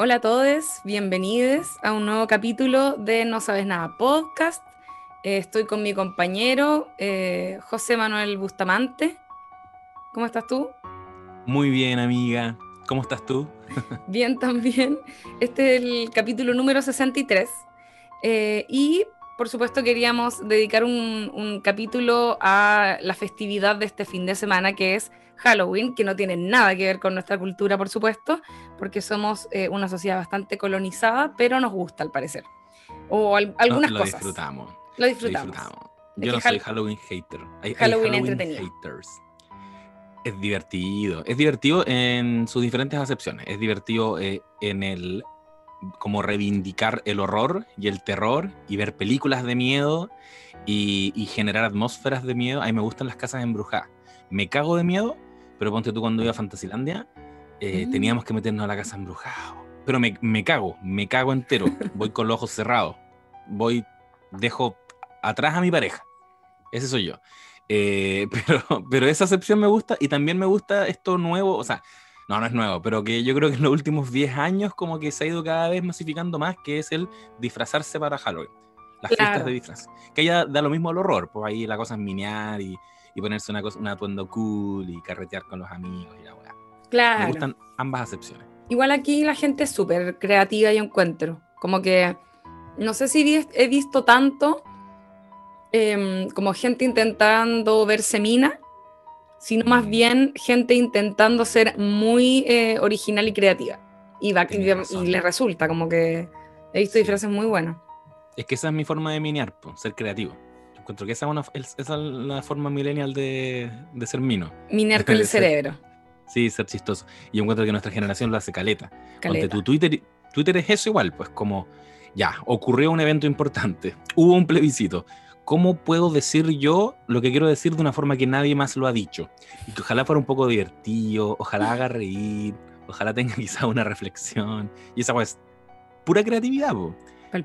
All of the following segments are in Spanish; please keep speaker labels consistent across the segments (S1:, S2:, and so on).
S1: Hola a todos, bienvenidos a un nuevo capítulo de No Sabes Nada Podcast. Eh, estoy con mi compañero eh, José Manuel Bustamante. ¿Cómo estás tú?
S2: Muy bien, amiga. ¿Cómo estás tú?
S1: bien, también. Este es el capítulo número 63. Eh, y por supuesto queríamos dedicar un, un capítulo a la festividad de este fin de semana que es Halloween, que no tiene nada que ver con nuestra cultura, por supuesto, porque somos eh, una sociedad bastante colonizada, pero nos gusta al parecer. O al, algunas
S2: lo
S1: cosas.
S2: Disfrutamos.
S1: Lo disfrutamos.
S2: Yo no soy
S1: Hall-
S2: Halloween hater. Hay, hay
S1: Halloween
S2: haters. Es divertido. Es divertido en sus diferentes acepciones. Es divertido eh, en el como reivindicar el horror y el terror y ver películas de miedo y, y generar atmósferas de miedo. A mí me gustan las casas embrujadas. Me cago de miedo, pero ponte tú cuando iba a Fantasilandia, eh,
S1: Mm.
S2: teníamos que meternos a la casa embrujada. Pero me, me cago, me cago entero. Voy con los ojos cerrados. Voy, dejo atrás a mi pareja. Ese soy yo. Eh, pero, pero esa acepción me gusta y también me gusta esto nuevo, o sea, no, no es nuevo, pero que yo creo que en los últimos 10 años como que se ha ido cada vez masificando más, que es el disfrazarse para Halloween. Las
S1: Claro.
S2: fiestas de disfraz. Que ya da lo mismo al horror, pues ahí la cosa es minear y, y ponerse una cosa, un atuendo cool y carretear con los amigos y la weá. Me
S1: Claro.
S2: gustan ambas acepciones.
S1: Igual aquí la gente es súper creativa y encuentro. Como que no sé si he visto tanto em, como gente intentando verse mina, sino más
S2: Mm.
S1: bien gente intentando ser muy eh, original y creativa. Y, va, y,
S2: Tienes
S1: y
S2: razón.
S1: le resulta, como que he visto
S2: Sí.
S1: disfraces muy buenos.
S2: Es que esa es mi forma de minear, ser creativo. Encuentro que esa es, una, es- esa es la forma millennial de, de ser mino.
S1: Minar con el cerebro.
S2: Sí, ser chistoso. Y yo encuentro que nuestra generación lo hace caleta.
S1: Caleta.
S2: tu Twitter, Twitter es eso igual, pues como, ya, ocurrió un evento importante, hubo un plebiscito. ¿Cómo puedo decir yo lo que quiero decir de una forma que nadie más lo ha dicho? Y que ojalá fuera un poco divertido, ojalá haga reír, ojalá tenga quizá una reflexión. Y esa pues pura creatividad, po.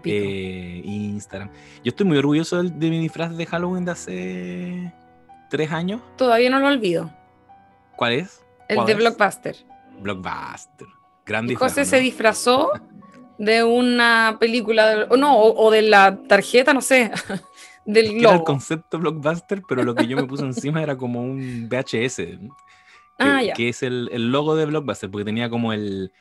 S2: Eh, Instagram. Yo estoy muy orgulloso de, mi disfraz de Halloween de hace tres años.
S1: Todavía no lo olvido.
S2: ¿Cuál es?
S1: El
S2: ¿Cuál
S1: de
S2: es?
S1: Blockbuster.
S2: Blockbuster. Gran disfraz.
S1: José
S2: ¿no?
S1: se disfrazó de una película, o no, o, o de la tarjeta, no sé, del
S2: Es que era el concepto blockbuster, pero lo que yo me puse encima era como un VHS, que,
S1: Ah, ya.
S2: que es el, el logo de blockbuster, porque tenía como el.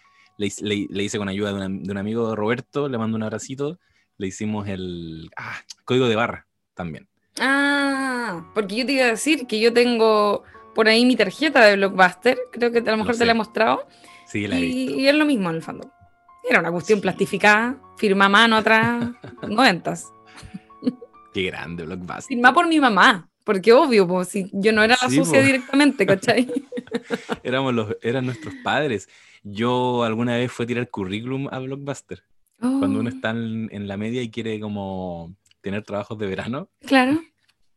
S2: Le, hice- le- le hice con ayuda de, una- de un amigo Roberto, le mando un abracito, le hicimos el ah, código de barra también.
S1: Ah, porque yo te iba a decir que yo tengo por ahí mi tarjeta de Blockbuster, creo que a lo mejor te
S2: sé.
S1: la he mostrado,
S2: Sí, la he
S1: y,
S2: visto.
S1: y es lo mismo en el fondo. Era una cuestión
S2: Sí.
S1: plastificada, firma a mano atrás, noventas.
S2: Qué grande blockbuster.
S1: Firma por mi mamá, porque obvio, pues, si yo no era la
S2: Sí,
S1: sucia
S2: po.
S1: directamente, ¿cachai?
S2: Éramos los, eran nuestros padres. Yo alguna vez fui a tirar currículum a Blockbuster. Cuando uno
S1: Oh,
S2: está en, en la media y quiere como tener trabajos de verano.
S1: Claro.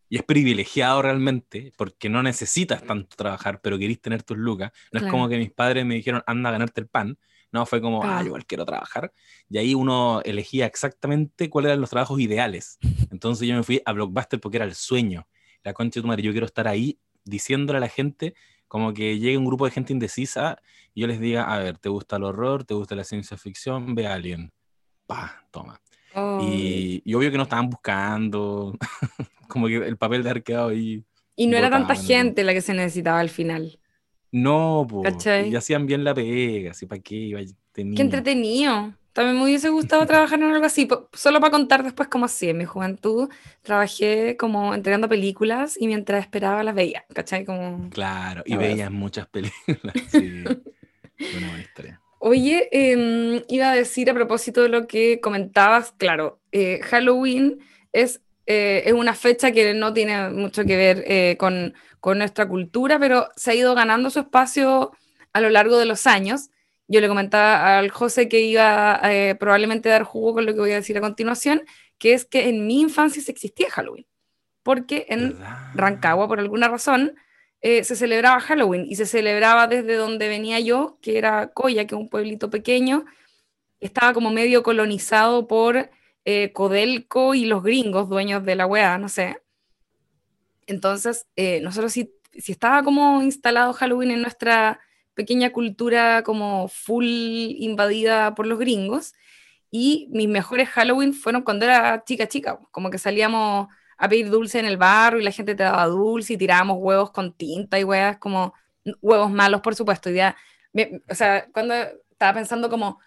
S2: Y es privilegiado realmente, porque no necesitas tanto trabajar, pero querís tener tus lucas. No
S1: Claro.
S2: es como que mis padres me dijeron, anda a ganarte el pan. No, fue como, ah,
S1: Ah.
S2: igual quiero trabajar. Y ahí uno elegía exactamente cuáles eran los trabajos ideales. Entonces yo me fui a Blockbuster porque era el sueño. La concha de tu madre, yo quiero estar ahí diciéndole a la gente, como que llegue un grupo de gente indecisa y yo les diga, a ver, ¿te gusta el horror? ¿Te gusta la ciencia ficción? Ve a Alien. Pa, toma.
S1: Oh.
S2: Y, y obvio que no estaban buscando, como que el papel de haber quedado ahí.
S1: Y no era tanta gente la que se necesitaba al final.
S2: No,
S1: ¿Cachai?
S2: y hacían bien la pega, así para qué iba
S1: Qué
S2: tenía.
S1: entretenido. También me hubiese gustado trabajar en algo así, solo para contar después cómo así. En mi juventud trabajé como entregando películas y mientras esperaba las veía, ¿cachai? Como...
S2: Claro, y veías muchas películas. Sí, una buena historia.
S1: Oye, em, iba a decir a propósito de lo que comentabas, claro, eh, Halloween es, eh, es una fecha que no tiene mucho que ver eh, con, con nuestra cultura, pero se ha ido ganando su espacio a lo largo de los años. Yo le comentaba al José que iba eh, probablemente a dar jugo con lo que voy a decir a continuación, que es que en mi infancia se existía Halloween, porque en
S2: ¿Verdad?
S1: Rancagua, por alguna razón, eh, se celebraba Halloween y se celebraba desde donde venía yo, que era Coya, que es un pueblito pequeño, estaba como medio colonizado por eh, Codelco y los gringos, dueños de la weá, no sé. Entonces, eh, nosotros si, si estaba como instalado Halloween en nuestra pequeña cultura como full invadida por los gringos. Y mis mejores Halloween fueron cuando era chica, chica, como que salíamos a pedir dulce en el barro y la gente te daba dulce y tirábamos huevos con tinta y huevas como huevos malos, por supuesto. Ya, o sea, cuando estaba pensando como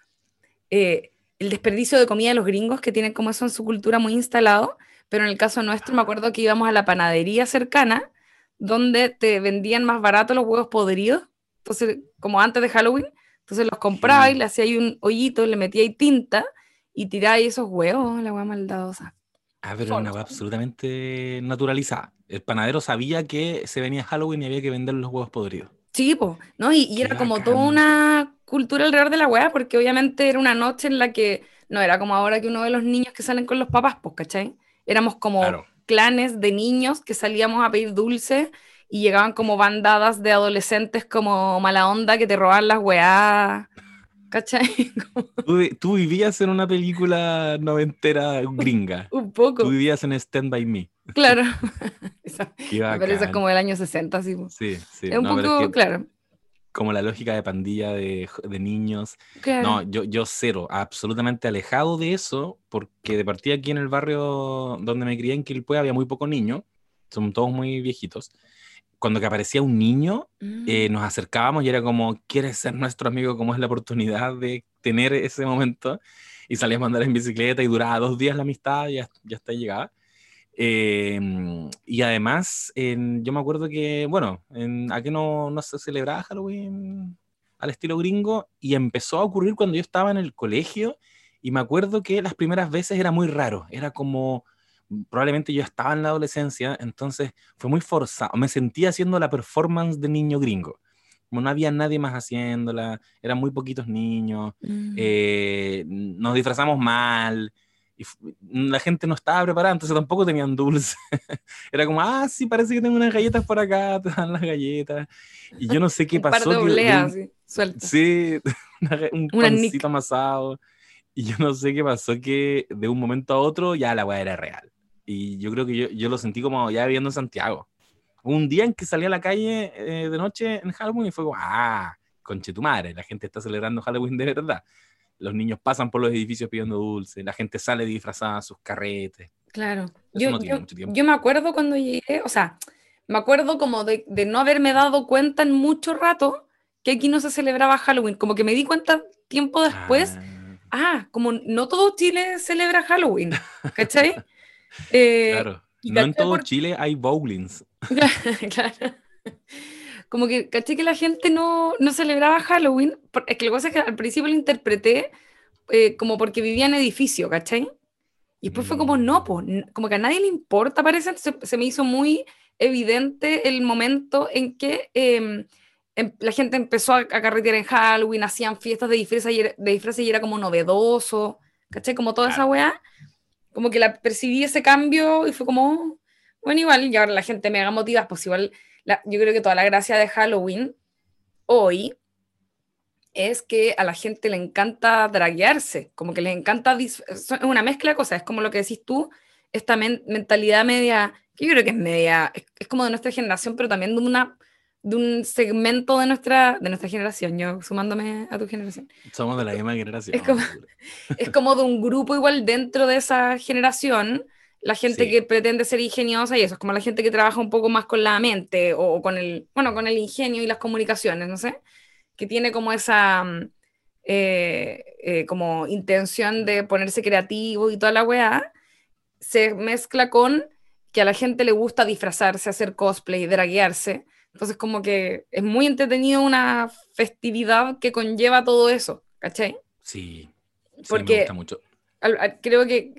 S1: eh, el desperdicio de comida de los gringos que tienen como eso en su cultura muy instalado, pero en el caso nuestro me acuerdo que íbamos a la panadería cercana donde te vendían más barato los huevos podridos, entonces como antes de Halloween, entonces los compraba y le hacía ahí un hoyito, le metía ahí tinta y tiraba ahí esos huevos, la hueá maldadosa.
S2: Ah, pero era una hueá absolutamente naturalizada. El panadero sabía que se venía Halloween y había que vender los huevos podridos.
S1: Sí, pues, ¿no? Y, era como toda una cultura alrededor de la weá, porque obviamente era una noche en la que no era como ahora que uno ve los niños que salen con los papás, pues, ¿cachai? Éramos como clanes de niños que salíamos a pedir dulce y llegaban como bandadas de adolescentes como mala onda que te roban las weá. ¿Cachai?
S2: ¿Tú, vivías en una película noventera gringa.
S1: Un poco.
S2: Tú vivías en Stand By Me.
S1: Claro. pero eso es como del año 60,
S2: sí. Sí,
S1: sí. Es un poco, claro.
S2: Como la lógica de pandilla de, de niños. No, yo, yo cero, absolutamente alejado de eso, porque de partida aquí en el barrio donde me crié en Quilpue había muy pocos niños, son todos muy viejitos cuando que aparecía un niño, eh, mm. nos acercábamos y era como, ¿quieres ser nuestro amigo? ¿Cómo es la oportunidad de tener ese momento? Y salíamos a andar en bicicleta y duraba dos días la amistad y ya, ya hasta llegaba. Em, y además, yo me acuerdo que, bueno, en, aquí no, no se celebraba Halloween al estilo gringo y empezó a ocurrir cuando yo estaba en el colegio y me acuerdo que las primeras veces era muy raro, era como probablemente yo estaba en la adolescencia, entonces fue muy forzado, me sentía haciendo la performance de niño gringo. Como no había nadie más haciéndola, eran muy poquitos niños, mm. eh, nos disfrazamos mal, y la gente no estaba preparada, entonces tampoco tenían dulce. Era como, ah, sí, parece que tengo unas galletas por acá, te dan las galletas. Y yo no sé qué pasó.
S1: Un par de sí,
S2: Sí, un pancito amasado. Y yo no sé qué pasó que de un momento a otro ya la weá era real. Y yo creo que yo, yo lo sentí como ya viviendo en Santiago. Un día en que salí a la calle eh, de noche en Halloween y fue como, ah, conche tu madre, la gente está celebrando Halloween de verdad. Los niños pasan por los edificios pidiendo dulce, la gente sale disfrazada a sus carretes.
S1: Claro. Yo, yo, me acuerdo cuando llegué, o sea, me acuerdo como de, de, no haberme dado cuenta en mucho rato que aquí no se celebraba Halloween. Como que me di cuenta tiempo después, ah, ah como no todo Chile celebra Halloween, ¿cachai?
S2: Eh, claro. No en todo Chile hay bowlings.
S1: claro. Como que caché que la gente no, no celebraba Halloween. Es que lo que pasa es que al principio lo interpreté eh, como porque vivía en edificio, ¿cachai? Y después fue como, no, pues, como que a nadie le importa, parece. se me hizo muy evidente el momento en que em, em, la gente empezó a, carretear en Halloween, hacían fiestas de disfraces y, era, de y era como novedoso, ¿cachai? Como toda esa weá como que la percibí ese cambio y fue como, bueno, igual, y ahora la gente me haga motivas, pues igual, yo creo que toda la gracia de Halloween hoy es que a la gente le encanta draguearse, como que les encanta, es una mezcla de cosas, es como lo que decís tú, esta mentalidad media, yo creo que es media, es, como de nuestra generación, pero también de una de un segmento de nuestra, de nuestra generación, yo sumándome a tu generación.
S2: Somos de la misma generación.
S1: Es como, es como de un grupo igual dentro de esa generación, la gente que pretende ser ingeniosa y eso, es como la gente que trabaja un poco más con la mente o, con el, bueno, con el ingenio y las comunicaciones, no sé, que tiene como esa mm, eh, eh, como intención de ponerse creativo y toda la weá, se mezcla con que a la gente le gusta disfrazarse, hacer cosplay, draguearse entonces, como que es muy entretenido una festividad que conlleva todo eso, ¿cachai?
S2: Sí, Porque me gusta mucho.
S1: creo que,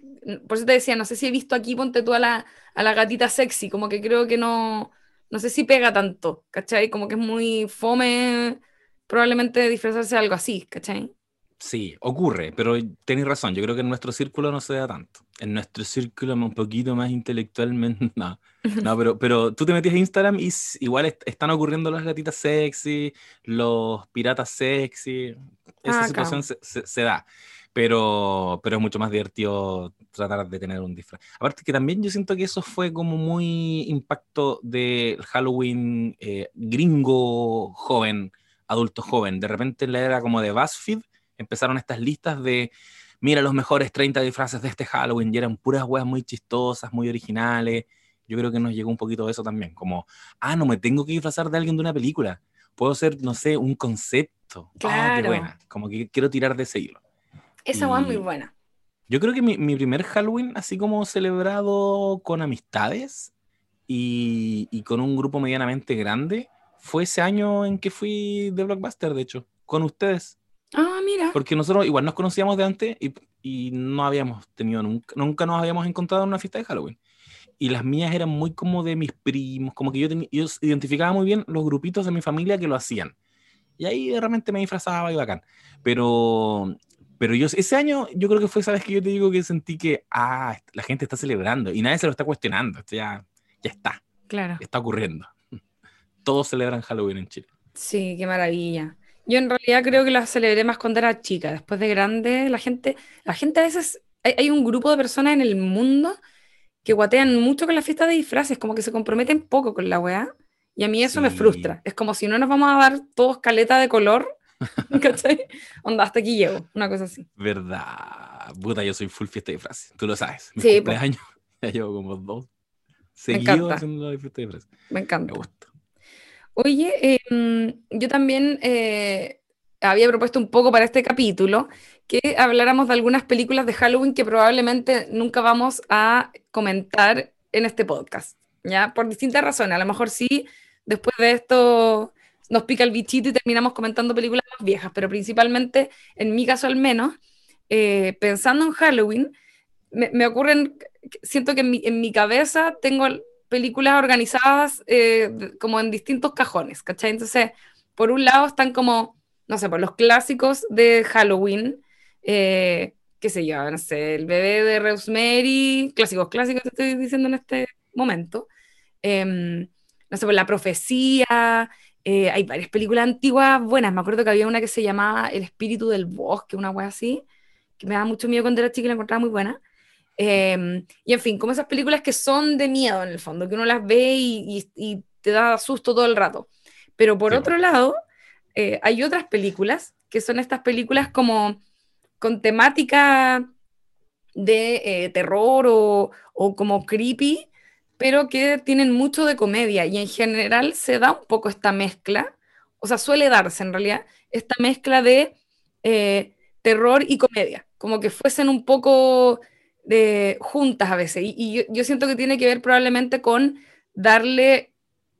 S1: por eso te decía, no sé si he visto aquí, ponte tú a la, a la gatita sexy, como que creo que no, no sé si pega tanto, ¿cachai? Como que es muy fome, probablemente disfrazarse de algo así, ¿cachai?
S2: Sí, ocurre, pero tenéis razón, yo creo que en nuestro círculo no se da tanto. En nuestro círculo un poquito más intelectualmente, no. No, pero, pero tú te metías a Instagram y igual están ocurriendo las gatitas sexy, los piratas sexy, esa ah, situación se, se, da. Pero, pero es mucho más divertido tratar de tener un disfraz. Aparte que también yo siento que eso fue como muy impacto del Halloween eh, gringo joven adulto joven. De repente en la era como de BuzzFeed empezaron estas listas de, mira los mejores 30 disfraces de este Halloween y eran puras weas muy chistosas, muy originales. Yo creo que nos llegó un poquito de eso también, como, ah, no me tengo que disfrazar de alguien de una película. Puedo ser, no sé, un concepto.
S1: Claro.
S2: Ah, qué buena. Como que quiero tirar de ese hilo.
S1: Esa wea es muy buena.
S2: Yo creo que mi, mi primer Halloween, así como celebrado con amistades y, y con un grupo medianamente grande, fue ese año en que fui de Blockbuster, de hecho, con ustedes.
S1: Ah, mira.
S2: Porque nosotros igual nos conocíamos de antes y, y no habíamos tenido nunca, nunca nos habíamos encontrado en una fiesta de Halloween. Y las mías eran muy como de mis primos, como que yo, tenía, yo identificaba muy bien los grupitos de mi familia que lo hacían. Y ahí de repente me disfrazaba y bacán. Pero, pero yo ese año, yo creo que fue, sabes que yo te digo que sentí que, ah, la gente está celebrando y nadie se lo está cuestionando. Esto ya, ya está,
S1: Claro.
S2: está ocurriendo. Todos celebran Halloween en Chile.
S1: Sí, qué maravilla. Yo en realidad creo que la celebré más cuando era chica. Después de grande, la gente, la gente a veces, hay, hay un grupo de personas en el mundo que guatean mucho con la fiesta de disfraces, como que se comprometen poco con la weá. Y a mí eso me frustra. Es como si no nos vamos a dar todos caleta de color, ¿cachai? Onda, hasta aquí llego, una cosa así.
S2: Verdad. Puta, yo soy full fiesta de disfraces. Tú lo sabes. Mis
S1: Sí,
S2: cumpleaños, ya llevo como dos seguidos
S1: encanta.
S2: haciendo la fiesta de disfraces.
S1: Me
S2: Me
S1: encanta.
S2: gusta.
S1: Oye, mm, yo también eh, había propuesto un poco para este capítulo que habláramos de algunas películas de Halloween que probablemente nunca vamos a comentar en este podcast, ¿ya? Por distintas razones. A lo mejor sí, después de esto nos pica el bichito y terminamos comentando películas más viejas, pero principalmente, en mi caso al menos, eh, pensando en Halloween, me, me ocurren, siento que en mi, en mi cabeza tengo películas organizadas eh, como en distintos cajones, ¿cachai? Entonces, por un lado están como, no sé, por los clásicos de Halloween, eh, qué sé yo, no sé, el bebé de Rosemary, clásicos, clásicos te estoy diciendo en este momento. Em, no sé, por La Profecía, eh, hay varias películas antiguas buenas, me acuerdo que había una que se llamaba El Espíritu del Bosque, una wea así, que me daba mucho miedo cuando era chica y la encontraba muy buena. Eh, y en fin, como esas películas que son de miedo en el fondo, que uno las ve y, y- y te da susto todo el rato. Pero por
S2: Sí,
S1: otro lado, eh, hay otras películas que son estas películas como con temática de eh, terror o, o como creepy, pero que tienen mucho de comedia. Y en general se da un poco esta mezcla, o sea, suele darse en realidad esta mezcla de eh, terror y comedia, como que fuesen un poco de, juntas a veces. Y, y yo, yo siento que tiene que ver probablemente con darle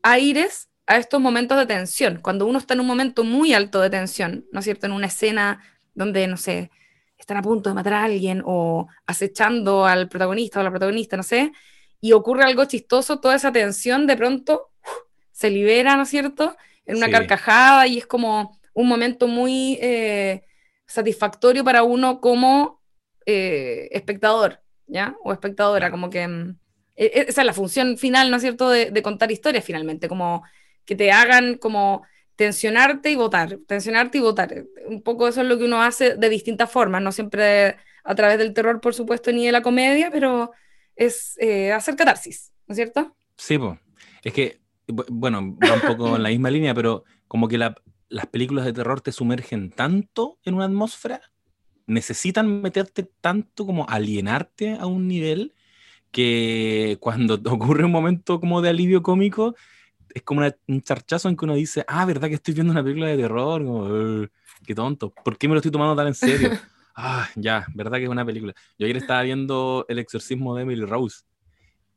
S1: aires a estos momentos de tensión. Cuando uno está en un momento muy alto de tensión, ¿no es cierto? En una escena donde, no sé, están a punto de matar a alguien o acechando al protagonista o a la protagonista, no sé, y ocurre algo chistoso, toda esa tensión de pronto uf, se libera, ¿no es cierto? En una
S2: Sí.
S1: carcajada y es como un momento muy eh, satisfactorio para uno como eh, espectador, ¿ya? O espectadora,
S2: Claro.
S1: como que... mm, e- e- esa es la función final, ¿no es cierto?, de, de contar historias finalmente, como que te hagan como tensionarte y votar, tensionarte y votar. Un poco eso es lo que uno hace de distintas formas, no siempre a través del terror, por supuesto, ni de la comedia, pero es eh, hacer catarsis, ¿no es cierto?
S2: Sí, pues. Es que, bu- bueno, va un poco en la misma línea, pero como que la- las películas de terror te sumergen tanto en una atmósfera, necesitan meterte tanto como alienarte a un nivel que cuando te ocurre un momento como de alivio cómico, es como una- un charchazo en que uno dice, ah, ¿verdad que estoy viendo una película de terror? Como, "Ugh, qué tonto, ¿por qué me lo estoy tomando tan en serio? Ah, ya, ¿verdad que es una película? Yo ayer estaba viendo El exorcismo de Emily Rose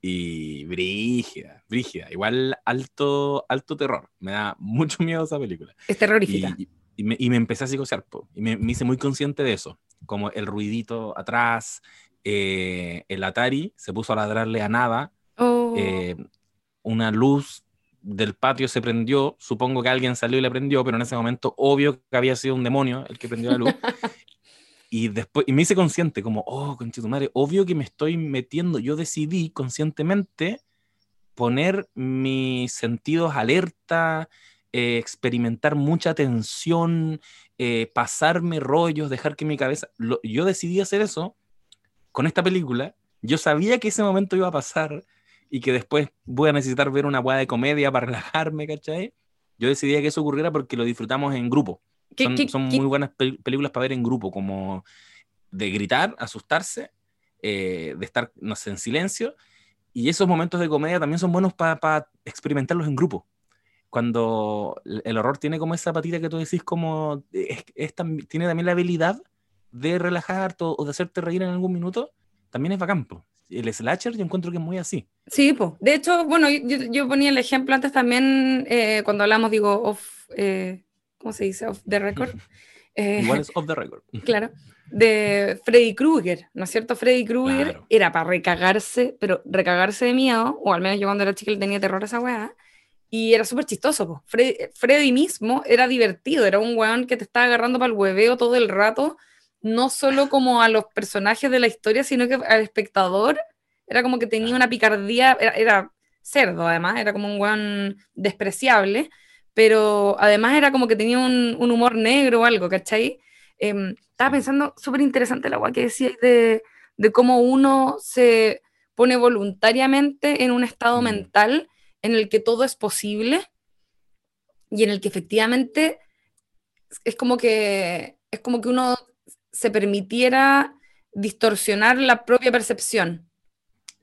S2: y brígida, brígida, igual alto, alto terror, me da mucho miedo esa película.
S1: Es terrorífica.
S2: y- y me, y me empecé a psicosear, po, y me, me hice muy consciente de eso, como el ruidito atrás, eh, el Atari se puso a ladrarle a nada,
S1: Oh,
S2: eh, una luz del patio se prendió, supongo que alguien salió y le prendió, pero en ese momento obvio que había sido un demonio el que prendió la luz. y después y me hice consciente como, oh, madre, obvio que me estoy metiendo, yo decidí conscientemente poner mis sentidos alerta, eh, experimentar mucha tensión, eh, pasarme rollos, dejar que mi cabeza, lo- yo decidí hacer eso con esta película, yo sabía que ese momento iba a pasar y que después voy a necesitar ver una hueá de comedia para relajarme, ¿cachai? yo decidí que eso ocurriera porque lo disfrutamos en grupo. Son, muy buenas películas para ver en grupo, como de gritar, asustarse, eh, de estar no sé, en silencio. Y esos momentos de comedia también son buenos para experimentarlos en grupo. Cuando el horror tiene como esa patita que tú decís, como tiene también la habilidad de relajarte o de hacerte reír en algún minuto, también es bacán. El slasher yo encuentro que es muy así.
S1: Sí, pues. De hecho, bueno, yo, ponía el ejemplo antes también eh, cuando hablamos, digo, off, eh, ¿cómo se dice? Off the record.
S2: Igual es off the record.
S1: Claro de Freddy Krueger, ¿no es cierto? Freddy Krueger era para recagarse, pero recagarse de miedo, o al menos yo cuando era chica le tenía terror a esa weá, y era súper chistoso. Freddy, mismo era divertido, era un weón que te estaba agarrando para el hueveo todo el rato, no solo como a los personajes de la historia, sino que al espectador era como que tenía una picardía, era, cerdo además, era como un weón despreciable, pero además era como que tenía un, un humor negro o algo, ¿cachai? Em, estaba pensando, súper interesante la agua que decía de, de, cómo uno se pone voluntariamente en un estado mm. mental en el que todo es posible y en el que efectivamente es como que, es como que uno se permitiera distorsionar la propia percepción.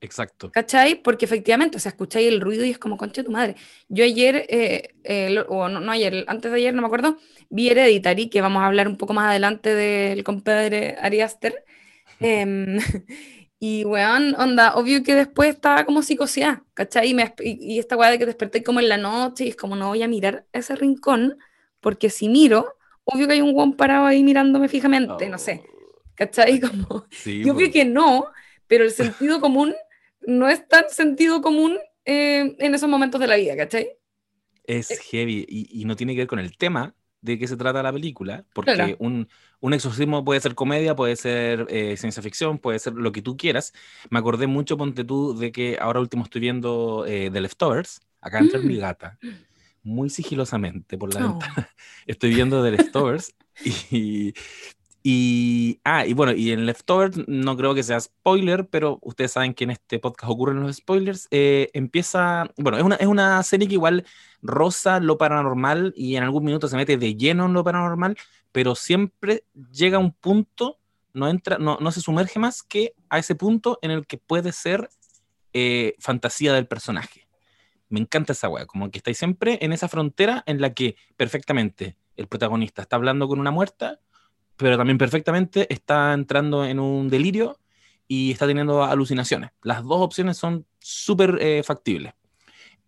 S2: Exacto.
S1: ¿Cachai? Porque efectivamente, o sea, escucháis el ruido y es como, concha de tu madre. Yo ayer, eh, eh, o no, ayer, antes de ayer, no me acuerdo, vi Hereditary, que vamos a hablar un poco más adelante del compadre Ari Aster. Em, y, weón, onda, obvio que después estaba como psicoseada, ¿cachai? Y, y, esta weá de que desperté como en la noche y es como, no voy a mirar ese rincón, porque si miro, obvio que hay un weón parado ahí mirándome fijamente, no sé. ¿Cachai? Como, sí, y obvio que no, pero el sentido común no es tan sentido común eh, en esos momentos de la vida, ¿cachai?
S2: Es eh, heavy y, no tiene que ver con el tema de qué se trata la película, porque un, un, exorcismo puede ser comedia, puede ser eh, ciencia ficción, puede ser lo que tú quieras. Me acordé mucho, ponte tú, de que ahora último estoy viendo The Leftovers, acá entre mi gata, muy sigilosamente por la ventana. Estoy viendo The Leftovers y, y, ah, y bueno, y en Leftovers no creo que sea spoiler, pero ustedes saben que en este podcast ocurren los spoilers. Eh, empieza, bueno, es una, es una serie que igual rosa lo paranormal y en algún minuto se mete de lleno en lo paranormal, pero siempre llega a un punto, no, entra, no, no se sumerge más que a ese punto en el que puede ser eh, fantasía del personaje. Me encanta esa wea, como que estáis siempre en esa frontera en la que perfectamente el protagonista está hablando con una muerta pero también perfectamente está entrando en un delirio y está teniendo alucinaciones. Las dos opciones son súper eh, factibles.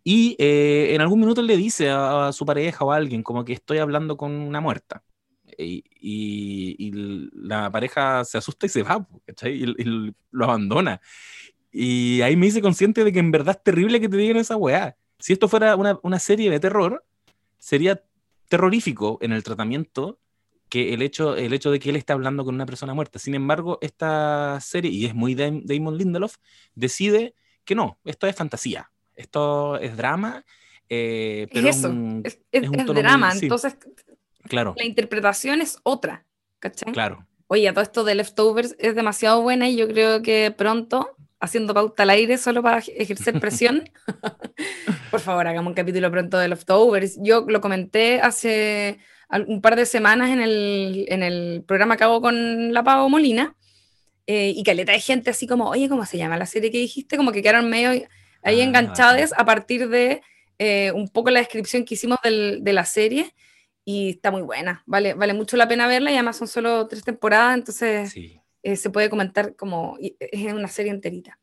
S2: Y eh, en algún minuto le dice a, su pareja o a alguien como que estoy hablando con una muerta. Y, y, la pareja se asusta y se va, ¿cachai? Y, lo abandona. Y ahí me hice consciente de que en verdad es terrible que te digan esa weá. Si esto fuera una, una serie de terror, sería terrorífico en el tratamiento que el hecho, el hecho de que él está hablando con una persona muerta. Sin embargo, esta serie, y es muy Damon Lindelof, decide que no, esto es fantasía, esto es drama, eh, pero
S1: es eso, es, drama, entonces claro. la interpretación es otra, ¿cachai?
S2: Claro.
S1: Oye, todo esto de Leftovers es demasiado buena y yo creo que pronto, haciendo pauta al aire solo para ejercer presión, por favor, hagamos un capítulo pronto de Leftovers. Yo lo comenté hace un par de semanas en el, en el programa que hago con la Pavo Molina, eh, y caleta de gente así como, oye, ¿cómo se llama la serie que dijiste? Como que quedaron medio ahí ah, enganchados a partir de eh, un poco la descripción que hicimos del, de la serie, y está muy buena, vale, vale mucho la pena verla, y además son solo tres temporadas, entonces eh, se puede comentar como, es una serie enterita.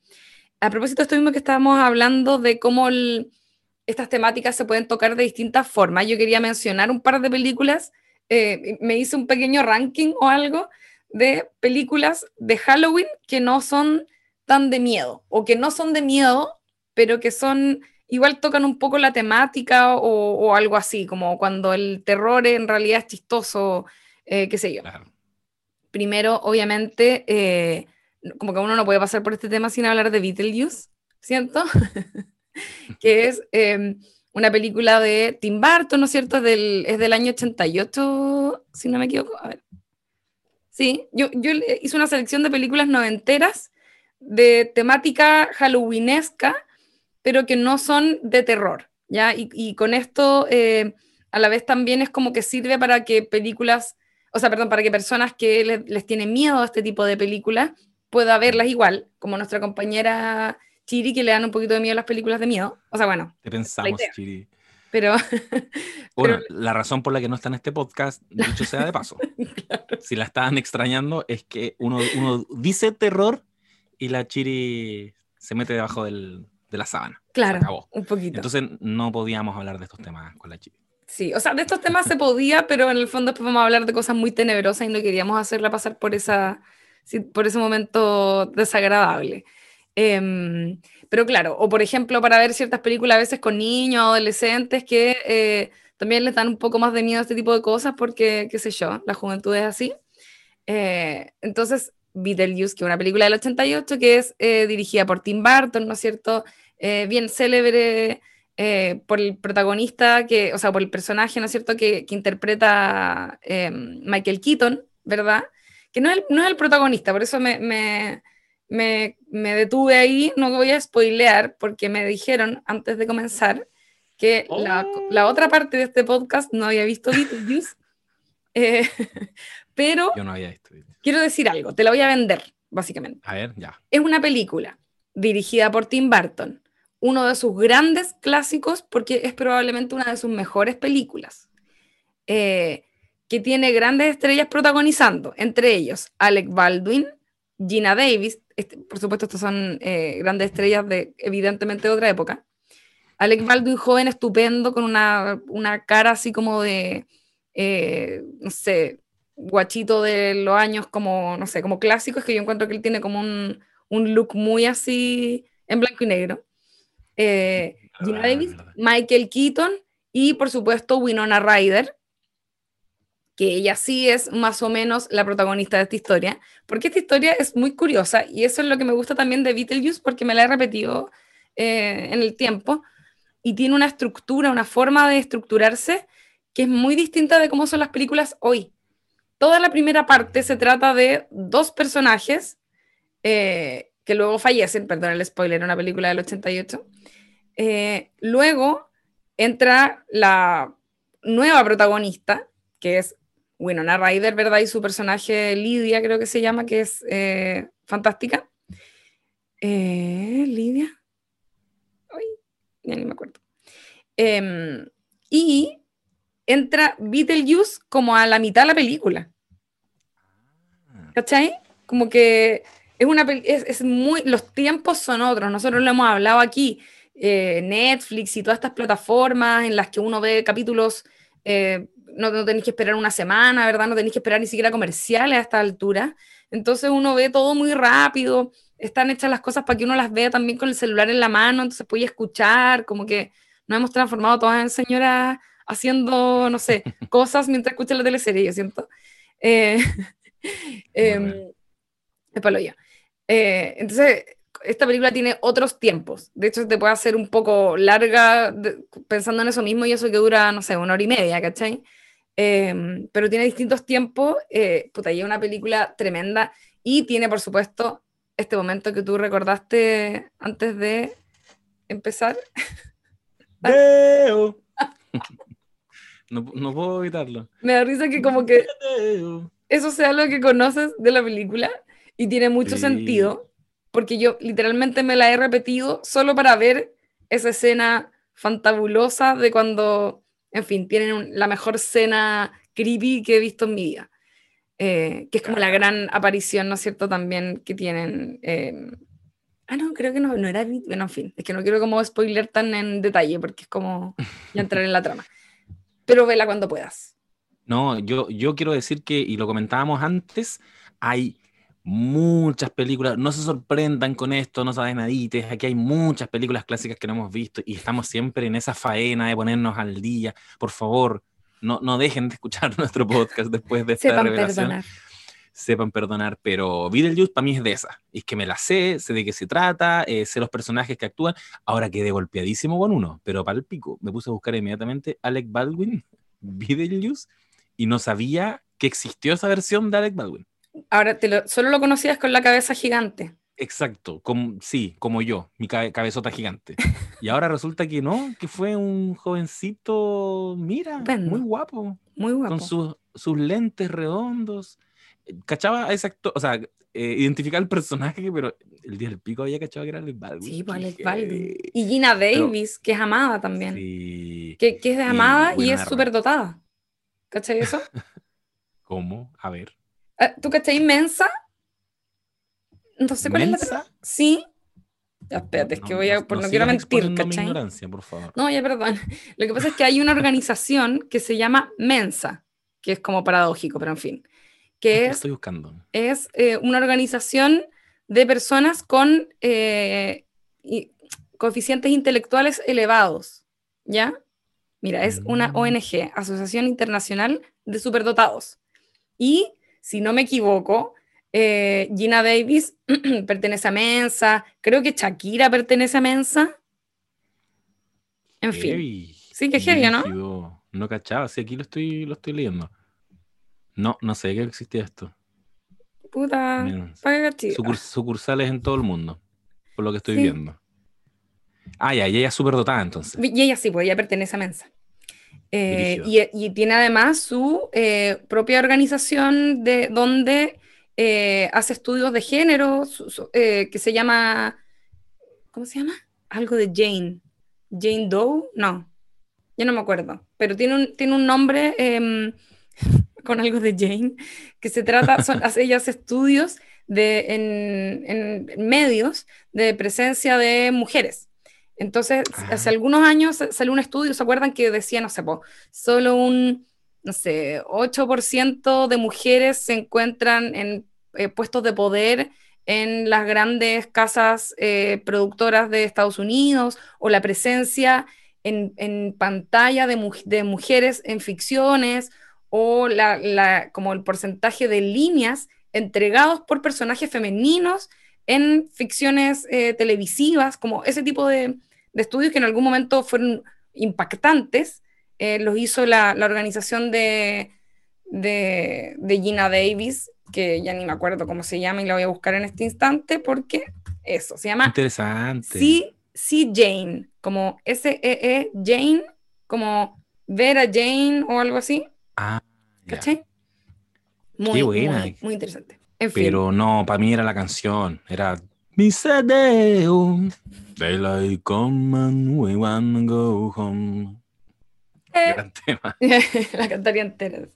S1: A propósito de esto mismo que estábamos hablando de cómo el, estas temáticas se pueden tocar de distintas formas. Yo quería mencionar un par de películas, eh, me hice un pequeño ranking o algo de películas de Halloween que no son tan de miedo, o que no son de miedo, pero que son, igual tocan un poco la temática o, algo así, como cuando el terror en realidad es chistoso, eh, qué sé yo. Primero, obviamente, eh, como que uno no puede pasar por este tema sin hablar de Beetlejuice, ¿siento? que es em, una película de Tim Burton, ¿no es cierto? Del, es del año 88, si no me equivoco. A ver. Sí, yo, yo hice una selección de películas noventeras de temática halloweenesca, pero que no son de terror, ¿ya? Y, con esto eh, a la vez también es como que sirve para que películas, o sea, perdón, para que personas que le- les tienen miedo a este tipo de películas pueda verlas igual, como nuestra compañera Chiri, que le dan un poquito de miedo a las películas de miedo. O sea, bueno,
S2: Te pensamos. Chiri.
S1: pero
S2: Bueno, la razón por la que no está en este podcast, dicho sea de paso, si la estaban extrañando, es que uno, uno dice terror y la Chiri se mete debajo del- de la sábana.
S1: claro, un poquito.
S2: Entonces no podíamos hablar de estos temas con la Chiri.
S1: Sí, o sea, de estos temas se podía, pero en el fondo después vamos a hablar de cosas muy tenebrosas y no queríamos hacerla pasar por, esa, por ese momento desagradable. Em, pero claro, o por ejemplo, para ver ciertas películas a veces con niños, adolescentes, que eh, también les dan un poco más de miedo a este tipo de cosas porque, qué sé yo, la juventud es así. Eh, entonces, Beetlejuice, que es una película del 88, que es eh, dirigida por Tim Burton, ¿no es cierto? Eh, bien célebre eh, por el protagonista, que, o sea, por el personaje, ¿no es cierto?, que, que interpreta eh, Michael Keaton, ¿verdad? Que no es el, no es el protagonista, por eso me, me, me, me detuve ahí, no voy a spoilear, porque me dijeron antes de comenzar que la, la otra parte de este podcast no había visto Beetlejuice, eh, pero
S2: Yo no había visto.
S1: quiero decir algo, te la voy a vender, básicamente.
S2: A ver, ya.
S1: Es una película dirigida por Tim Burton, uno de sus grandes clásicos porque es probablemente una de sus mejores películas, eh, que tiene grandes estrellas protagonizando, entre ellos Alec Baldwin, Gina Davis, este- por supuesto estas son eh, grandes estrellas de evidentemente de otra época, Alec Baldwin joven, estupendo, con una, una cara así como de, eh, no sé, guachito de los años como, no sé, como clásicos, que yo encuentro que él tiene como un, un look muy así en blanco y negro. Eh, Davis. Michael Keaton y por supuesto Winona Ryder, que ella sí es más o menos la protagonista de esta historia, porque esta historia es muy curiosa y eso es lo que me gusta también de Beetlejuice porque me la he repetido eh, en el tiempo y tiene una estructura, una forma de estructurarse que es muy distinta de cómo son las películas hoy. Toda la primera parte se trata de dos personajes eh, que luego fallecen, perdón el spoiler, una película del 88. Eh, luego entra la nueva protagonista, que es Winona Ryder, ¿verdad? Y su personaje Lidia, creo que se llama, que es eh, fantástica. Eh, Lidia. Ay, ya ni me acuerdo. Em, y entra Beetlejuice como a la mitad de la película. ¿Cachai? Como que es una es, es muy. Los tiempos son otros. Nosotros lo hemos hablado aquí. eh, Netflix y todas estas plataformas en las que uno ve capítulos. eh, no, no tenéis que esperar una semana, ¿verdad? No tenéis que esperar ni siquiera comerciales a esta altura. Entonces uno ve todo muy rápido. Están hechas las cosas para que uno las vea también con el celular en la mano, entonces puede escuchar, como que nos hemos transformado todas en señoras haciendo, no sé, cosas mientras escuchan la teleserie, yo siento. Eh, em, es palo ya. Eh, entonces, esta película tiene otros tiempos. De hecho, te puede hacer un poco larga de- pensando en eso mismo y eso que dura, no sé, una hora y media, ¿cachai? Em, pero tiene distintos tiempos. Eh, puta, y es una película tremenda y tiene, por supuesto, este momento que tú recordaste antes de empezar.
S2: Deo. no, no puedo evitarlo.
S1: Me da risa que como que
S2: Deo.
S1: eso sea lo que conoces de la película y tiene mucho
S2: Sí.
S1: sentido, porque yo literalmente me la he repetido solo para ver esa escena fantabulosa de cuando, en fin, tienen un- la mejor escena creepy que he visto en mi vida, Eh, que es como la gran aparición, ¿no es cierto?, también que tienen... eh, Ah, no, creo que no, no era... Bueno, en fin, es que no quiero como spoiler tan en detalle, porque es como ya entrar en la trama. Pero vela cuando puedas.
S2: No, yo, yo quiero decir que, y lo comentábamos antes, hay muchas películas, no se sorprendan con esto, no saben nadites, aquí hay muchas películas clásicas que no hemos visto y estamos siempre en esa faena de ponernos al día. Por favor, no, no dejen de escuchar nuestro podcast después de esta
S1: Sepan
S2: revelación.
S1: perdonar.
S2: Sepan perdonar, pero Beetlejuice para mí es de esa. Es que me la sé, sé de qué se trata, eh, sé los personajes que actúan. Ahora quedé golpeadísimo con uno, pero para el pico. Me puse a buscar inmediatamente Alec Baldwin, Beetlejuice, y no sabía que existió esa versión de Alec Baldwin.
S1: Ahora, te lo- solo lo conocías con la cabeza gigante.
S2: Exacto, como, sí, como yo, mi cabezota gigante. Y ahora resulta que no, que fue un jovencito, mira, muy guapo.
S1: Muy guapo.
S2: Con sus, sus lentes redondos. Cachaba a ese actor, o sea, eh, identificar el personaje, pero el día del pico había cachado que era el Baldwin.
S1: Sí, pues el Baldwin. Y Gina Davis, que es amada también. Sí. Que, que es amada y, es súper dotada. ¿Cachai eso?
S2: ¿Cómo? A ver.
S1: Ah, ¿Tú cachai inmensa? No sé cuál es la. Sí. Ya, espérate, es que voy a. Por, no, quiero mentir, ¿cachai?
S2: ignorancia, por favor.
S1: No, ya, perdón. Lo que pasa es que hay una organización que se llama Mensa, que es como paradójico, pero en fin. Que es,
S2: estoy buscando.
S1: Es eh, una organización de personas con eh, coeficientes intelectuales elevados. ¿Ya? Mira, es una mm. ONG, Asociación Internacional de Superdotados. Y, si no me equivoco, eh, Gina Davis pertenece a Mensa, creo que Shakira pertenece a Mensa. En fin. Sí, que heavy, ¿no?
S2: No cachaba, sí, aquí lo estoy, lo estoy leyendo. No, no sé que existía esto.
S1: Puta,
S2: sucursales en todo el mundo, por lo que estoy viendo. Ah, ya, y ella es súper dotada entonces.
S1: Y ella sí, pues ella pertenece a Mensa. Eh, y, tiene además su eh, propia organización de donde eh, hace estudios de género que se llama, ¿cómo se llama? Algo de Jane. Jane Doe, no, ya no me acuerdo, pero tiene un, tiene un nombre em, con algo de Jane, que se trata, son, hace ellas estudios de, en, en, medios de presencia de mujeres. Entonces, hace algunos años salió un estudio, ¿se acuerdan que decía, no sé, solo un no sé, 8% de mujeres se encuentran en eh, puestos de poder en las grandes casas eh, productoras de Estados Unidos o la presencia en, pantalla de, mujeres en ficciones o la, como el porcentaje de líneas entregados por personajes femeninos en ficciones eh, televisivas, como ese tipo de, estudios que en algún momento fueron impactantes eh, los hizo la, organización de, de, Gina Davis, que ya ni me acuerdo cómo se llama y la voy a buscar en este instante porque eso, se llama...
S2: Interesante.
S1: Sí, sí Jane, como S-E-E Jane, como Vera Jane o algo así.
S2: Ah,
S1: ¿cachai? Muy, buena. Muy, interesante.
S2: Pero no, para mí era la canción, era Misedeum, Daylight come and we wanna go home.
S1: Gran tema. la cantaría entera.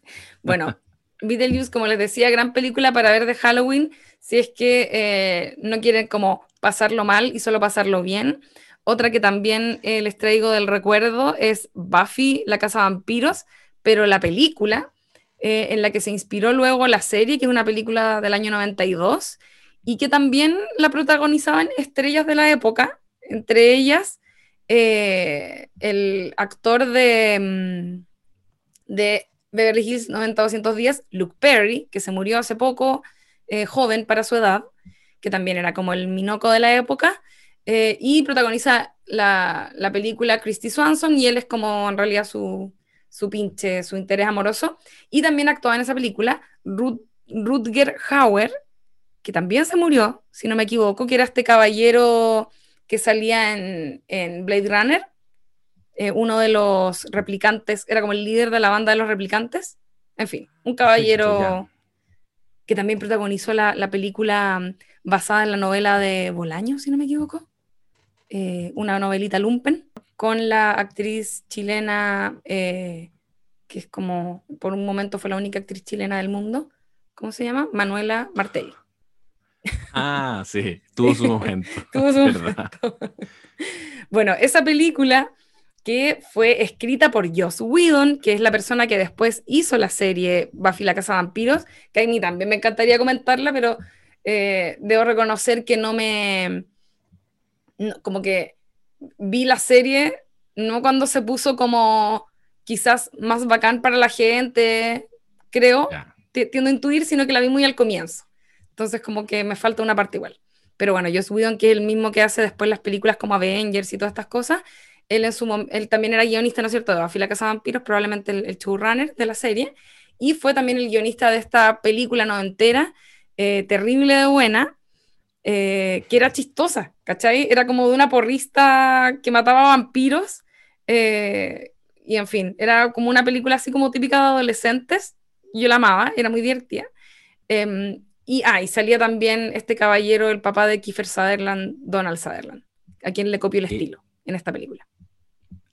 S1: Bueno, Beetlejuice, como les decía, gran película para ver de Halloween, si es que eh, no quieren como pasarlo mal y solo pasarlo bien. Otra que también eh, les traigo del recuerdo es Buffy, la casa de vampiros, pero la película eh, en la que se inspiró luego la serie, que es una película del año 92, y que también la protagonizaban estrellas de la época, entre ellas eh, el actor de, mm, Beverly Hills 90210, Luke Perry, que se murió hace poco, eh, joven para su edad, que también era como el minoco de la época, eh, y protagoniza la, película Christy Swanson, y él es como en realidad su, su pinche, su interés amoroso, y también actuaba en esa película Rutger Hauer, que también se murió, si no me equivoco, que era este caballero que salía en, Blade Runner, eh, uno de los replicantes, era como el líder de la banda de los replicantes. En fin, un caballero que también protagonizó la, película mm, basada en la novela de Bolaño, si no me equivoco. Eh, una novelita Lumpen, con la actriz chilena, eh, que es como, por un momento fue la única actriz chilena del mundo. ¿Cómo se llama? Manuela Martelli.
S2: Ah, sí, tuvo su momento.
S1: tuvo su momento. bueno, esa película que fue escrita por Joss Whedon, que es la persona que después hizo la serie Buffy la Casa de Vampiros, que a mí también me encantaría comentarla, pero eh, debo reconocer que no me... como que vi la serie, no cuando se puso como quizás más bacán para la gente, creo, tiendo a intuir, sino que la vi muy al comienzo. Entonces como que me falta una parte igual. Pero bueno, Joss Whedon, que el mismo que hace después las películas como Avengers y todas estas cosas, él, en su, él también era guionista, ¿no es cierto?, de Buffy la Casa de Vampiros, probablemente el, showrunner de la serie, y fue también el guionista de esta película noventera, eh, terrible de buena, eh, que era chistosa, ¿cachai? Era como de una porrista que mataba vampiros. Eh, y en fin, era como una película así como típica de adolescentes. Yo la amaba, era muy divertida. Y, ah, y salía también este caballero, el papá de Kiefer Sutherland, Donald Sutherland, a quien le copió el estilo en esta película.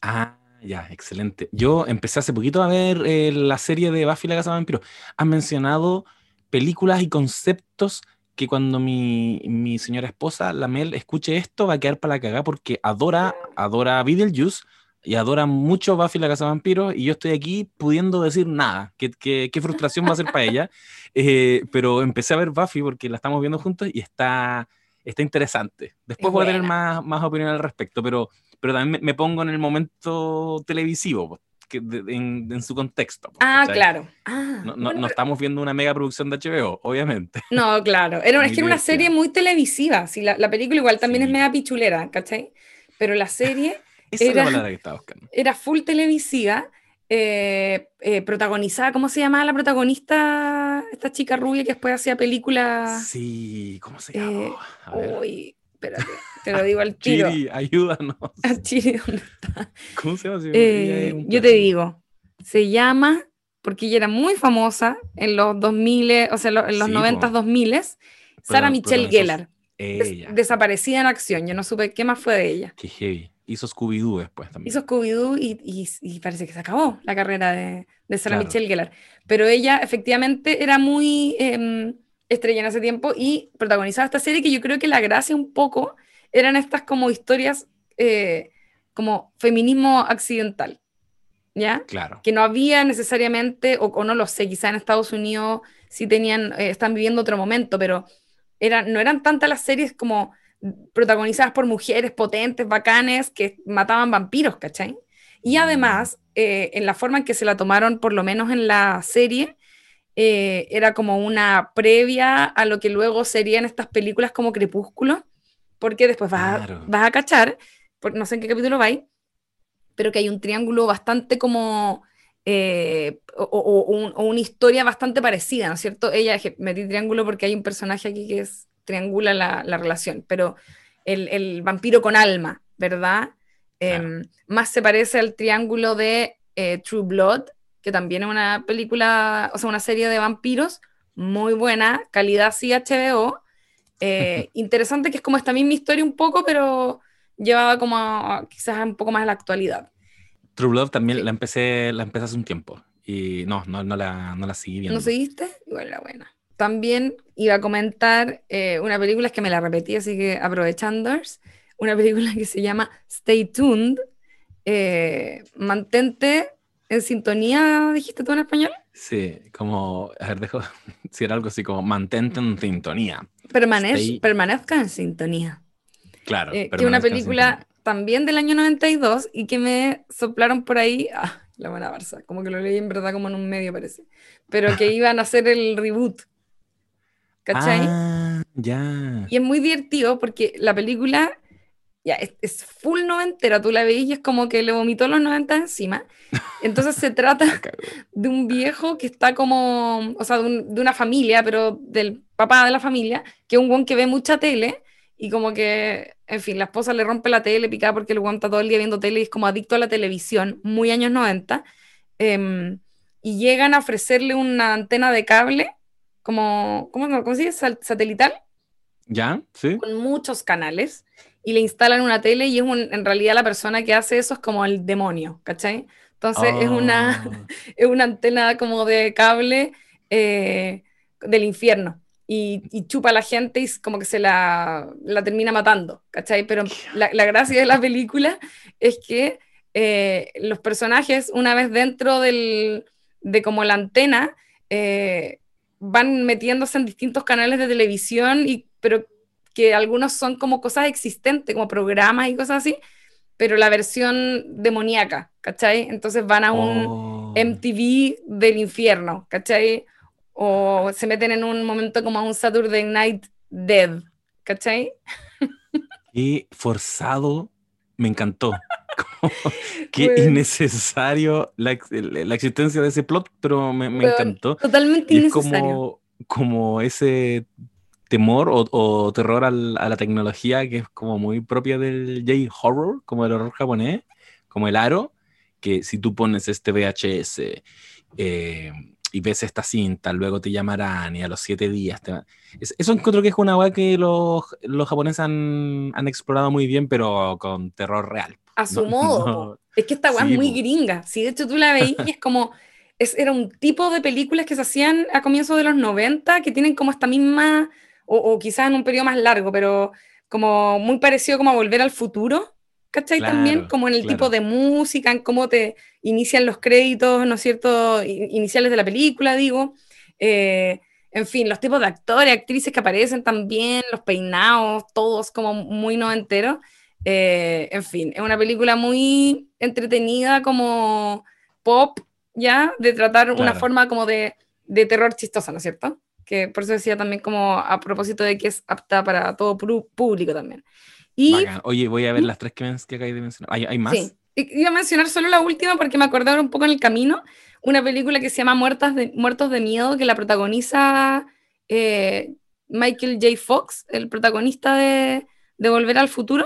S2: Ah, ya, excelente. Yo empecé hace poquito a ver eh, la serie de Buffy la Casa de Vampiros. Han mencionado películas y conceptos que cuando mi, mi, señora esposa, la Mel, escuche esto, va a quedar para la cagada porque adora, adora Beetlejuice y adora mucho Buffy la Casa de Vampiros y yo estoy aquí pudiendo decir nada. Qué, qué, qué frustración va a ser para ella. Eh, pero empecé a ver Buffy porque la estamos viendo juntos y está, está interesante. Después voy a tener más, más opinión al respecto, pero, pero también me, pongo en el momento televisivo en, su contexto.
S1: ah, claro. Ah,
S2: no, estamos viendo una mega producción de HBO, obviamente.
S1: No, claro. Era, es que era una serie muy televisiva. Sí, la, la película igual también es mega pichulera, ¿cachai? Pero la serie.
S2: Esa era, es la palabra que estaba buscando.
S1: Era full televisiva. Eh, eh, protagonizada, ¿cómo se llamaba la protagonista? Esta chica rubia que después hacía películas.
S2: Sí, ¿cómo se llama?
S1: Eh, uy, espérate. Te lo digo al tiro.
S2: Chiri, ayúdanos.
S1: Chiri, ¿dónde está?
S2: ¿Cómo se llama?
S1: Eh, yo te digo, se llama, porque ella era muy famosa en los 2000, o sea, en los 90, 2000, Sara Michelle Gellar. desaparecida en acción, yo no supe qué más fue de ella.
S2: Qué heavy. Hizo Scooby-Doo después también.
S1: Hizo Scooby-Doo y, y, parece que se acabó la carrera de, de Sarah Michelle Gellar. Pero ella efectivamente era muy eh, estrella en ese tiempo y protagonizaba esta serie que yo creo que la gracia un poco eran estas como historias eh, como feminismo accidental, ¿ya?
S2: Claro.
S1: Que no había necesariamente, o, no lo sé, quizá en Estados Unidos sí tenían, eh, están viviendo otro momento, pero eran, no eran tantas las series como protagonizadas por mujeres potentes, bacanes, que mataban vampiros, ¿cachai? Y además, eh, en la forma en que se la tomaron, por lo menos en la serie, era como una previa a lo que luego serían estas películas como Crepúsculo, porque después vas, a, vas a cachar, no sé en qué capítulo vais, pero que hay un triángulo bastante como, eh, o, una historia bastante parecida, ¿no es cierto? Ella, metí triángulo porque hay un personaje aquí que es, triangula la, la relación, pero el, el, vampiro con alma, ¿verdad? Em, más se parece al triángulo de eh, True Blood, que también es una película, o sea, una serie de vampiros muy buena, calidad sí HBO, eh, interesante que es como esta misma historia un poco, pero llevaba como quizás un poco más a la actualidad.
S2: True Love también la, empecé, la empecé hace un tiempo y no, no, no, la, no la seguí viendo.
S1: ¿No seguiste? Igual era buena. También iba a comentar eh, una película, es que me la repetí, así que aprovechando, una película que se llama Stay Tuned, eh, mantente en sintonía, dijiste tú en español.
S2: Sí, como, a ver, dejo decir algo así como mantente en sintonía.
S1: permanezca en sintonía.
S2: Claro.
S1: Eh, que una película también del año 92 y que me soplaron por ahí, ah, la buena Barça, como que lo leí en verdad como en un medio parece, pero que iban a hacer el reboot. ¿Cachai?
S2: Ah, ya.
S1: Y es muy divertido porque la película ya, es, full noventera, tú la veis y es como que le vomitó los 90 encima. Entonces se trata de un viejo que está como, o sea, de, una familia, pero del papá de la familia, que es un guan que ve mucha tele y como que, en fin, la esposa le rompe la tele picada porque el guan está todo el día viendo tele y es como adicto a la televisión, muy años 90. Em, y llegan a ofrecerle una antena de cable, como, ¿cómo, cómo se dice? Satelital.
S2: ¿Ya? Sí.
S1: Con muchos canales y le instalan una tele y es en realidad la persona que hace eso es como el demonio, ¿cachai? Entonces es, una, ah. es una antena como de cable eh, del infierno y, chupa a la gente y como que se la, la termina matando, ¿cachai? Pero la, la, gracia de la película es que eh, los personajes, una vez dentro del, de como la antena, eh, van metiéndose en distintos canales de televisión, y, pero que algunos son como cosas existentes, como programas y cosas así, pero la versión demoníaca, ¿cachai? Entonces van a un MTV oh. del infierno, ¿cachai? O se meten en un momento como a un Saturday Night Dead, ¿cachai?
S2: Y forzado, me encantó. Qué innecesario la, la, existencia de ese plot, pero me, me encantó.
S1: Totalmente innecesario.
S2: como, como ese temor o, terror a la tecnología que es como muy propia del J-horror, como el horror japonés, como el aro, que si tú pones este VHS eh, y ves esta cinta, luego te llamarán y a los siete días te Eso encuentro que es una weá que los, los japoneses han, han, explorado muy bien, pero con terror real.
S1: A su modo. Es que esta weá es muy gringa. Si de hecho tú la veías es como... Es, era un tipo de películas que se hacían a comienzos de los 90 que tienen como esta misma, o, o quizás en un periodo más largo, pero como muy parecido como a Volver al Futuro, ¿cachai? También como en el tipo de música, en cómo te inician los créditos, ¿no es cierto? Iniciales de la película, digo. Eh, en fin, los tipos de actores, actrices que aparecen también, los peinados, todos como muy noventeros. Eh, en fin, es una película muy entretenida, como pop, ya, de tratar una forma como de, de terror chistosa, ¿no es cierto? Que por eso decía también como a propósito de que es apta para todo público también.
S2: Oye, voy a ver las tres que, que acabáis de mencionar. ¿Hay, más? Sí.
S1: Iba a mencionar solo la última porque me acordé ahora un poco en el camino. Una película que se llama Muertas de, Muertos de Miedo, que la protagoniza eh, Michael J. Fox, el protagonista de, de, Volver al Futuro.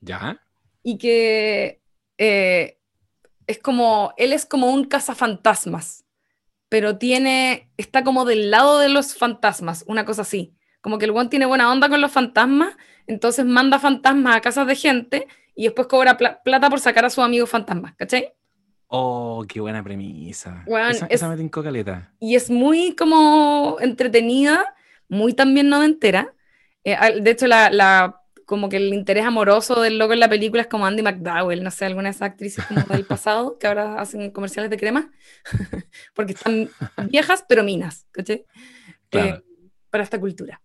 S2: Ya.
S1: Y que eh, es como, él es como un cazafantasmas, pero tiene, está como del lado de los fantasmas, una cosa así. Como que el one tiene buena onda con los fantasmas, entonces manda fantasmas a casas de gente y después cobra plata por sacar a sus amigos fantasmas, ¿cachai?
S2: Oh, qué buena premisa. esa,
S1: es,
S2: me caleta.
S1: Y es muy como entretenida, muy también noventera. Eh, de hecho, la, como que el interés amoroso del loco en la película es como Andy McDowell, no sé, alguna de esas actrices como del pasado que ahora hacen comerciales de crema, porque están viejas pero minas, ¿cachai? Eh, para esta cultura.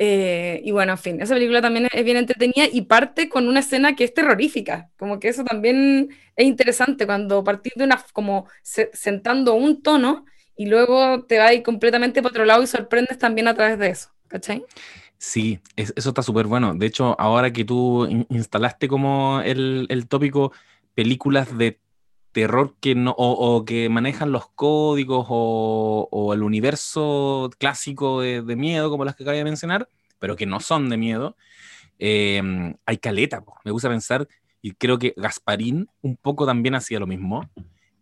S1: Eh, y bueno, en fin, esa película también es bien entretenida y parte con una escena que es terrorífica, como que eso también es interesante cuando partís de una, como sentando un tono y luego te vas completamente para otro lado y sorprendes también a través de eso, ¿cachai?
S2: Sí, eso está súper bueno. De hecho, ahora que tú instalaste como el, el tópico películas de terror que no, o, que manejan los códigos o, el universo clásico de, miedo, como las que acabo de mencionar, pero que no son de miedo, em, hay caleta. Me gusta pensar, y creo que Gasparín un poco también hacía lo mismo.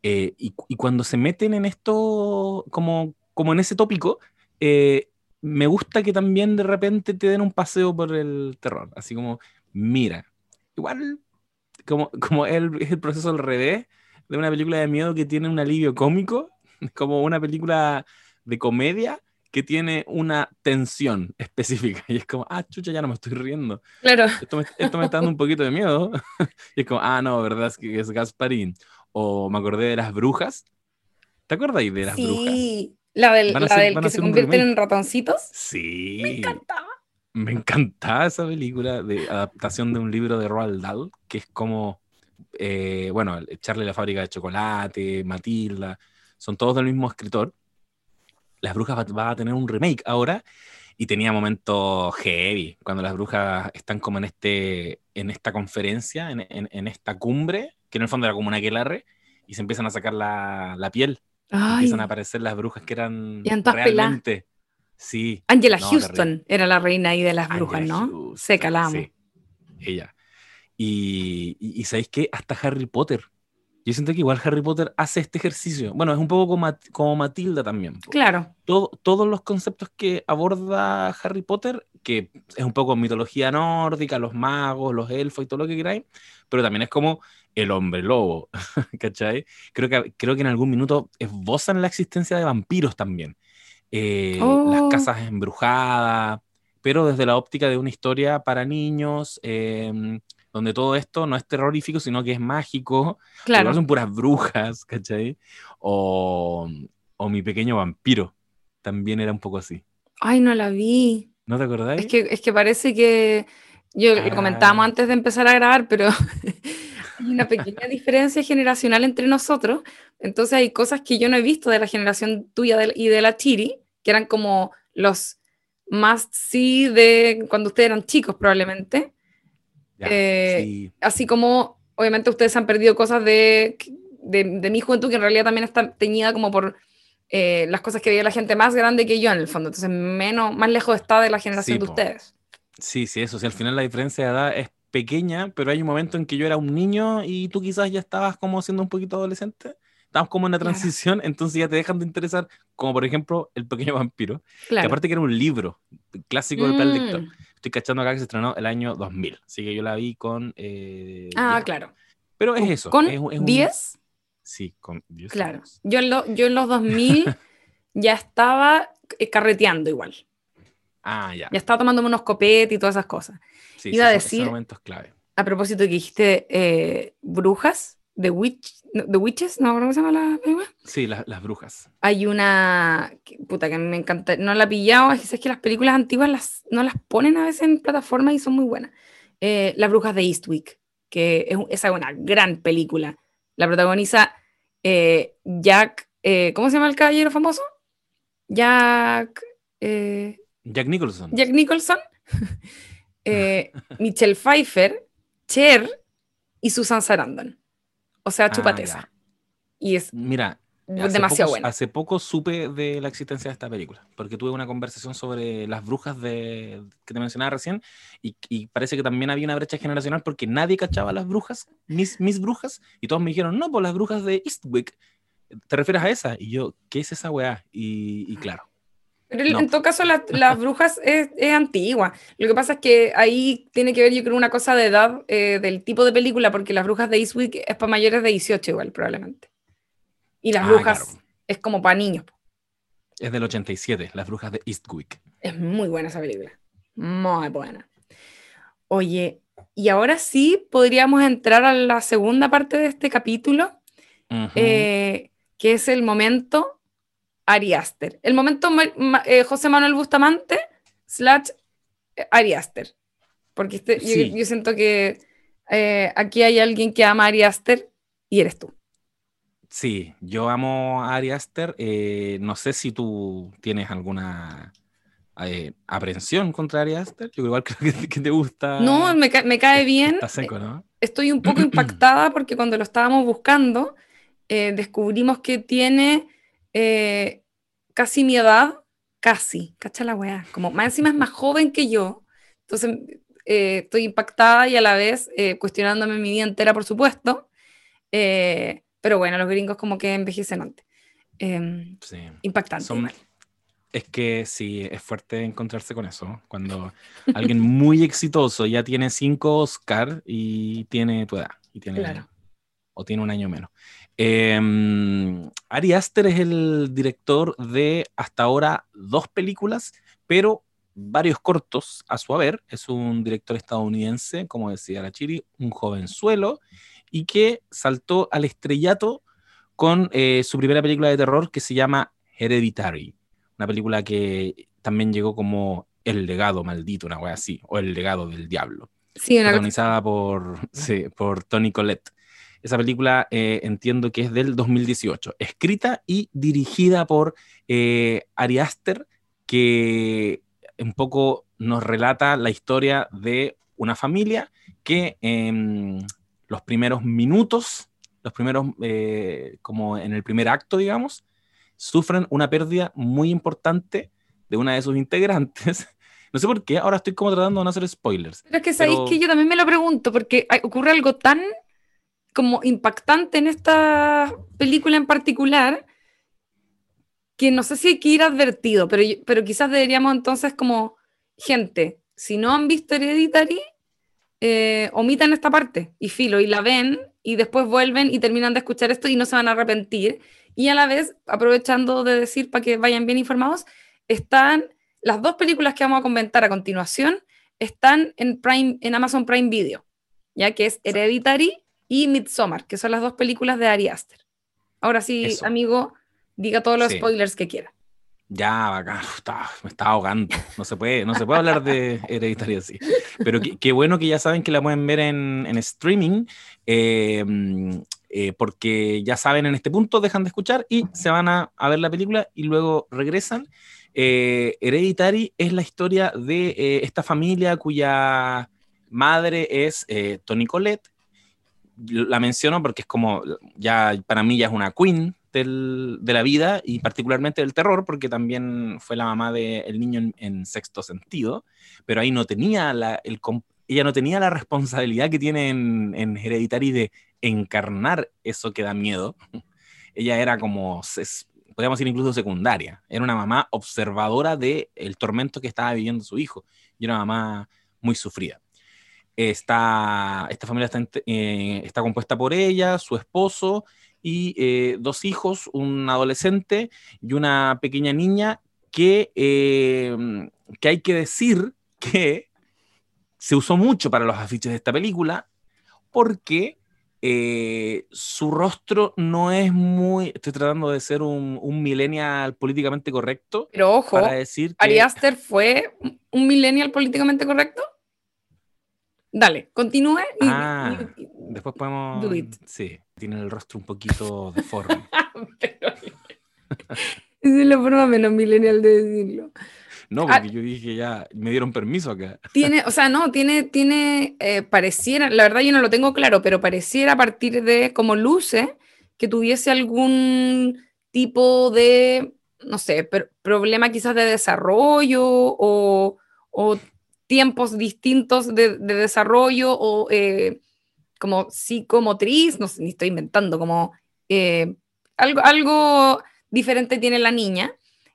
S2: Eh, y, cuando se meten en esto, como, como en ese tópico, eh, me gusta que también de repente te den un paseo por el terror. Así como, mira, igual como, como el, es el proceso al revés, de una película de miedo que tiene un alivio cómico, como una película de comedia que tiene una tensión específica. Y es como, ah, chucha, ya no me estoy riendo.
S1: Claro.
S2: Esto me, esto me está dando un poquito de miedo. y es como, ah, no, verdad es que es Gasparín. O me acordé de las brujas. ¿Te acuerdas de las brujas?
S1: Sí, la del, la del que se convierten en ratoncitos.
S2: Sí.
S1: Me encantaba.
S2: Me encantaba esa película de adaptación de un libro de Roald Dahl, que es como eh, bueno, echarle la fábrica de chocolate, Matilda, son todos del mismo escritor. Las Brujas va, a tener un remake ahora y tenía momentos heavy, cuando las brujas están como en, este, en esta conferencia, en, en, esta cumbre, que en el fondo era como una aquelarre, y se empiezan a sacar la, la piel. Empiezan a aparecer las brujas que eran realmente... Sí.
S1: Angela Houston era la reina ahí de las brujas, ¿no? Seca la
S2: Sí, ella. Y, y, ¿sabéis qué? Hasta Harry Potter. Yo siento que igual Harry Potter hace este ejercicio. Bueno, es un poco como, como Matilda también.
S1: Claro.
S2: Todo, todos los conceptos que aborda Harry Potter, que es un poco mitología nórdica, los magos, los elfos y todo lo que queráis, pero también es como el hombre lobo, ¿cachai? Creo que, creo que en algún minuto esbozan la existencia de vampiros también. Eh, las oh. casas embrujadas, pero desde la óptica de una historia para niños. Eh, donde todo esto no es terrorífico, sino que es mágico. Claro. Son puras brujas, ¿cachai? O, o Mi Pequeño Vampiro. También era un poco así.
S1: Ay, no la vi.
S2: ¿No te acordáis?
S1: Es que, es que parece que. Yo lo comentábamos ah. antes de empezar a grabar, pero hay una pequeña diferencia generacional entre nosotros. Entonces hay cosas que yo no he visto de la generación tuya y de la Chiri, que eran como los más sí de cuando ustedes eran chicos probablemente. Eh, así como, obviamente, ustedes han perdido cosas de, de, mi juventud que en realidad también está teñida como por eh, las cosas que veía la gente más grande que yo en el fondo, entonces menos, más lejos está de la generación
S2: Sí,
S1: de
S2: po.
S1: ustedes.
S2: Sí, sí, eso. Sí, al final la diferencia de edad es pequeña, pero hay un momento en que yo era un niño y tú quizás ya estabas como siendo un poquito adolescente. Estamos como en la
S1: Claro.
S2: transición, entonces ya te dejan de interesar, como por ejemplo El Pequeño Vampiro, que
S1: Claro.
S2: aparte que era un libro clásico del plan lector.
S1: Mm.
S2: Estoy cachando acá que se estrenó el año 2000, así que yo la vi con... eh,
S1: Ah,
S2: 10.
S1: claro.
S2: Pero es eso.
S1: ¿Con
S2: es, un- es un-
S1: 10?
S2: Sí, con 10
S1: Claro.
S2: años.
S1: Yo en, lo- yo en los 2000 ya estaba eh, carreteando igual.
S2: Ah, ya.
S1: Ya estaba tomándome unos copetes y todas esas cosas.
S2: Sí,
S1: iba a
S2: sí, ese
S1: decir-
S2: clave.
S1: A propósito de que dijiste eh, brujas, The, Witch, The Witches, ¿no? ¿Cómo se llama la película?
S2: Sí, las, las brujas.
S1: Hay una, que- puta, que a me encanta, no la he pillado, es que, es que las películas antiguas las, no las ponen a veces en plataformas y son muy buenas. Eh, las brujas de Eastwick, que es, esa es una gran película. La protagoniza eh, Jack, eh, ¿cómo se llama el caballero famoso? Jack,
S2: Jack Nicholson.
S1: Jack Nicholson, eh, Michelle Pfeiffer, Cher y Susan Sarandon. O sea,
S2: Ah,
S1: chupateza.
S2: ya.
S1: y es
S2: Mira,
S1: demasiado
S2: poco,
S1: buena.
S2: Hace poco supe de la existencia de esta película, porque tuve una conversación sobre las brujas de, que te mencionaba recién, y, y parece que también había una brecha generacional porque nadie cachaba las brujas, mis, mis brujas, y todos me dijeron, no, pues las brujas de Eastwick, ¿te refieres a esa? Y yo, ¿qué es esa weá? Y, y claro,
S1: Pero en-
S2: No.
S1: en todo caso, la- las brujas es, es antigua. Lo que pasa es que ahí tiene que ver, yo creo, una cosa de edad eh, del tipo de película, porque las brujas de Eastwick es para mayores de 18 igual, probablemente. Y las
S2: Ah,
S1: brujas
S2: claro.
S1: es como para niños.
S2: es del 87, las brujas de Eastwick.
S1: Es muy buena esa película. Muy buena. Oye, y ahora sí podríamos entrar a la segunda parte de este capítulo,
S2: Ujú.
S1: eh, que es el momento Ari Aster. El momento eh, José Manuel Bustamante slash eh, Ari Aster. Porque este- yo-
S2: Sí.
S1: yo, siento que eh, aquí hay alguien que ama a Ari Aster y eres tú.
S2: Sí, yo amo a Ari Aster. eh, no sé si tú tienes alguna aprensión contra Ari Aster. Yo igual creo que, que te gusta.
S1: No, me, ca- me cae bien.
S2: Está seco, ¿no?
S1: Estoy un poco impactada porque cuando lo estábamos buscando, descubrimos que tiene eh, casi mi edad, casi, cacha la weá, como más encima es más joven que yo, entonces eh, estoy impactada y a la vez eh, cuestionándome mi vida entera, por supuesto, eh, pero bueno, los gringos como que envejecen antes. Em,
S2: Sí.
S1: impactante.
S2: Son-. Es que sí, es fuerte encontrarse con eso. Cuando alguien muy exitoso ya tiene cinco Oscar y tiene tu edad. Y tiene,
S1: Claro.
S2: O tiene un año menos. Eh, Ari Aster es el director de hasta ahora dos películas, pero varios cortos a su haber. Es un director estadounidense, como decía la Chiri, un jovenzuelo, y que saltó al estrellato con eh, su primera película de terror que se llama Hereditary. Una película que también llegó como El legado maldito, una wea así, o El legado del diablo
S1: Sí, una cosa-
S2: protagonizada por, sí, por Tony Collette. Esa película eh, entiendo que es del 2018, escrita y dirigida por eh, Ari Aster, que un poco nos relata la historia de una familia que en los primeros minutos, los primeros, eh, como en el primer acto, digamos, sufren una pérdida muy importante de una de sus integrantes. No sé por qué, ahora estoy como tratando de no hacer spoilers.
S1: Pero es que sabéis
S2: Pero-
S1: que yo también me lo pregunto, porque ocurre algo tan como impactante en esta película en particular, que no sé si hay que ir advertido, pero, pero quizás deberíamos entonces como, gente, si no han visto Hereditary, eh, omitan esta parte y filo, y la ven, y después vuelven y terminan de escuchar esto y no se van a arrepentir. Y a la vez, aprovechando de decir para que vayan bien informados, están las dos películas que vamos a comentar a continuación, están en, Prime, en Amazon Prime Video, ya que es Hereditary y Midsommar, que son las dos películas de Ari Aster. Ahora sí,
S2: Eso.
S1: amigo, diga todos los
S2: Sí.
S1: spoilers que quiera.
S2: Ya, uf, está- me está ahogando. No se puede, no se puede hablar de hereditaria así. Pero qué, bueno que ya saben que la pueden ver en, en streaming, eh, eh, porque ya saben en este punto, dejan de escuchar y se van a, a ver la película y luego regresan. Eh, Hereditary es la historia de eh, esta familia cuya madre es eh, Toni Collette. La menciono porque es como, ya para mí ya es una queen de la vida y particularmente del terror, porque también fue la mamá del niño en, sexto sentido, pero ahí no tenía la, el, ella no tenía la responsabilidad que tiene en, en Hereditary de encarnar eso que da miedo. Ella era como, podríamos decir incluso secundaria, era una mamá observadora del el tormento que estaba viviendo su hijo y una mamá muy sufrida. Esta, esta familia está, eh, está compuesta por ella, su esposo y eh, dos hijos, un adolescente y una pequeña niña que, eh, que hay que decir que se usó mucho para los afiches de esta película porque su rostro no es muy. Estoy tratando de ser un, un millennial políticamente correcto.
S1: Pero ojo, para decir que, Ari Aster fue un millennial políticamente correcto. Dale, continúe.
S2: ah, después podemos. Sí, tiene el rostro un poquito deforme. Pero,
S1: esa es la forma menos millennial de decirlo.
S2: No, ah, porque yo dije ya, me dieron permiso acá.
S1: Tiene, o sea, no, tiene, tiene, eh, pareciera, la verdad yo no lo tengo claro, pero pareciera a partir de como luce que tuviese algún tipo de, no sé, problema quizás de desarrollo o, o tiempos distintos de, desarrollo o eh, como psicomotriz, no sé, ni estoy inventando, como eh, algo, algo diferente tiene la niña,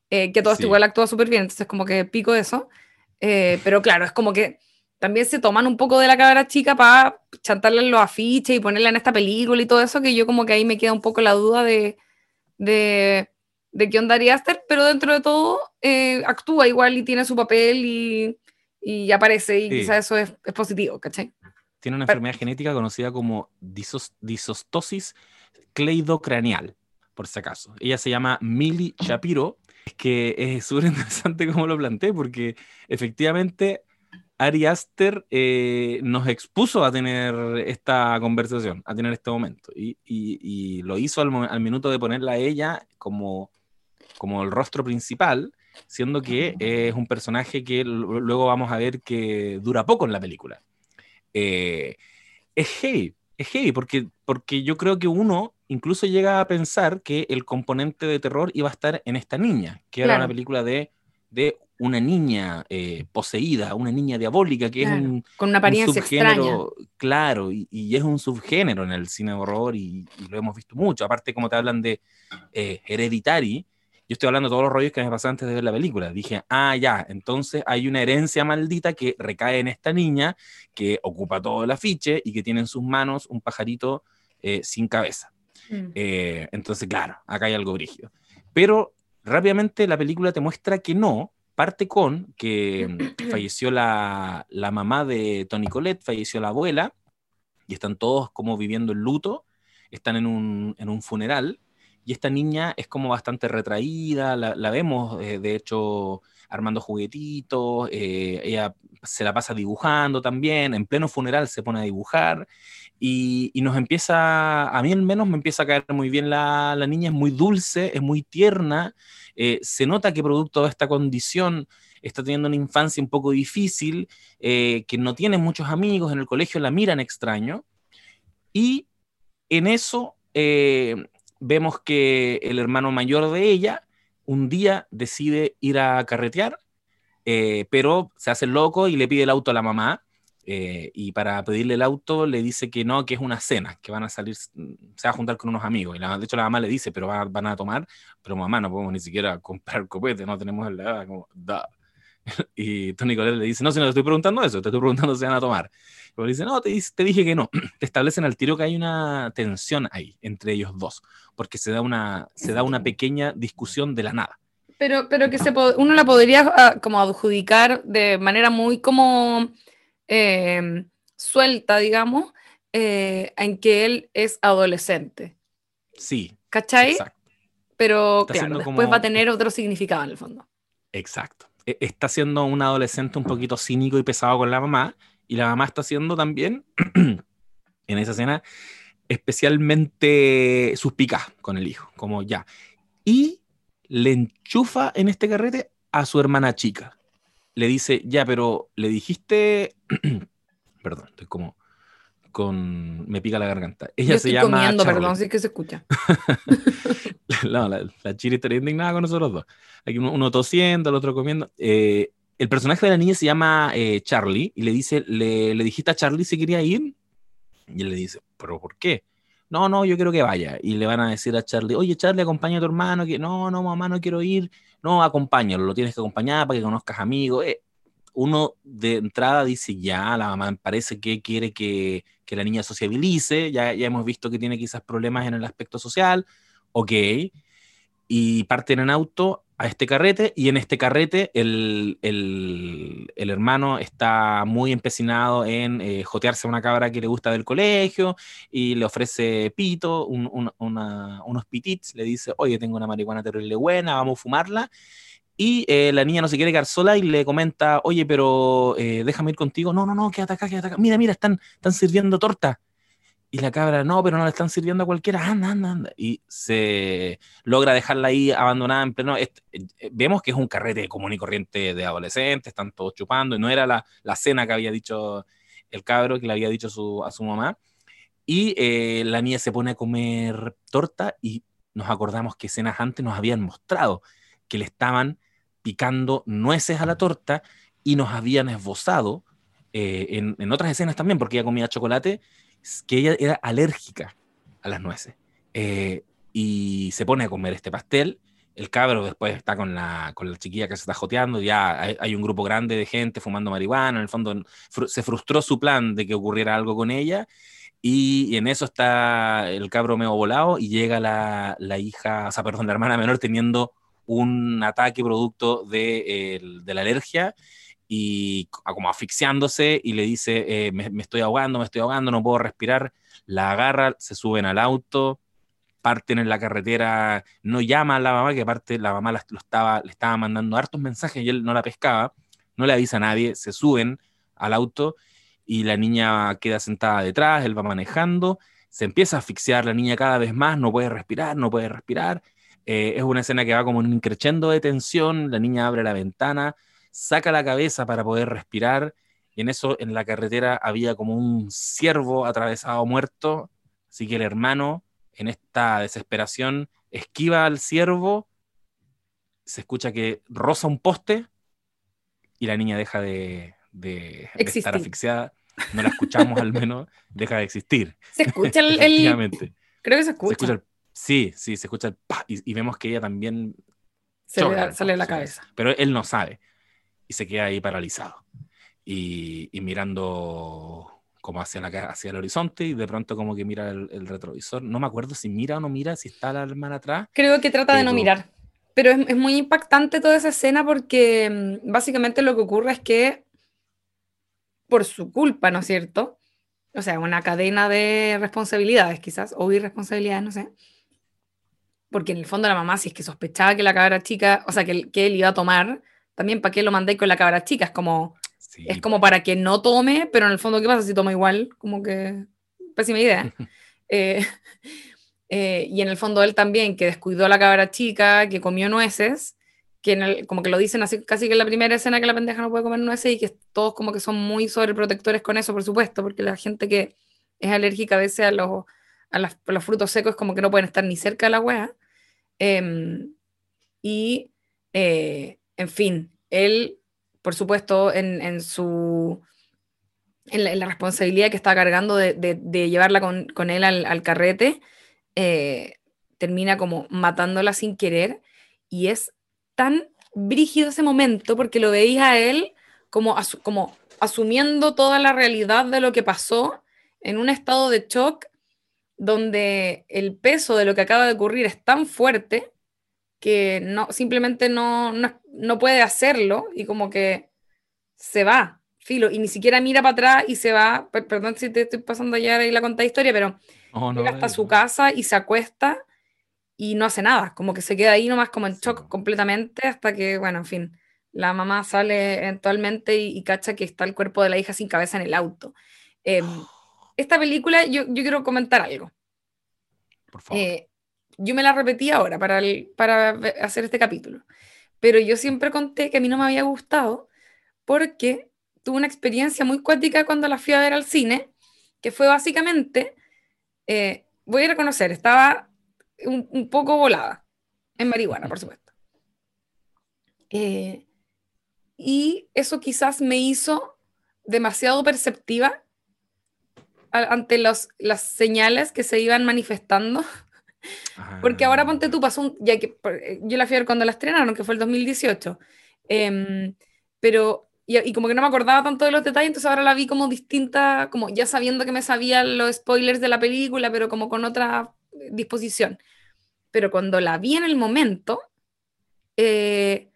S1: eh, que todo esto igual actúa súper bien, entonces como que pico eso, pero claro, es como que también se toman un poco de la cabra chica para chantarle los afiches y ponerla en esta película y todo eso, que yo como que ahí me queda un poco la duda de, de, de qué onda Aster, pero dentro de todo actúa igual y tiene su papel y y aparece y quizás eso es, positivo, ¿cachai?
S2: Tiene una enfermedad genética conocida como disostosis cleidocranial, por si acaso. Ella se llama Millie Shapiro, es que es súper interesante como lo planteé, porque efectivamente Ari Aster eh, nos expuso a tener esta conversación, a tener este momento, y, y, lo hizo al, al, minuto de ponerla a ella como, como el rostro principal, siendo que es un personaje que luego vamos a ver que dura poco en la película. Eh, es heavy, es heavy, porque, porque yo creo que uno incluso llega a pensar que el componente de terror iba a estar en esta niña, que era una película de, de una niña eh, poseída, una niña diabólica, que es un,
S1: con una apariencia
S2: subgénero, claro, y, es un subgénero en el cine horror y, lo hemos visto mucho. Aparte, como te hablan de eh, Hereditary, yo estoy hablando de todos los rollos que me pasaron antes de ver la película. Dije, ah, ya, entonces hay una herencia maldita que recae en esta niña que ocupa todo el afiche y que tiene en sus manos un pajarito eh, sin cabeza. Mm. Eh, entonces, claro, acá hay algo brígido. Pero rápidamente la película te muestra que no, parte con que falleció la, la, mamá de Tony Colette, falleció la abuela, y están todos como viviendo el luto, están en un, en un funeral, y esta niña es como bastante retraída, la, vemos eh, de hecho armando juguetitos, eh, ella se la pasa dibujando también, en pleno funeral se pone a dibujar y, nos empieza, a mí al menos me empieza a caer muy bien la, niña, es muy dulce, es muy tierna, eh, se nota que producto de esta condición está teniendo una infancia un poco difícil, que no tiene muchos amigos, en el colegio la miran extraño y en eso vemos que el hermano mayor de ella un día decide ir a carretear, eh, pero se hace loco y le pide el auto a la mamá. Eh, y para pedirle el auto le dice que no, que es una cena, que van a salir, se va a juntar con unos amigos. Y de hecho la mamá le dice, pero van, a tomar, pero mamá, no podemos ni siquiera comprar copete, no tenemos la edad, como, da. Y Tony Colette le dice, no, si no te estoy preguntando eso, te estoy preguntando si van a tomar. Pero dice, no, te, te dije que no. Te establecen al tiro que hay una tensión ahí entre ellos dos, porque se da una, se da una pequeña discusión de la nada.
S1: Pero, pero que se uno la podría ah, como adjudicar de manera muy como em, suelta, digamos, eh, en que él es adolescente.
S2: Sí.
S1: ¿Cachai? Exacto. Pero claro, después va a tener otro significado en el fondo.
S2: Exacto. E, está siendo un adolescente un poquito cínico y pesado con la mamá, y la mamá está siendo también, en esa escena, especialmente suspicaz con el hijo, como ya. Y le enchufa en este carrete a su hermana chica. Le dice, ya, pero le dijiste, perdón, estoy como con Me pica la garganta. Ella
S1: Yo
S2: se
S1: estoy
S2: llama.
S1: comiendo, perdón, sí que se escucha.
S2: no, la, la Chiri estaría indignada con nosotros dos. Aquí uno, uno tosiendo, el otro comiendo. Eh, el personaje de la niña se llama eh, Charlie y le dice, le, le dijiste a Charlie si quería ir. Y él le dice, ¿pero por qué? No, no, yo quiero que vaya. Y le van a decir a Charlie, oye, Charlie, acompaña a tu hermano. Que no, no, mamá, no quiero ir. No, acompáñalo, lo tienes que acompañar para que conozcas amigos. Eh, uno de entrada dice, ya, la mamá parece que quiere que, que la niña sociabilice. Ya, ya hemos visto que tiene quizás problemas en el aspecto social. Ok. Y parten en auto a este carrete y en este carrete el, el, el hermano está muy empecinado en eh, jotearse a una cabra que le gusta del colegio y le ofrece pito, un, un, una, unos pitits, le dice, oye, tengo una marihuana terrible buena, vamos a fumarla. Y eh, la niña no se quiere quedar sola y le comenta, oye, pero eh, déjame ir contigo. No, no, no, quédate acá, quédate acá. Mira, mira, están, están sirviendo torta. Y la cabra, no, pero no le están sirviendo a cualquiera, anda, anda, anda. Y se logra dejarla ahí abandonada en pleno. Este, vemos que es un carrete común y corriente de adolescentes, están todos chupando, y no era la, la cena que había dicho el cabro, que le había dicho su, a su mamá. Y eh, la niña se pone a comer torta y nos acordamos que escenas antes nos habían mostrado que le estaban picando nueces a la torta y nos habían esbozado eh, en, en otras escenas también, porque ella comía chocolate que ella era alérgica a las nueces. Eh, y se pone a comer este pastel. El cabro después está con la, con la chiquilla que se está joteando. Ya hay, hay un grupo grande de gente fumando marihuana. En el fondo fr se frustró su plan de que ocurriera algo con ella. Y, en eso está el cabro medio volado y llega la, la, hija, o sea, perdón, la hermana menor teniendo un ataque producto de, el, de la alergia y como asfixiándose y le dice, eh, me, estoy ahogando, me estoy ahogando, no puedo respirar, la agarra, se suben al auto, parten en la carretera, no llama a la mamá, que aparte la mamá la, lo estaba, le estaba mandando hartos mensajes y él no la pescaba, no le avisa a nadie, se suben al auto y la niña queda sentada detrás, él va manejando, se empieza a asfixiar la niña cada vez más, no puede respirar, no puede respirar, eh, es una escena que va como un crescendo de tensión, la niña abre la ventana, saca la cabeza para poder respirar, y en eso en la carretera había como un ciervo atravesado muerto, así que el hermano, en esta desesperación, esquiva al ciervo, se escucha que roza un poste y la niña deja de, de, de estar asfixiada. No la escuchamos al menos, deja de existir.
S1: Se escucha el... el... Creo que se escucha.
S2: Se escucha el... Sí, sí, se escucha el... Y, y, vemos que ella también...
S1: Se choca, le sale la cabeza.
S2: Pero él no sabe y se queda ahí paralizado y, y mirando como hacia, la, hacia el horizonte y de pronto como que mira el, el, retrovisor. No me acuerdo si mira o no mira, si está la hermana atrás.
S1: Creo que trata pero... de no mirar. Pero es, es, muy impactante toda esa escena porque mm, básicamente lo que ocurre es que por su culpa, ¿no es cierto? O sea, una cadena de responsabilidades quizás, o irresponsabilidades, no sé. Porque en el fondo la mamá, si es que sospechaba que la cabra chica, o sea, que, que él iba a tomar, también para qué lo mandé con la cabra chica, es como, sí. es como para que no tome, pero en el fondo, ¿qué pasa si toma igual? Como que, pésima idea. eh, eh, y en el fondo él también, que descuidó a la cabra chica, que comió nueces, que en el, como que lo dicen así, casi que en la primera escena que la pendeja no puede comer nueces y que todos como que son muy sobreprotectores con eso, por supuesto, porque la gente que es alérgica a veces a los, a, las, a los frutos secos como que no pueden estar ni cerca de la wea. Eh, y, eh, en fin, él, por supuesto, en, su... En la, responsabilidad que está cargando de, llevarla con, él al, carrete, eh, termina como matándola sin querer. Y es tan brígido ese momento porque lo veis a él como, como asumiendo toda la realidad de lo que pasó en un estado de shock donde el peso de lo que acaba de ocurrir es tan fuerte que no, simplemente no, no, no puede hacerlo y como que se va, filo, y ni siquiera mira para atrás y se va, perdón si te estoy pasando ya ahí la contada historia, pero
S2: oh,
S1: llega hasta su casa y se acuesta y no hace nada, como que se queda ahí nomás como en shock completamente hasta que, bueno, en fin, la mamá sale eventualmente y, y cacha que está el cuerpo de la hija sin cabeza en el auto. Eh, esta película, yo, yo, quiero comentar algo.
S2: Por favor.
S1: Eh, yo me la repetí ahora para, para hacer este capítulo, pero yo siempre conté que a mí no me había gustado porque tuve una experiencia muy cuática cuando la fui a ver al cine que fue básicamente, eh, voy a reconocer, estaba un, poco volada, en marihuana, por supuesto. Eh, y eso quizás me hizo demasiado perceptiva ante los, las señales que se iban manifestando. Porque ahora ponte tú, pasó un, ya que eh, yo la fui a ver cuando la estrenaron, que fue el 2018, em, pero y, como que no me acordaba tanto de los detalles, entonces ahora la vi como distinta, como ya sabiendo que me sabían los spoilers de la película, pero como con otra disposición. Pero cuando la vi en el momento, eh,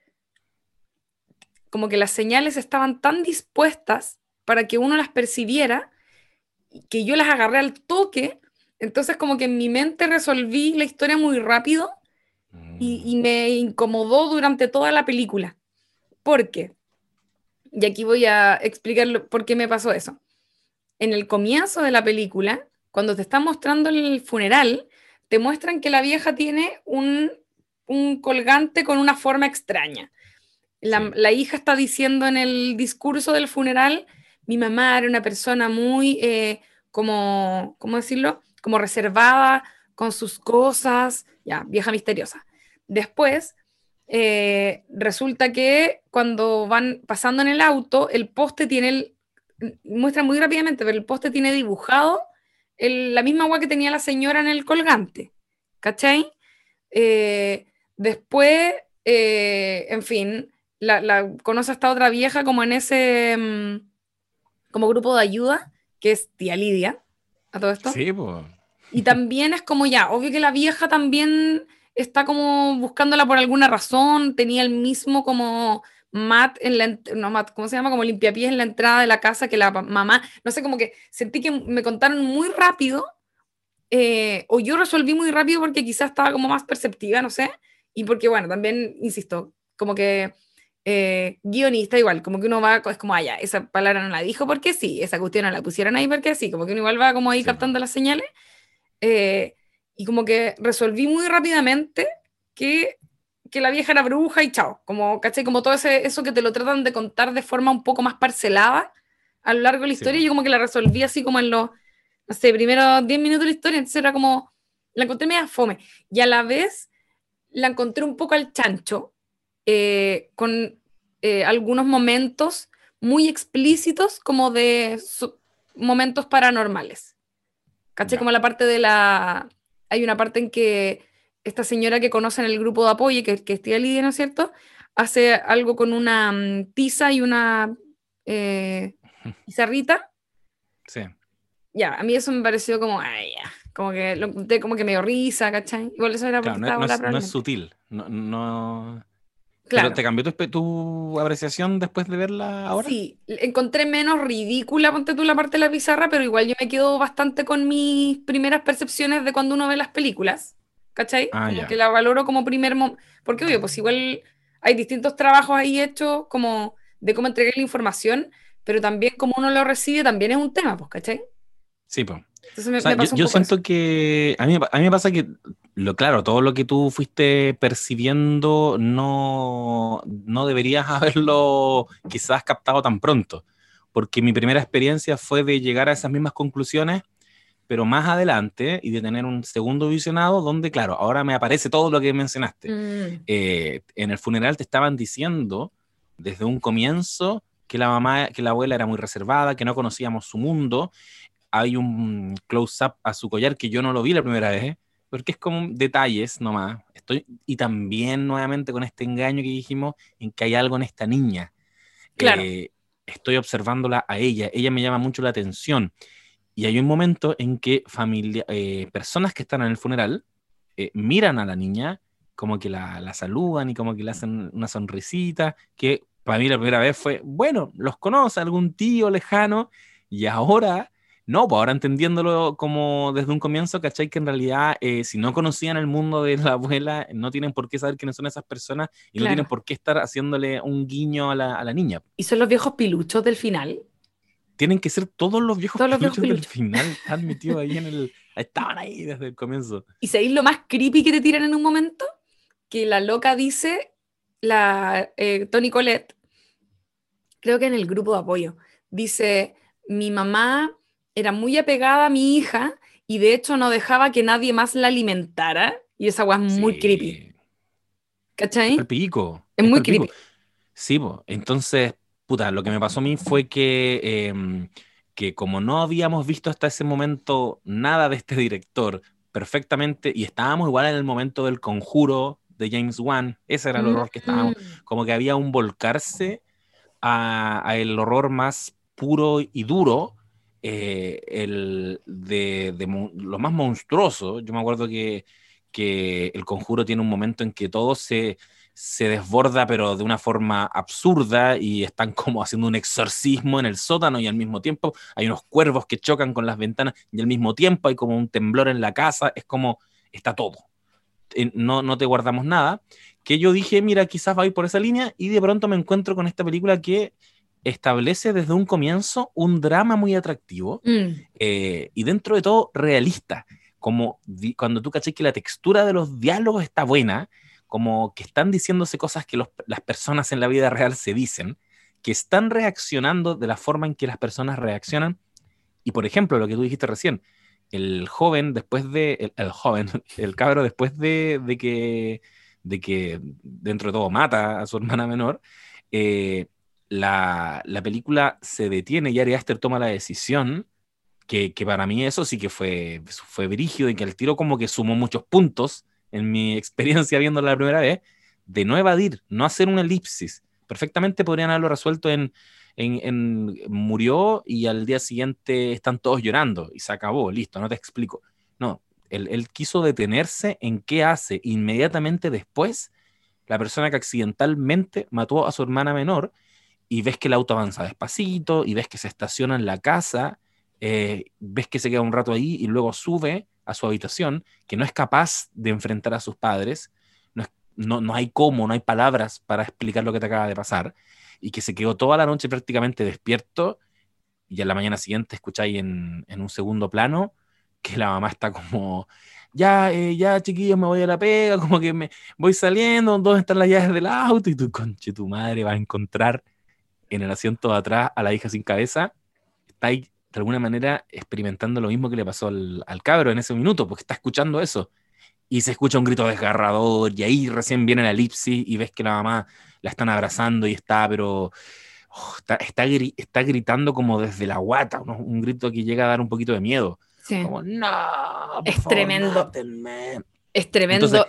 S1: como que las señales estaban tan dispuestas para que uno las percibiera, que yo las agarré al toque, entonces como que en mi mente resolví la historia muy rápido y, y me incomodó durante toda la película. ¿Por qué? Y aquí voy a explicar por qué me pasó eso. En el comienzo de la película, cuando te están mostrando el funeral, te muestran que la vieja tiene un, colgante con una forma extraña. La, hija está diciendo en el discurso del funeral, mi mamá era una persona muy, eh, como, ¿cómo decirlo? Como reservada con sus cosas, ya, vieja misteriosa. Después eh, resulta que cuando van pasando en el auto, el poste tiene el, muestra muy rápidamente, pero el poste tiene dibujado la misma agua que tenía la señora en el colgante, ¿cachai? Eh, después, eh, en fin, la, conoce a esta otra vieja como en ese, mm, como grupo de ayuda, que es tía Lidia, a todo esto.
S2: Sí, pues.
S1: Y también es como ya, obvio que la vieja también está como buscándola por alguna razón, tenía el mismo como mat en la, no mat, ¿cómo se llama? Como limpiapiés en la entrada de la casa que la mamá, no sé, como que sentí que me contaron muy rápido, eh, o yo resolví muy rápido porque quizás estaba como más perceptiva, no sé, y porque bueno, también, insisto, como que eh, guionista igual, como que uno va, es como, ah, esa palabra no la dijo porque sí, esa cuestión no la pusieron ahí porque sí, como que uno igual va como ahí captando las señales. Eh, y como que resolví muy rápidamente que, que la vieja era bruja y chao. Como, ¿cachai? Como todo ese, eso que te lo tratan de contar de forma un poco más parcelada a lo largo de la historia. Y yo como que la resolví así como en los, no sé, primeros 10 minutos de la historia. Entonces era como, la encontré media fome. Y a la vez la encontré un poco al chancho, eh, con eh, algunos momentos muy explícitos como de momentos paranormales. ¿Cachai? Como la parte de la, hay una parte en que esta señora que conoce en el grupo de apoyo, que, que es tía Lidia, ¿no es cierto? Hace algo con una mm, tiza y una eh, pizarrita.
S2: Sí.
S1: Ya, a mí eso me pareció como, ay, ya, como que lo como que me dio risa, ¿cachai? Igual eso era
S2: claro, no, es, no, es, sutil, no, no... Claro. ¿Pero te cambió tu, tu, apreciación después de verla ahora?
S1: Sí, encontré menos ridícula, ponte tú la parte de la pizarra, pero igual yo me quedo bastante con mis primeras percepciones de cuando uno ve las películas, ¿cachai? Ah, como que la valoro como primer momento, porque obvio, pues igual hay distintos trabajos ahí hechos como de cómo entregar la información, pero también como uno lo recibe también es un tema, pues, ¿cachai?
S2: Sí, pues yo, siento que a mí, a mí me pasa que, lo claro, todo lo que tú fuiste percibiendo no, no deberías haberlo quizás captado tan pronto, porque mi primera experiencia fue de llegar a esas mismas conclusiones, pero más adelante y de tener un segundo visionado donde, claro, ahora me aparece todo lo que mencionaste. Mm. Eh, en el funeral te estaban diciendo desde un comienzo que la mamá, que la abuela era muy reservada, que no conocíamos su mundo hay un close-up a su collar que yo no lo vi la primera vez, porque es como detalles nomás. Estoy, y también nuevamente con este engaño que dijimos en que hay algo en esta niña.
S1: Claro. Eh,
S2: estoy observándola a ella, ella me llama mucho la atención. Y hay un momento en que familia, eh, personas que están en el funeral eh, miran a la niña, como que la, la, saludan y como que le hacen una sonrisita, que para mí la primera vez fue, bueno, los conoce algún tío lejano, y ahora no, pues ahora entendiéndolo como desde un comienzo, ¿cachai? Que en realidad, eh, si no conocían el mundo de la abuela, no tienen por qué saber quiénes son esas personas y no tienen por qué estar haciéndole un guiño a la, niña.
S1: ¿Y son los viejos piluchos del final?
S2: Tienen que ser todos los viejos, piluchos, del final. Están metidos ahí en el. Estaban ahí desde el comienzo.
S1: ¿Y sabéis lo más creepy que te tiran en un momento? Que la loca dice, la eh, Tony Colette, creo que en el grupo de apoyo, dice: Mi mamá era muy apegada a mi hija y de hecho no dejaba que nadie más la alimentara. Y esa weá es muy
S2: Sí.
S1: creepy. ¿Cachai?
S2: Es palpico,
S1: Es muy creepy.
S2: Sí, po. entonces, puta, lo que me pasó a mí fue que, em, que como no habíamos visto hasta ese momento nada de este director perfectamente, y estábamos igual en el momento del conjuro de James Wan, ese era el horror que estábamos,
S1: Mm.
S2: como que había un volcarse a, a el horror más puro y duro, eh, el de, lo más monstruoso. Yo me acuerdo que, que el conjuro tiene un momento en que todo se, se desborda, pero de una forma absurda, y están como haciendo un exorcismo en el sótano, y al mismo tiempo hay unos cuervos que chocan con las ventanas, y al mismo tiempo hay como un temblor en la casa, es como está todo. Eh, No, no te guardamos nada que yo dije, mira, quizás va a ir por esa línea, y de pronto me encuentro con esta película que establece desde un comienzo un drama muy atractivo
S1: Mm.
S2: eh, y dentro de todo realista, como cuando tú caché que la textura de los diálogos está buena, como que están diciéndose cosas que los- las personas en la vida real se dicen, que están reaccionando de la forma en que las personas reaccionan, y por ejemplo, lo que tú dijiste recién, el joven después de, el, el joven, el cabro después de, de que, de que dentro de todo mata a su hermana menor, eh, la, la película se detiene y Ari Aster toma la decisión, que, que para mí eso sí que fue, fue brígido y que el tiro como que sumó muchos puntos en mi experiencia viéndola la primera vez, de no evadir, no hacer una elipsis. Perfectamente podrían haberlo resuelto en, en, en murió y al día siguiente están todos llorando y se acabó, listo, no te explico. No, él, él quiso detenerse en qué hace inmediatamente después la persona que accidentalmente mató a su hermana menor y ves que el auto avanza despacito y ves que se estaciona en la casa, eh, ves que se queda un rato ahí y luego sube a su habitación, que no es capaz de enfrentar a sus padres, no, no, no hay cómo, no hay palabras para explicar lo que te acaba de pasar, y que se quedó toda la noche prácticamente despierto, y a la mañana siguiente escucháis en, en un segundo plano que la mamá está como, ya, eh, ya chiquillos, me voy a la pega, como que me voy saliendo, ¿dónde están las llaves del auto? Y tu conche, tu madre va a encontrar en el asiento de atrás a la hija sin cabeza, está ahí de alguna manera experimentando lo mismo que le pasó al, al cabro en ese minuto, porque está escuchando eso. Y se escucha un grito desgarrador, y ahí recién viene la elipsis y ves que la mamá la están abrazando y está, pero oh, está, está, está gritando como desde la guata, ¿no? un grito que llega a dar un poquito de miedo.
S1: Sí.
S2: Como, no, por
S1: Es
S2: favor,
S1: tremendo.
S2: mátenme".
S1: Es tremendo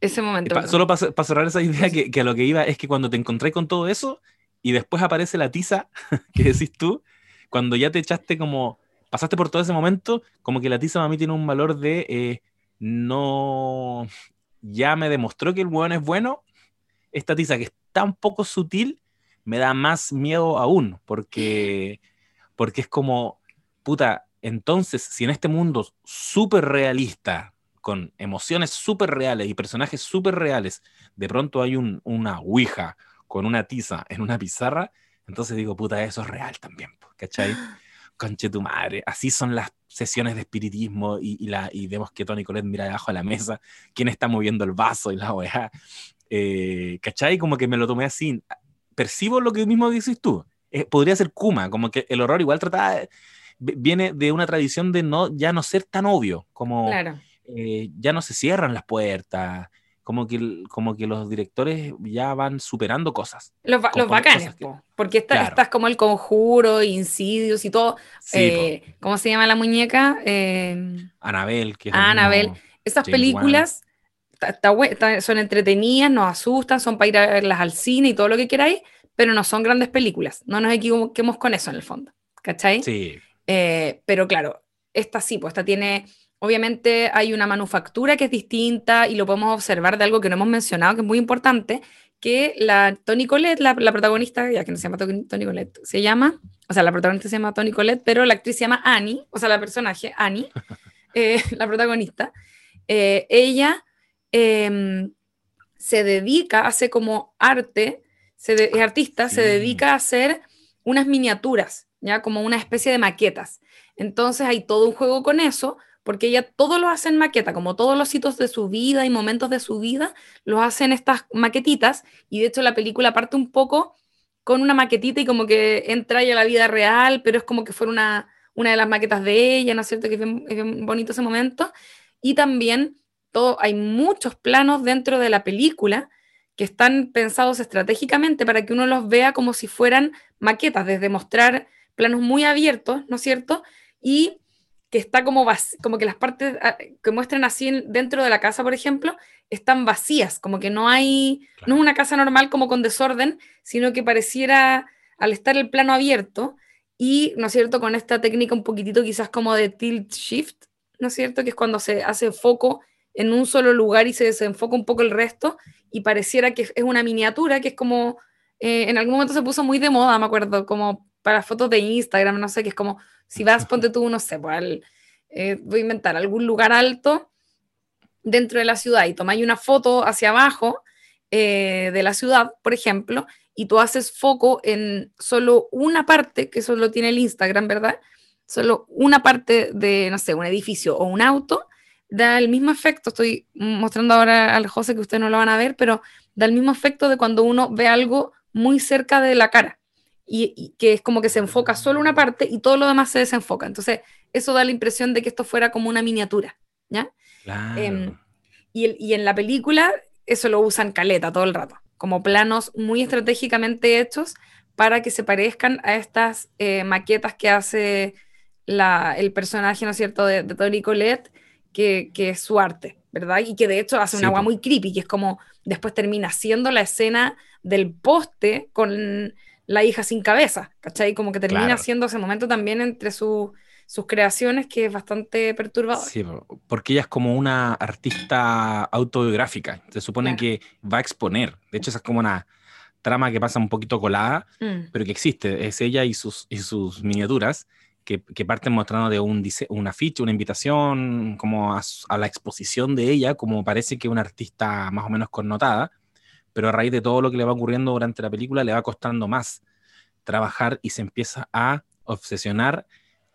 S1: ese momento.
S2: Pa- solo para cerrar esa idea, que, que a lo que iba es que cuando te encontré con todo eso y después aparece la tiza que decís tú, cuando ya te echaste como, pasaste por todo ese momento, como que la tiza para mí tiene un valor de eh, no, ya me demostró que el hueón es bueno, esta tiza que es tan poco sutil me da más miedo aún, porque, porque es como, puta, entonces si en este mundo súper realista, con emociones súper reales y personajes súper reales, de pronto hay un, una ouija con una tiza en una pizarra, entonces digo, puta, eso es real también, ¿cachai? Conche tu madre, así son las sesiones de espiritismo y, y la, y vemos que Tony Colette mira debajo de la mesa, quién está moviendo el vaso y la weá, eh, ¿cachai? Como que me lo tomé así, percibo lo que mismo dices tú, Eh, podría ser Kuma, como que el horror igual trataba, viene de una tradición de no, ya no ser tan obvio, como
S1: Claro.
S2: eh, ya no se cierran las puertas, como que, como que los directores ya van superando cosas.
S1: Los, ba- bacanes,
S2: cosas que-
S1: po, porque esta-
S2: Claro.
S1: estás como el conjuro, incidios y todo.
S2: Sí,
S1: eh, ¿Cómo se llama la muñeca? Eh.
S2: Anabel, que es el
S1: Annabelle.
S2: mismo-
S1: esas
S2: James
S1: películas son entretenidas, nos asustan, son para ir a verlas al cine y todo lo que queráis, pero no son grandes películas. No nos equivoquemos con eso en el fondo. ¿Cachai?
S2: Sí,
S1: Eh, pero claro, esta sí, pues esta tiene, obviamente hay una manufactura que es distinta y lo podemos observar de algo que no hemos mencionado, que es muy importante, que la Toni Collette, la, la protagonista, ya que no se llama Toni Toni Collette, se llama, o sea, la protagonista se llama Toni Collette, pero la actriz se llama Annie, o sea, la personaje, Annie, eh, la protagonista, eh, ella em, se dedica, hace como arte, se de- es artista, se dedica a hacer unas miniaturas, ya como una especie de maquetas. Entonces hay todo un juego con eso, porque ella todo lo hace en maqueta, como todos los hitos de su vida y momentos de su vida, los hace en estas maquetitas, y de hecho la película parte un poco con una maquetita y como que entra ya a la vida real, pero es como que fuera una, una de las maquetas de ella, ¿no es cierto? Que es bonito ese momento. Y también todo, hay muchos planos dentro de la película que están pensados estratégicamente para que uno los vea como si fueran maquetas, desde mostrar planos muy abiertos, ¿no es cierto? Y que está como, como que las partes ah, que muestran así dentro de la casa, por ejemplo, están vacías, como que no hay, no es una casa normal como con desorden, sino que pareciera, al estar el plano abierto, y, ¿no es cierto?, con esta técnica un poquitito quizás como de tilt shift, ¿no es cierto?, que es cuando se hace foco en un solo lugar y se desenfoca un poco el resto, y pareciera que es una miniatura, que es como, eh, en algún momento se puso muy de moda, me acuerdo, como para fotos de Instagram, no sé, que es como, si vas, ponte tú, no sé, pues, eh, voy a inventar algún lugar alto dentro de la ciudad y tomáis una foto hacia abajo eh, de la ciudad, por ejemplo, y tú haces foco en solo una parte, que eso lo tiene el Instagram, ¿verdad? Solo una parte de, no sé, un edificio o un auto, da el mismo efecto, estoy mostrando ahora al José que ustedes no lo van a ver, pero da el mismo efecto de cuando uno ve algo muy cerca de la cara. Y, que es como que se enfoca solo una parte y todo lo demás se desenfoca. Entonces, eso da la impresión de que esto fuera como una miniatura, ¿ya? Em, y, y, en la película eso lo usan caleta todo el rato, como planos muy estratégicamente hechos para que se parezcan a estas eh, maquetas que hace la, el personaje, ¿no es cierto?, de, de Tori Colette, que, que, es su arte, ¿verdad? Y que de hecho hace una agua muy creepy, que es como después termina siendo la escena del poste con la hija sin cabeza, ¿cachai? Como que termina siendo ese momento también entre sus creaciones que es bastante perturbador.
S2: Sí, porque ella es como una artista autobiográfica. Se supone que va a exponer. De hecho, esa es como una trama que pasa un poquito colada, mm. pero que existe. Es ella y sus, y sus miniaturas que, que parten mostrando de un, un afiche, una invitación como a, a, la exposición de ella, como parece que una artista más o menos connotada pero a raíz de todo lo que le va ocurriendo durante la película le va costando más trabajar y se empieza a obsesionar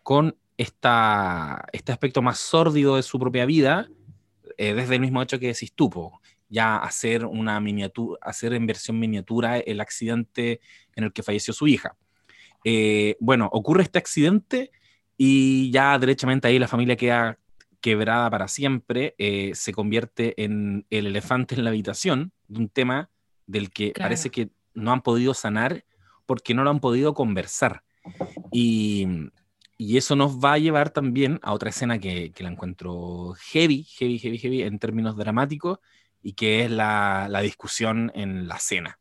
S2: con esta, este aspecto más sórdido de su propia vida, eh, desde el mismo hecho que decís tú, ya hacer una miniatura, hacer en versión miniatura el accidente en el que falleció su hija. Eh, bueno, ocurre este accidente y ya derechamente ahí la familia queda quebrada para siempre, eh, se convierte en el elefante en la habitación, de un tema del que parece que no han podido sanar porque no lo han podido conversar. Y, y eso nos va a llevar también a otra escena que, que, la encuentro heavy, heavy, heavy, heavy en términos dramáticos y que es la, la discusión en la cena,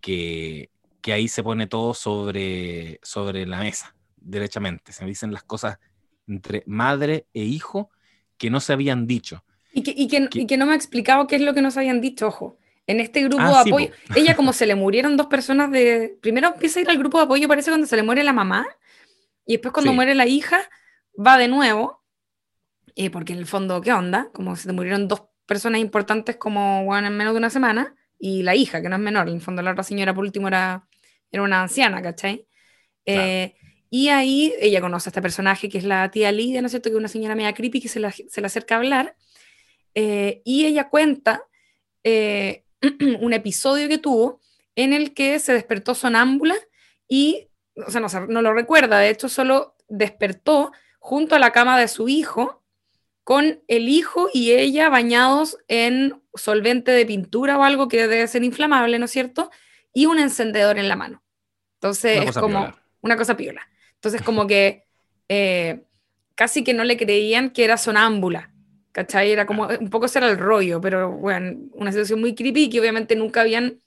S2: que, que, ahí se pone todo sobre, sobre la mesa, derechamente. Se dicen las cosas entre madre e hijo que no se habían dicho.
S1: Y que, y que, y que no me ha explicado qué es lo que nos habían dicho, ojo en este grupo ah, de apoyo. ella como se le murieron dos personas de... Primero empieza a ir al grupo de apoyo, parece cuando se le muere la mamá, y después cuando muere la hija, va de nuevo, eh, porque en el fondo, ¿qué onda? Como se le murieron dos personas importantes como bueno, en menos de una semana, y la hija, que no es menor, en el fondo la otra señora por último era, era una anciana, ¿cachai? Eh, y ahí ella conoce a este personaje que es la tía Lidia, ¿no es cierto? Que es una señora media creepy que se, se le acerca a hablar. Eh, y ella cuenta un episodio que tuvo en el que se despertó sonámbula y, o sea, no, lo recuerda, de hecho solo despertó junto a la cama de su hijo con el hijo y ella bañados en solvente de pintura o algo que debe ser inflamable, ¿no es cierto? Y un encendedor en la mano. Entonces es como una cosa piola. Entonces como que eh, casi que no le creían que era sonámbula. ¿Cachai? Era como un poco ser el rollo, pero bueno, una situación muy creepy que obviamente nunca habían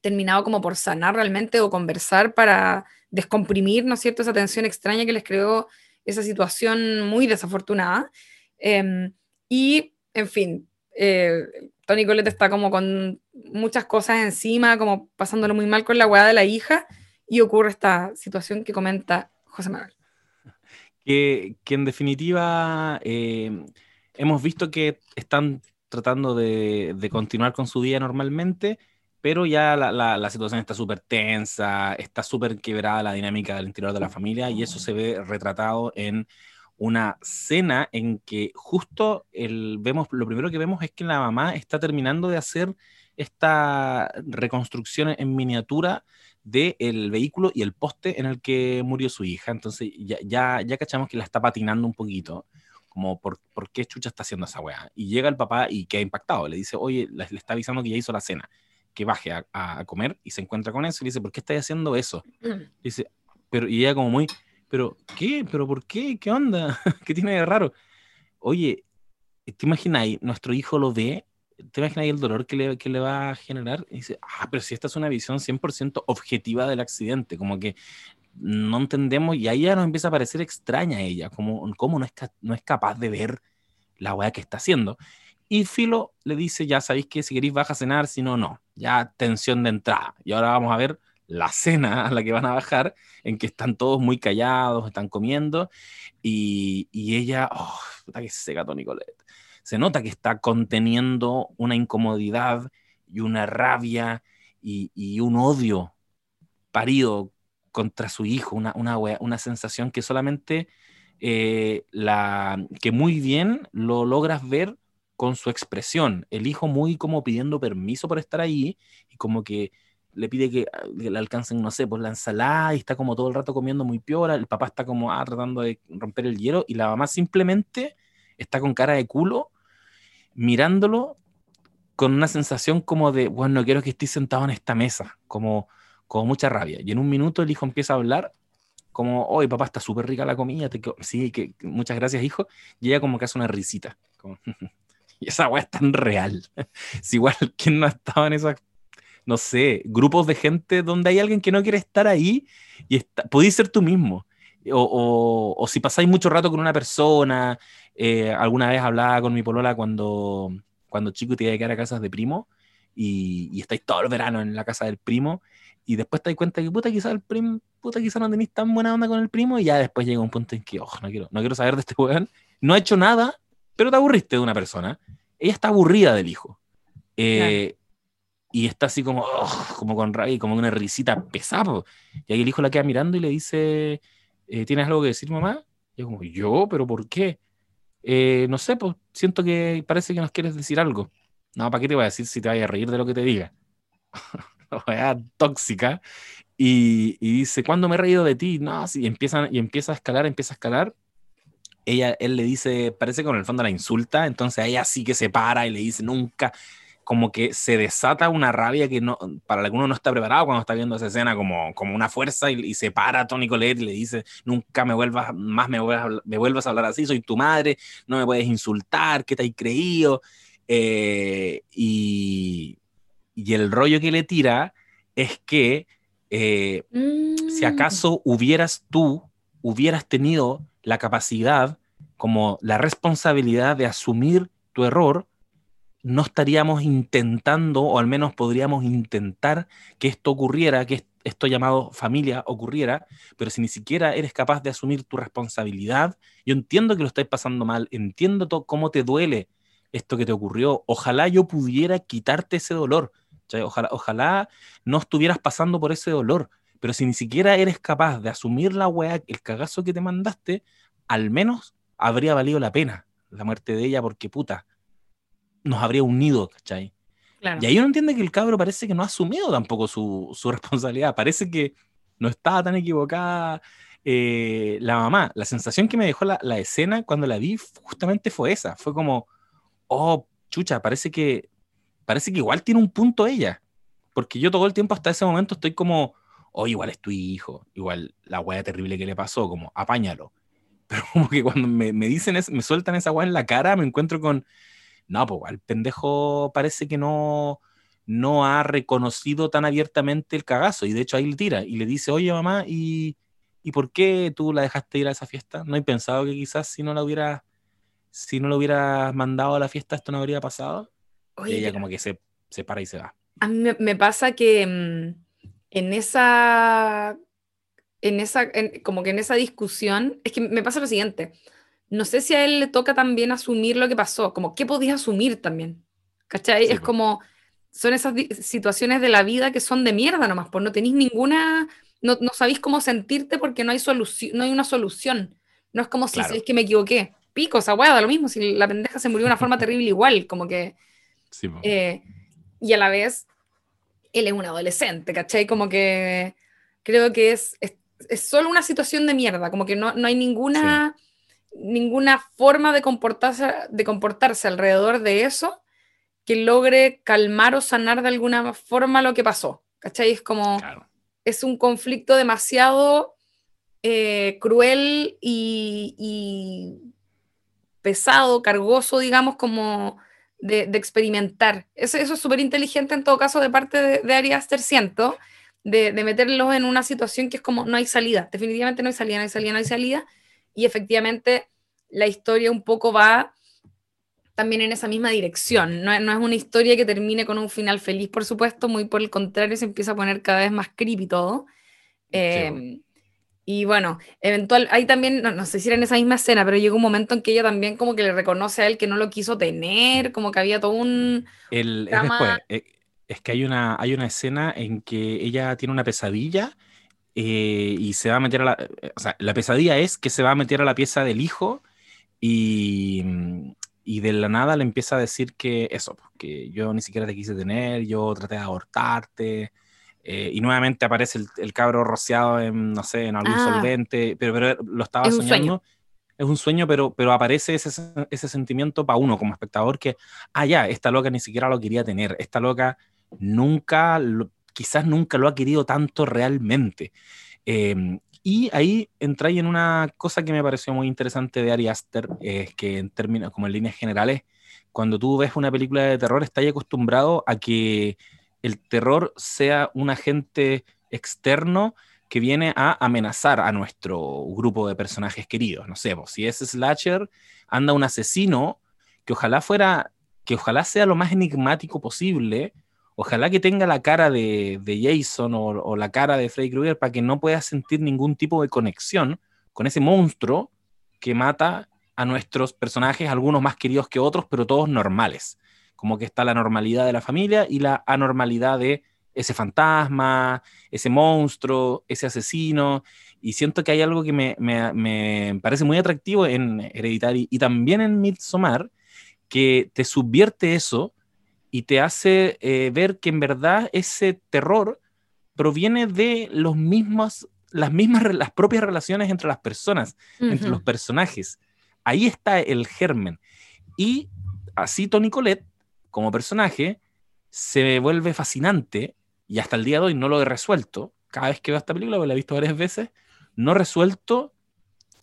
S1: terminado como por sanar realmente o conversar para descomprimir, ¿no es cierto?, esa tensión extraña que les creó esa situación muy desafortunada. Em, y, en fin, eh, Tony Colette está como con muchas cosas encima, como pasándolo muy mal con la weá de la hija, y ocurre esta situación que comenta José Manuel.
S2: Que, que en definitiva... Eh hemos visto que están tratando de, continuar con su día normalmente, pero ya la, situación está súper tensa, está súper quebrada la dinámica del interior de la familia y eso se ve retratado en una cena en que justo el, vemos, lo primero que vemos es que la mamá está terminando de hacer esta reconstrucción en miniatura del vehículo y el poste en el que murió su hija. Entonces ya, ya, ya cachamos que la está patinando un poquito, como por, por qué chucha está haciendo esa weá. Y llega el papá y queda impactado, le dice, oye, le, está avisando que ya hizo la cena, que baje a, a, comer y se encuentra con eso y le dice, ¿por qué estás haciendo eso? Mm. dice, pero, y ella como muy, pero, ¿qué? ¿Pero por qué? ¿Qué onda? ¿Qué tiene de raro? Oye, ¿te imagináis? Nuestro hijo lo ve ¿te imaginas el dolor que le, que le, va a generar? Y dice, ah, pero si esta es una visión 100% objetiva del accidente, como que no entendemos y ahí ya nos empieza a parecer extraña ella, como, como no, es, no es capaz de ver la weá que está haciendo. Y Filo le dice, ya sabéis que si queréis baja a cenar, si no, no. Ya tensión de entrada. Y ahora vamos a ver la cena a la que van a bajar, en que están todos muy callados, están comiendo, y, y ella, oh, puta que seca Tony Colette se nota que está conteniendo una incomodidad y una rabia y, un odio parido contra su hijo, una, una, una sensación que solamente eh, la, que muy bien lo logras ver con su expresión. El hijo muy como pidiendo permiso por estar ahí y como que le pide que, le alcancen, no sé, pues la ensalada y está como todo el rato comiendo muy piola, el papá está como ah, tratando de romper el hielo y la mamá simplemente está con cara de culo mirándolo con una sensación como de, bueno, no quiero que estés sentado en esta mesa, como, como mucha rabia. Y en un minuto el hijo empieza a hablar como, oye, papá, está súper rica la comida, te sí, que muchas gracias, hijo. Y ella como que hace una risita. y esa weá es tan real. es igual, ¿quién no ha estado en esos, no sé, grupos de gente donde hay alguien que no quiere estar ahí y está, podéis ser tú mismo? O, o, si pasáis mucho rato con una persona, eh, alguna vez hablaba con mi polola cuando, cuando chico te iba a quedar a casas de primo y, y estáis todo el verano en la casa del primo y después te das cuenta que puta quizás el primo, puta quizás no tenéis tan buena onda con el primo y ya después llega un punto en que, ojo, no quiero, no quiero saber de este weón, no ha hecho nada, pero te aburriste de una persona, ella está aburrida del hijo. Eh, y está así como, como con rabia, como una risita pesada. Y ahí el hijo la queda mirando y le dice, eh, ¿tienes algo que decir, mamá? Y yo como, ¿yo? ¿Pero por qué? Eh, no sé, pues siento que parece que nos quieres decir algo. No, ¿para qué te voy a decir si te vayas a reír de lo que te diga? tóxica. Y, dice, ¿cuándo me he reído de ti? No, sí, y empieza, y empieza a escalar, empieza a escalar. Ella, él le dice, parece que con el fondo la insulta, entonces ella sí que se para y le dice, nunca, como que se desata una rabia que no, para la que uno no está preparado cuando está viendo esa escena, como, como una fuerza y, se para Tony Colette y le dice, nunca me vuelvas, más me vuelvas, me vuelvas a hablar así, soy tu madre, no me puedes insultar, ¿qué te has creído? Eh, y, y, el rollo que le tira es que eh, si mm. acaso hubieras tú, hubieras tenido la capacidad, como la responsabilidad de asumir tu error, no estaríamos intentando, o al menos podríamos intentar que esto ocurriera, que esto llamado familia ocurriera, pero si ni siquiera eres capaz de asumir tu responsabilidad, yo entiendo que lo estáis pasando mal, entiendo cómo te duele esto que te ocurrió, ojalá yo pudiera quitarte ese dolor, ojalá, ojalá no estuvieras pasando por ese dolor, pero si ni siquiera eres capaz de asumir la weá, el cagazo que te mandaste, al menos habría valido la pena la muerte de ella porque puta, nos habría unido, ¿cachai? Y ahí uno entiende que el cabro parece que no ha asumido tampoco su, su responsabilidad, parece que no estaba tan equivocada eh, la mamá. La sensación que me dejó la, la, escena cuando la vi justamente fue esa, fue como, oh, chucha, parece que, parece que igual tiene un punto ella, porque yo todo el tiempo hasta ese momento estoy como, oh, igual es tu hijo, igual la weá terrible que le pasó, como, apáñalo. Pero como que cuando me, me dicen, es, me sueltan esa weá en la cara, me encuentro con, no, pues el pendejo parece que no, no ha reconocido tan abiertamente el cagazo y de hecho ahí le tira y le dice, oye mamá, ¿y, ¿y por qué tú la dejaste ir a esa fiesta? ¿No he pensado que quizás si no la hubiera, si no lo hubieras mandado a la fiesta esto no habría pasado? Y ella como que se, se, para y se va.
S1: A mí me, pasa que mm, en esa, en esa, como que en esa discusión, es que me pasa lo siguiente no sé si a él le toca también asumir lo que pasó, como qué podías asumir también. ¿Cachai? es como, son esas situaciones de la vida que son de mierda nomás, pues no tenéis ninguna, no, no sabéis cómo sentirte porque no hay, solución, no hay una solución. No es como si es que me equivoqué. Pico, esa hueá, lo mismo, si la pendeja se murió de una forma terrible igual, como que... Sí, eh, y a la vez, él es un adolescente, ¿cachai? Como que creo que es, es, solo una situación de mierda, como que no, no hay ninguna, ninguna forma de comportarse, de comportarse alrededor de eso que logre calmar o sanar de alguna forma lo que pasó, ¿cachai? Es como, es un conflicto demasiado eh, cruel y, pesado, cargoso, digamos, como de, experimentar. Eso, eso es súper inteligente en todo caso de parte de, de Ari Aster, siento, de, de, meterlos en una situación que es como no hay salida, definitivamente no hay salida, no hay salida, no hay salida, y efectivamente la historia un poco va también en esa misma dirección. No, no, es una historia que termine con un final feliz, por supuesto, muy por el contrario, se empieza a poner cada vez más creepy todo. Eh, y bueno, eventual, ahí también, no, sé si era en esa misma escena, pero llegó un momento en que ella también como que le reconoce a él que no lo quiso tener, como que había todo un...
S2: El, es después, eh, es que hay una, hay una escena en que ella tiene una pesadilla eh, y se va a meter a la... O sea, la pesadilla es que se va a meter a la pieza del hijo y, y de la nada le empieza a decir que eso, que yo ni siquiera te quise tener, yo traté de abortarte, eh, y nuevamente aparece el, cabro rociado en, no sé, en algún ah. solvente, pero, pero lo estaba soñando. Es un sueño, pero, pero aparece ese, ese sentimiento para uno como espectador que, ah, ya, esta loca ni siquiera lo quería tener, esta loca nunca, quizás nunca lo ha querido tanto realmente. Em, y ahí entra en una cosa que me pareció muy interesante de Ari Aster, es que en términos, como en líneas generales, cuando tú ves una película de terror, estás acostumbrado a que el terror sea un agente externo que viene a amenazar a nuestro grupo de personajes queridos. No sé, si es slasher, anda un asesino que ojalá fuera, que ojalá sea lo más enigmático posible, ojalá que tenga la cara de, Jason o, la cara de Freddy Krueger para que no pueda sentir ningún tipo de conexión con ese monstruo que mata a nuestros personajes, algunos más queridos que otros, pero todos normales como que está la normalidad de la familia y la anormalidad de ese fantasma, ese monstruo, ese asesino, y siento que hay algo que me, me, parece muy atractivo en Hereditary y también en Midsommar, que te subvierte eso y te hace eh, ver que en verdad ese terror proviene de los mismos, las mismas, las propias relaciones entre las personas, entre los personajes. Ahí está el germen. Y así Tony Colette como personaje se vuelve fascinante y hasta el día de hoy no lo he resuelto. Cada vez que veo esta película, porque la he visto varias veces, no resuelto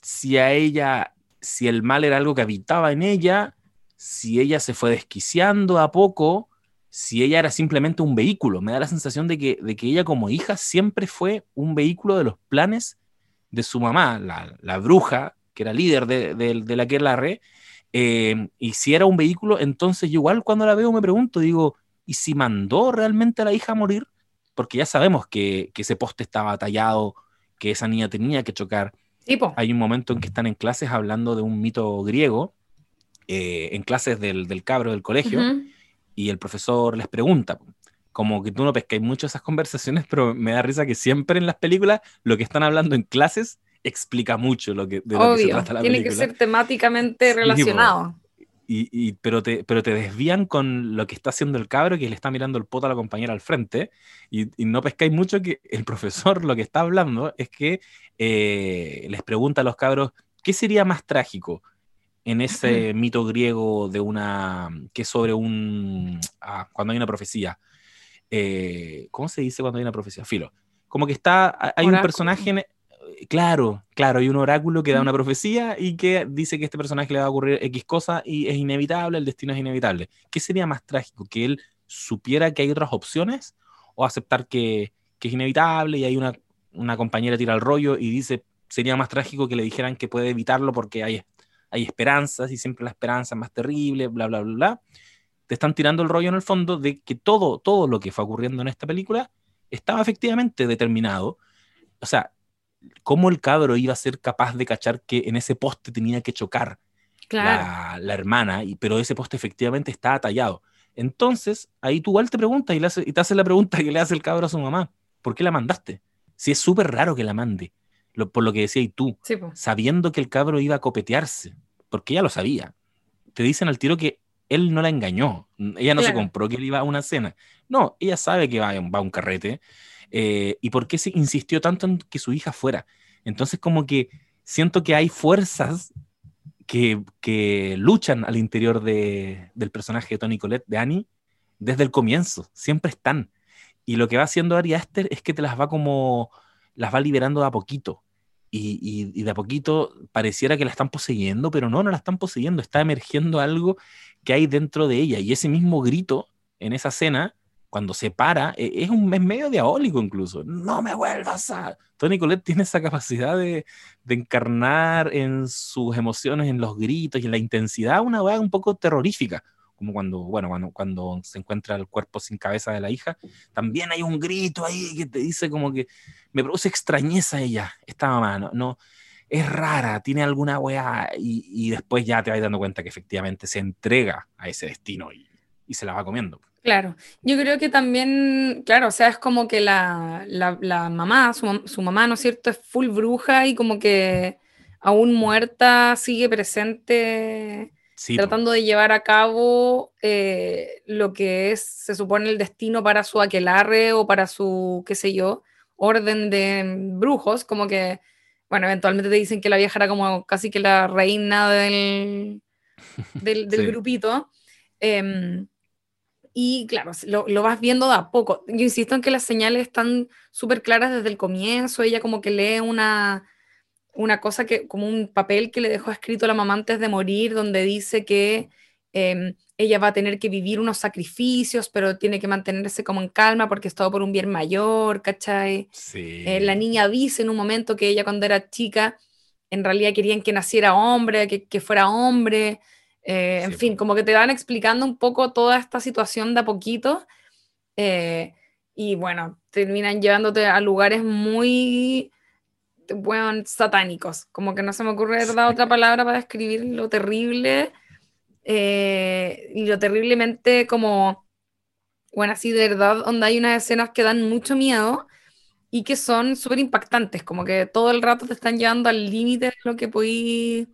S2: si a ella, si el mal era algo que habitaba en ella, si ella se fue desquiciando a poco, si ella era simplemente un vehículo. Me da la sensación de que, de que ella como hija siempre fue un vehículo de los planes de su mamá, la, bruja, que era líder de, de, de la que la re, eh, y si era un vehículo, entonces yo igual cuando la veo me pregunto, digo, ¿y si mandó realmente a la hija a morir? Porque ya sabemos que, ese poste estaba tallado, que esa niña tenía que chocar. Hay un momento en que están en clases hablando de un mito griego, eh, en clases del, del, cabro del colegio, y el profesor les pregunta, como que tú no pescáis mucho esas conversaciones, pero me da risa que siempre en las películas lo que están hablando en clases explica mucho lo que, de lo que se trata la
S1: tiene que ser temáticamente relacionado.
S2: y, pero, te, pero te desvían con lo que está haciendo el cabro que le está mirando el poto a la compañera al frente y, no pescáis mucho que el profesor lo que está hablando es que eh, les pregunta a los cabros qué sería más trágico en ese mito griego de una que es sobre un ah, cuando hay una profecía eh, ¿cómo se dice cuando hay una profecía? Filo. Como que está hay un personaje claro, claro, hay un oráculo que da una profecía y que dice que a este personaje le va a ocurrir X cosa y es inevitable, el destino es inevitable. ¿Qué sería más trágico? ¿Que él supiera que hay otras opciones o aceptar que, es inevitable y hay una, una compañera tira el rollo y dice, sería más trágico que le dijeran que puede evitarlo porque hay, hay esperanzas y siempre la esperanza es más terrible, bla, bla, bla, bla. Te están tirando el rollo en el fondo de que todo, todo lo que fue ocurriendo en esta película estaba efectivamente determinado. O sea, cómo el cabro iba a ser capaz de cachar que en ese poste tenía que chocar la, hermana, y, pero ese poste efectivamente estaba tallado. Entonces, ahí tú igual te preguntas y, le y te haces la pregunta que le hace el cabro a su mamá, ¿por qué la mandaste? Si es súper raro que la mande, por lo que decía y tú, sabiendo que el cabro iba a copetearse, porque ella lo sabía. Te dicen al tiro que él no la engañó. Ella no se compró que él iba a una cena. No, ella sabe que va, va a un carrete. Eh, ¿Y por qué se insistió tanto en que su hija fuera? Entonces, como que siento que hay fuerzas que, que luchan al interior de, del personaje de Tony Colette, de Annie, desde el comienzo. Siempre están. Y lo que va haciendo Ari Aster es que te las va como, las va liberando de a poquito. Y, y, de a poquito pareciera que la están poseyendo, pero no, no la están poseyendo, está emergiendo algo que hay dentro de ella. Y ese mismo grito en esa escena, cuando se para, e, es un es medio diabólico incluso. No me vuelvas a... Tony Colette tiene esa capacidad de, de encarnar en sus emociones, en los gritos y en la intensidad, una weá un poco terrorífica como cuando, bueno, cuando, cuando se encuentra el cuerpo sin cabeza de la hija, también hay un grito ahí que te dice como que me produce extrañeza ella, esta mamá, no, no es rara, tiene alguna weá, y, y, después ya te vas dando cuenta que efectivamente se entrega a ese destino y, y se la va comiendo.
S1: Claro, yo creo que también, claro, o sea, es como que la, la, la mamá, su, su, mamá, ¿no es cierto?, es full bruja y como que aún muerta sigue presente tratando de llevar a cabo eh, lo que es, se supone, el destino para su aquelarre o para su, qué sé yo, orden de brujos, como que, bueno, eventualmente te dicen que la vieja era como casi que la reina del, del, grupito. Em, y claro, lo, lo, vas viendo de a poco. Yo insisto en que las señales están súper claras desde el comienzo. Ella como que lee una, una cosa que, como un papel que le dejó escrito la mamá antes de morir, donde dice que em, ella va a tener que vivir unos sacrificios, pero tiene que mantenerse como en calma porque es todo por un bien mayor, ¿cachai? Eh, la niña dice en un momento que ella cuando era chica, en realidad querían que naciera hombre, que, que fuera hombre, eh, en fin, como que te van explicando un poco toda esta situación de a poquito. Eh, y bueno, terminan llevándote a lugares muy bueno, satánicos. Como que no se me ocurre otra palabra para describir lo terrible eh, y lo terriblemente como, bueno, así de verdad, donde hay unas escenas que dan mucho miedo y que son súper impactantes, como que todo el rato te están llevando al límite de lo que podéis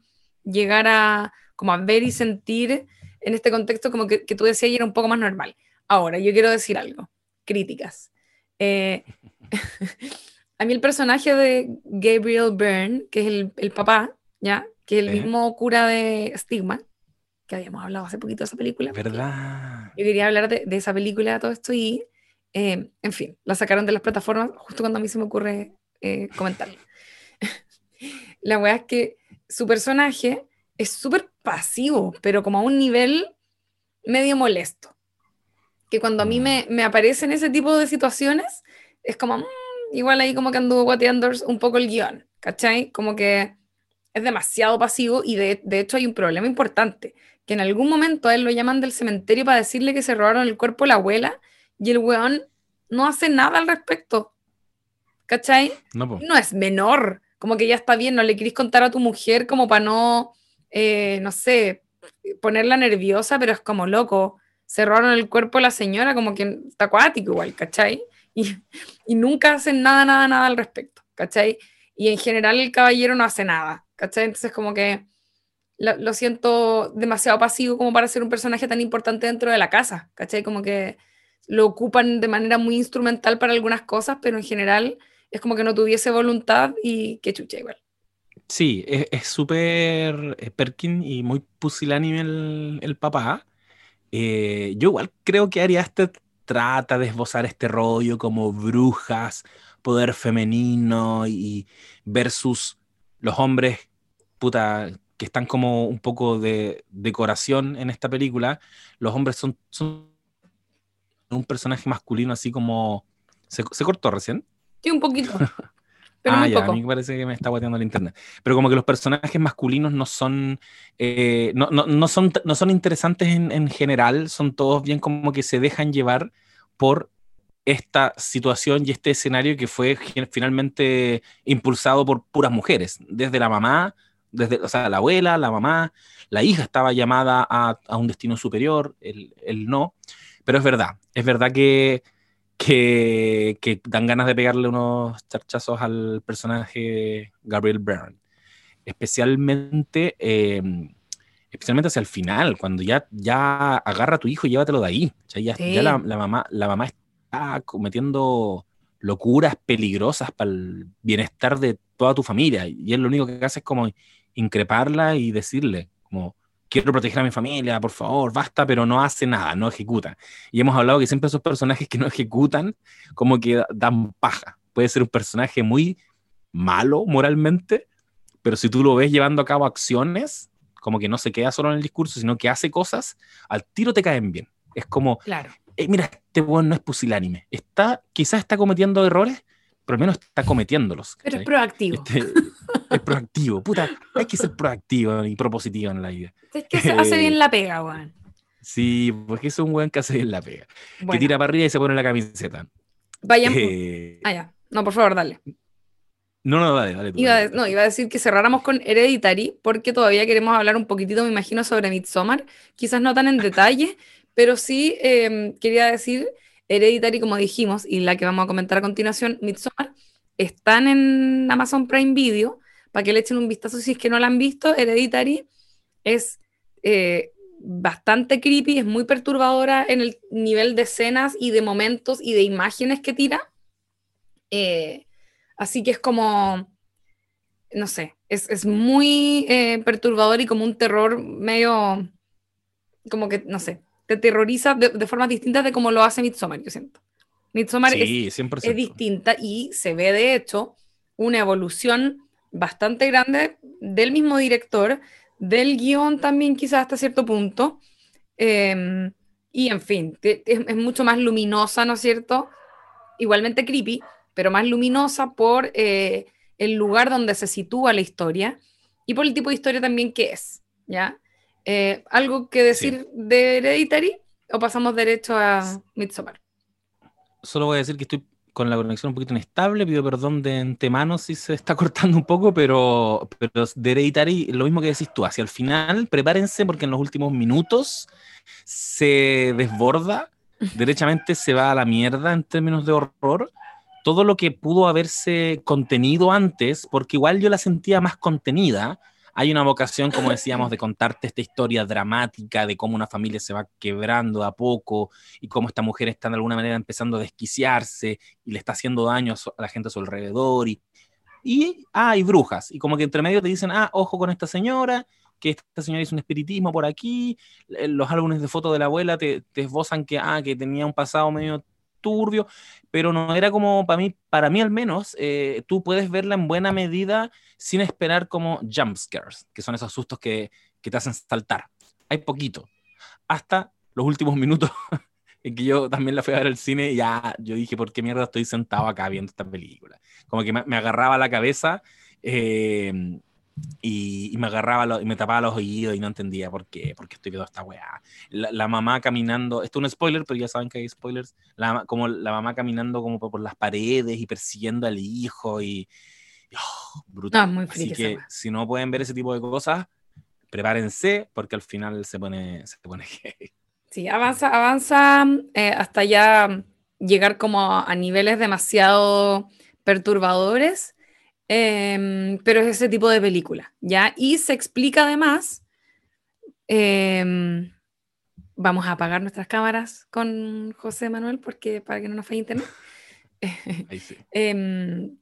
S1: llegar a, como a ver y sentir en este contexto, como que, que tú decías y era un poco más normal. Ahora, yo quiero decir algo, críticas. Eh, a mí el personaje de Gabriel Byrne, que es el, el papá, ¿ya? Que es el mismo cura de Stigma, que habíamos hablado hace poquito de esa película.
S2: ¿Verdad?
S1: Yo quería hablar de, de esa película, todo esto, y eh, en fin, la sacaron de las plataformas justo cuando a mí se me ocurre eh, comentarlo. la weá es que su personaje es súper pasivo, pero como a un nivel medio molesto. Que cuando a mí mm. me, me aparecen ese tipo de situaciones, es como, mm, igual ahí como que anduvo guateando un poco el guion, ¿cachai? Como que es demasiado pasivo y de, de, hecho hay un problema importante, que en algún momento a él lo llaman del cementerio para decirle que se robaron el cuerpo de la abuela y el weón no hace nada al respecto, ¿cachai? No, no es menor, como que ya está bien, no le querís contar a tu mujer como para no, eh, no sé, ponerla nerviosa, pero es como loco, se robaron el cuerpo de la señora, como que está acuático igual, ¿cachai? y, nunca hacen nada, nada, nada al respecto, ¿cachai? Y en general el caballero no hace nada, ¿cachai? Entonces como que lo, lo, siento demasiado pasivo como para ser un personaje tan importante dentro de la casa, ¿cachai? Como que lo ocupan de manera muy instrumental para algunas cosas, pero en general es como que no tuviese voluntad y que chucha igual.
S2: Sí, es súper eh, Perkin y muy pusilánime el, el papá. Eh, yo igual creo que Ari Aster trata de esbozar este rollo como brujas, poder femenino y versus los hombres, puta, que están como un poco de decoración en esta película. Los hombres son, son un personaje masculino así como... ¿Se, cortó recién?
S1: Sí, un poquito.
S2: Pero ah, ya, a mí me parece que me está guateando el internet. Pero como que los personajes masculinos no son, eh, no, no, no, son, no son interesantes en, en, general, son todos bien como que se dejan llevar por esta situación y este escenario que fue finalmente impulsado por puras mujeres, desde la mamá, desde, o sea, la abuela, la mamá, la hija estaba llamada a, a un destino superior, el, el no, pero es verdad, es verdad que que, dan ganas de pegarle unos charchazos al personaje Gabriel Byrne. Especialmente, em, especialmente hacia el final, cuando ya, ya agarra a tu hijo y llévatelo de ahí. Ya, ya la, la, mamá, la mamá está cometiendo locuras peligrosas para el bienestar de toda tu familia. Y él lo único que hace es como increparla y decirle, como, quiero proteger a mi familia, por favor, basta, pero no hace nada, no ejecuta. Y hemos hablado que siempre esos personajes que no ejecutan, como que dan paja. Puede ser un personaje muy malo moralmente, pero si tú lo ves llevando a cabo acciones, como que no se queda solo en el discurso, sino que hace cosas, al tiro te caen bien. Es como,
S1: claro.
S2: Eh, mira, este weón no es pusilánime. Está, quizás está cometiendo errores, pero al menos está cometiéndolos.
S1: Pero es proactivo.
S2: Este, es proactivo. Puta, hay que ser proactivo y propositivo en la vida.
S1: Es que se hace bien la pega, weón.
S2: Sí, porque es un weón que hace bien la pega. Que tira para arriba y se pone la camiseta.
S1: Vayan. Eh... Ah, ya. No, por favor, dale.
S2: No, no, dale, dale.
S1: iba, no, iba a decir que cerráramos con Hereditary, porque todavía queremos hablar un poquitito, me imagino, sobre Midsommar. Quizás no tan en detalle, pero sí em, quería decir, Hereditary, como dijimos, y la que vamos a comentar a continuación, Midsommar, están en Amazon Prime Video, para que le echen un vistazo si es que no la han visto. Hereditary es eh, bastante creepy, es muy perturbadora en el nivel de escenas y de momentos y de imágenes que tira. Eh, Así que es como, no sé, es, muy eh, perturbador y como un terror medio, como que, no sé, te terroriza de, de formas distintas de como lo hace Midsommar, yo siento. Midsommar es, es distinta y se ve de hecho una evolución bastante grande del mismo director, del guion también quizás hasta cierto punto. Em, y en fin, es, es, mucho más luminosa, ¿no es cierto? Igualmente creepy, pero más luminosa por eh, el lugar donde se sitúa la historia y por el tipo de historia también que es, ¿ya? Eh, ¿Algo que decir de Hereditary o pasamos derecho a Midsommar?
S2: Solo voy a decir que estoy con la conexión un poquito inestable, pido perdón de antemano si se está cortando un poco, pero, pero de Hereditary, lo mismo que decís tú, hacia el final, prepárense porque en los últimos minutos se desborda, derechamente se va a la mierda en términos de horror, todo lo que pudo haberse contenido antes, porque igual yo la sentía más contenida. Hay una vocación, como decíamos, de contarte esta historia dramática de cómo una familia se va quebrando a poco y cómo esta mujer está de alguna manera empezando a desquiciarse y le está haciendo daño a, la gente a su alrededor. Y, y ah, hay brujas. Y como que entre medio te dicen, ah, ojo con esta señora, que esta señora hizo un espiritismo por aquí. Los álbumes de fotos de la abuela te, te esbozan que, ah, que tenía un pasado medio turbio, pero no era como para mí, para mí al menos, eh, tú puedes verla en buena medida sin esperar como jump scares, que son esos sustos que, que te hacen saltar. Hay poquito. Hasta los últimos minutos en que yo también la fui a ver al cine y ya yo dije, ¿por qué mierda estoy sentado acá viendo esta película? Como que me, agarraba la cabeza eh, y, me agarraba y me tapaba los oídos y no entendía por qué, por qué estoy viendo esta weá. La, mamá caminando, esto es un spoiler, pero ya saben que hay spoilers, la, como la mamá caminando como por, las paredes y persiguiendo al hijo y... Oh, brutal. muy Así que si no pueden ver ese tipo de cosas, prepárense porque al final se pone, se pone gay.
S1: Sí, avanza, avanza eh, hasta ya llegar como a niveles demasiado perturbadores Em, pero es ese tipo de película, ¿ya? Y se explica además, em, vamos a apagar nuestras cámaras con José Manuel porque para que no nos falle internet. Em,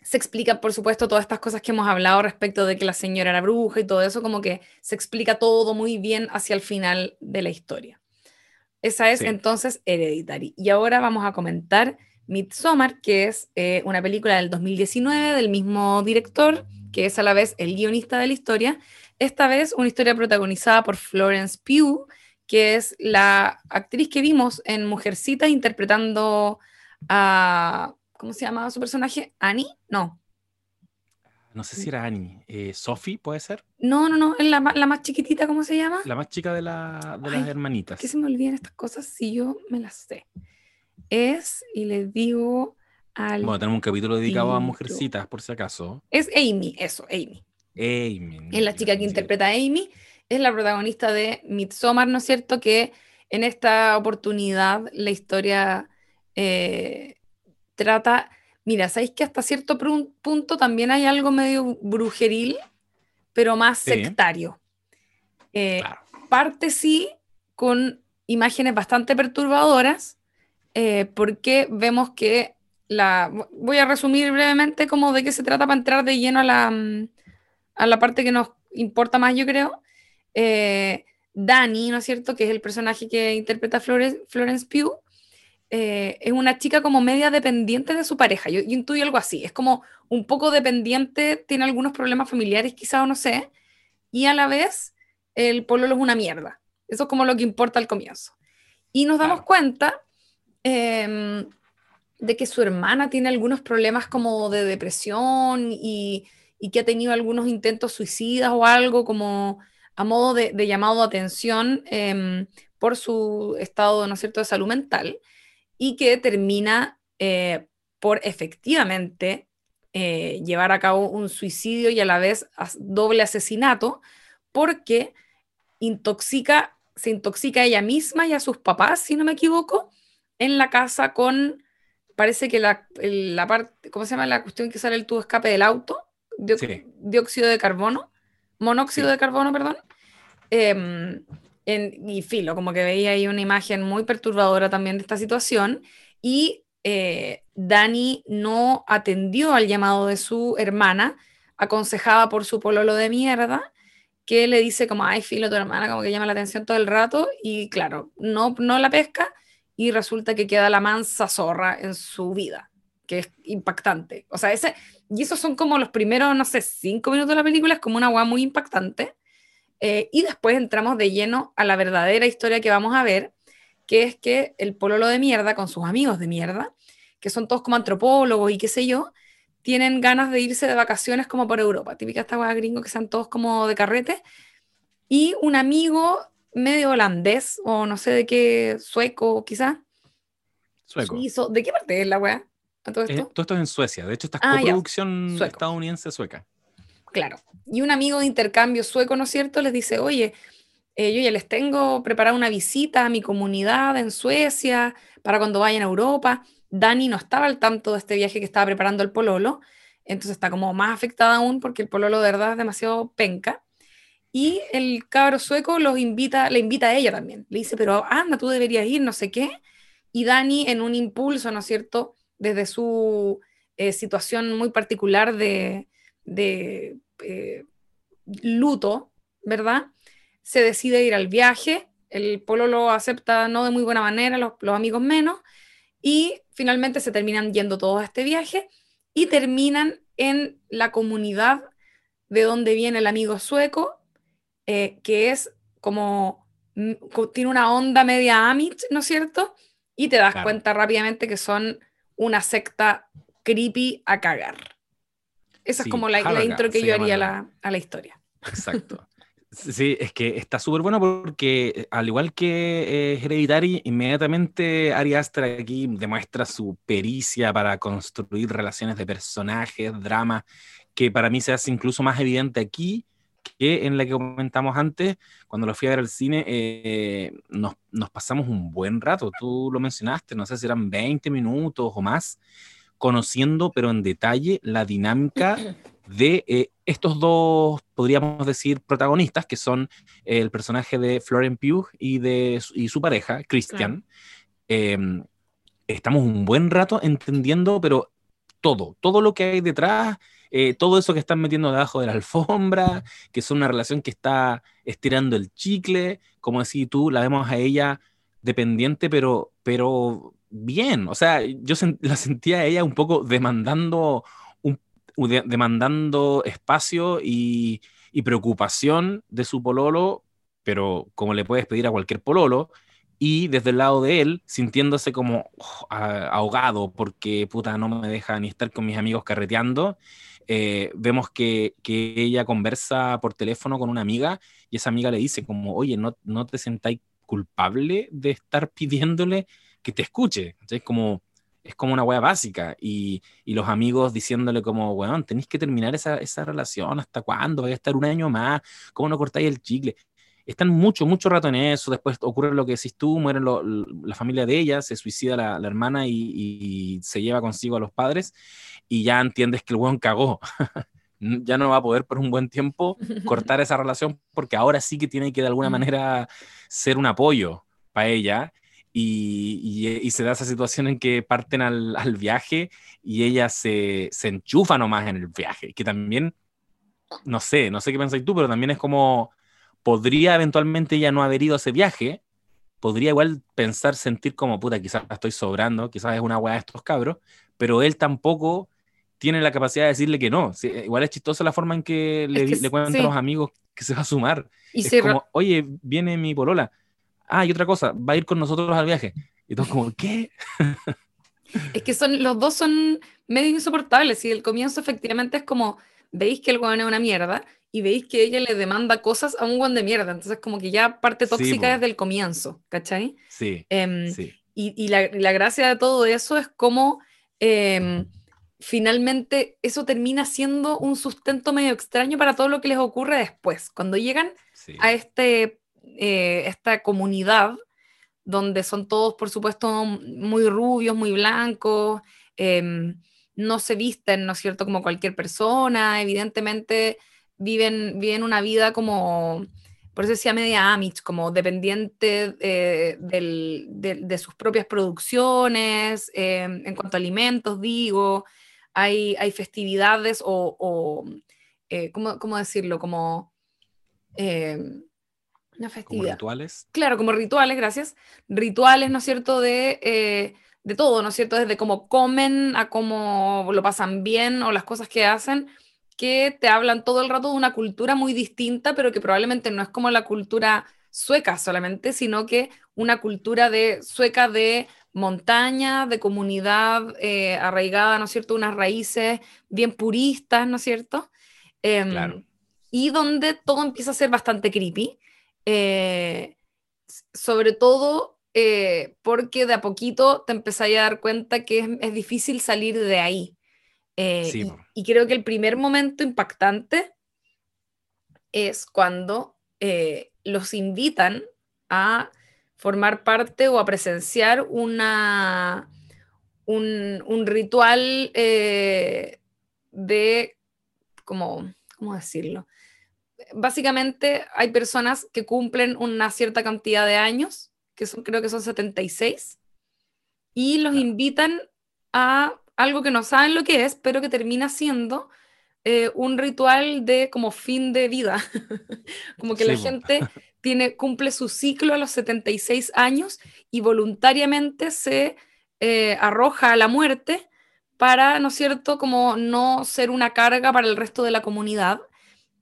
S1: se explica, por supuesto, todas estas cosas que hemos hablado respecto de que la señora era bruja y todo eso, como que se explica todo muy bien hacia el final de la historia. Esa es entonces Hereditary. Y ahora vamos a comentar Midsommar, que es eh, una película del 2019 del mismo director, que es a la vez el guionista de la historia. Esta vez una historia protagonizada por Florence Pugh, que es la actriz que vimos en Mujercitas interpretando a... ¿Cómo se llamaba su personaje? ¿Annie? No.
S2: No sé si era Annie. Eh, ¿Sophie puede ser?
S1: No, no, no. Es la, más chiquitita, ¿cómo se llama?
S2: La más chica de, la, de las hermanitas.
S1: ¿Qué se me olvidan estas cosas si yo me las sé? Es, y les digo al.
S2: Bueno, tenemos un capítulo dedicado a mujercitas, por si acaso.
S1: Es Amy, eso, Amy.
S2: Amy.
S1: Es la chica que interpreta a Amy. Es la protagonista de Midsommar, ¿no es cierto? Que en esta oportunidad la historia eh, trata. Mira, ¿sabéis que hasta cierto punto también hay algo medio brujeril, pero más sectario? Eh, parte sí con imágenes bastante perturbadoras, eh, porque vemos que la... Voy a resumir brevemente como de qué se trata para entrar de lleno a la, mm, a la parte que nos importa más, yo creo. Eh, Dani, ¿no es cierto? Que es el personaje que interpreta Florence, Florence Pugh, eh, es una chica como media dependiente de su pareja. Yo, intuyo algo así. Es como un poco dependiente, tiene algunos problemas familiares quizá o no sé, y a la vez el pololo es una mierda. Eso es como lo que importa al comienzo. Y nos damos cuenta em, de que su hermana tiene algunos problemas como de depresión y, que ha tenido algunos intentos suicidas o algo como a modo de, llamado de atención em, por su estado, ¿no cierto?, de salud mental y que termina eh, por efectivamente eh, llevar a cabo un suicidio y a la vez doble asesinato porque intoxica, se intoxica ella misma y a sus papás, si no me equivoco, en la casa con, parece que la, la parte, ¿cómo se llama la cuestión que sale el tubo escape del auto? Dióxido de carbono, monóxido de carbono, perdón. Em, y filo, como que veía ahí una imagen muy perturbadora también de esta situación. Y eh, Dani no atendió al llamado de su hermana, aconsejada por su pololo de mierda, que le dice como, ay, filo, tu hermana como que llama la atención todo el rato, y claro, no, no la pesca, y resulta que queda la mansa zorra en su vida, que es impactante. O sea, ese, y esos son como los primeros, no sé, cinco minutos de la película, es como una agua muy impactante. Eh, y después entramos de lleno a la verdadera historia que vamos a ver, que es que el pololo de mierda con sus amigos de mierda, que son todos como antropólogos y qué sé yo, tienen ganas de irse de vacaciones como por Europa. Típica esta gringo que sean todos como de carrete. Y un amigo medio holandés, o no sé de qué, sueco quizás.
S2: Sueco.
S1: ¿De qué parte es la weá?
S2: Todo esto? todo esto es en Suecia. De hecho, esta es ah, coproducción estadounidense-sueca.
S1: Claro. Y un amigo de intercambio sueco, ¿no es cierto?, les dice, oye, eh, yo ya les tengo preparada una visita a mi comunidad en Suecia para cuando vayan a Europa. Dani no estaba al tanto de este viaje que estaba preparando el pololo, entonces está como más afectada aún porque el pololo de verdad es demasiado penca. Y el cabro sueco los invita, le invita a ella también. Le dice, pero anda, tú deberías ir, no sé qué. Y Dani, en un impulso, ¿no es cierto?, desde su eh, situación muy particular de, de eh, luto, ¿verdad? Se decide ir al viaje, el polo lo acepta no de muy buena manera, los, amigos menos, y finalmente se terminan yendo todos a este viaje y terminan en la comunidad de donde viene el amigo sueco, eh, que es como, mm, tiene una onda media Amish, ¿no es cierto? Y te das cuenta rápidamente que son una secta creepy a cagar. Esa es como la, intro que yo haría a la historia.
S2: Exacto. Sí, es que está súper bueno porque, eh, al igual que eh, Hereditary, inmediatamente Ari Aster aquí demuestra su pericia para construir relaciones de personajes, drama, que para mí se hace incluso más evidente aquí que en la que comentamos antes, cuando lo fui a ver al cine, eh, nos, nos, pasamos un buen rato, tú lo mencionaste, no sé si eran 20 minutos o más, conociendo, pero en detalle, la dinámica de eh, estos dos, podríamos decir, protagonistas, que son el personaje de Florent Pugh y, de, y su pareja, Christian. Em, estamos un buen rato entendiendo, pero todo, todo lo que hay detrás, eh, todo eso que están metiendo debajo de la alfombra, que es una relación que está estirando el chicle, como decís tú, la vemos a ella dependiente, pero, pero bien, o sea, yo la sentía a ella un poco demandando, un, demandando espacio y, preocupación de su pololo, pero como le puedes pedir a cualquier pololo, y desde el lado de él, sintiéndose como oh, ahogado porque puta no me deja ni estar con mis amigos carreteando. Eh, vemos que, que, ella conversa por teléfono con una amiga y esa amiga le dice como, oye, ¿no, no te sentáis culpable de estar pidiéndole que te escuche. Es como, es como una wea básica. Y, y, los amigos diciéndole como, weón, tenéis que terminar esa, esa relación, ¿hasta cuándo? Vaya a estar un año más, ¿cómo no cortáis el chicle? Están mucho, mucho rato en eso, después ocurre lo que decís tú, muere la familia de ella, se suicida la, la hermana y, y, se lleva consigo a los padres y ya entiendes que el weón cagó. ya no va a poder por un buen tiempo cortar esa relación porque ahora sí que tiene que de alguna manera ser un apoyo para ella. Y, y, se da esa situación en que parten al, al viaje y ella se, se, enchufa nomás en el viaje, que también, no sé, no sé qué pensáis tú, pero también es como, podría eventualmente ella no haber ido a ese viaje, podría igual pensar, sentir como, puta, quizás estoy sobrando, quizás es una weá de estos cabros, pero él tampoco tiene la capacidad de decirle que no. igual es chistosa la forma en que le, le cuentan a los amigos que se va a sumar. Y es como, oye, viene mi polola. Ah, y otra cosa, va a ir con nosotros al viaje. Y todos como, ¿qué?
S1: es que son, los dos son medio insoportables. Y el comienzo efectivamente es como, veis que el weón es una mierda y veis que ella le demanda cosas a un weón de mierda. Entonces como que ya parte tóxica desde el comienzo, ¿cachai?
S2: Sí.
S1: Em, y, y la, la, gracia de todo eso es como... Em, finalmente eso termina siendo un sustento medio extraño para todo lo que les ocurre después. Cuando llegan a este, eh, esta comunidad, donde son todos, por supuesto, muy rubios, muy blancos, em, no se visten, ¿no es cierto?, como cualquier persona, evidentemente viven, viven una vida como, por eso decía media Amish, como dependiente eh, de, sus propias producciones, em, en cuanto a alimentos, digo, hay, festividades o, eh, ¿cómo, decirlo? Como... Eh, una festividad.
S2: rituales?
S1: Claro, como rituales, gracias. Rituales, ¿no es cierto? De, eh, de todo, ¿no es cierto? Desde cómo comen a cómo lo pasan bien o las cosas que hacen, que te hablan todo el rato de una cultura muy distinta, pero que probablemente no es como la cultura sueca solamente, sino que una cultura de sueca de montaña, de comunidad eh, arraigada, ¿no es cierto? Unas raíces bien puristas, ¿no es cierto? Em, y donde todo empieza a ser bastante creepy. Eh, sobre todo eh, porque de a poquito te empezáis a dar cuenta que es, difícil salir de ahí. y, y, creo que el primer momento impactante es cuando los invitan a formar parte o a presenciar una, un, ritual eh, de, como, ¿cómo decirlo? Básicamente hay personas que cumplen una cierta cantidad de años, que son, creo que son 76, y los invitan a algo que no saben lo que es, pero que termina siendo eh, un ritual de como fin de vida. como que la gente tiene, cumple su ciclo a los 76 años y voluntariamente se eh, arroja a la muerte para, ¿no es cierto?, como no ser una carga para el resto de la comunidad.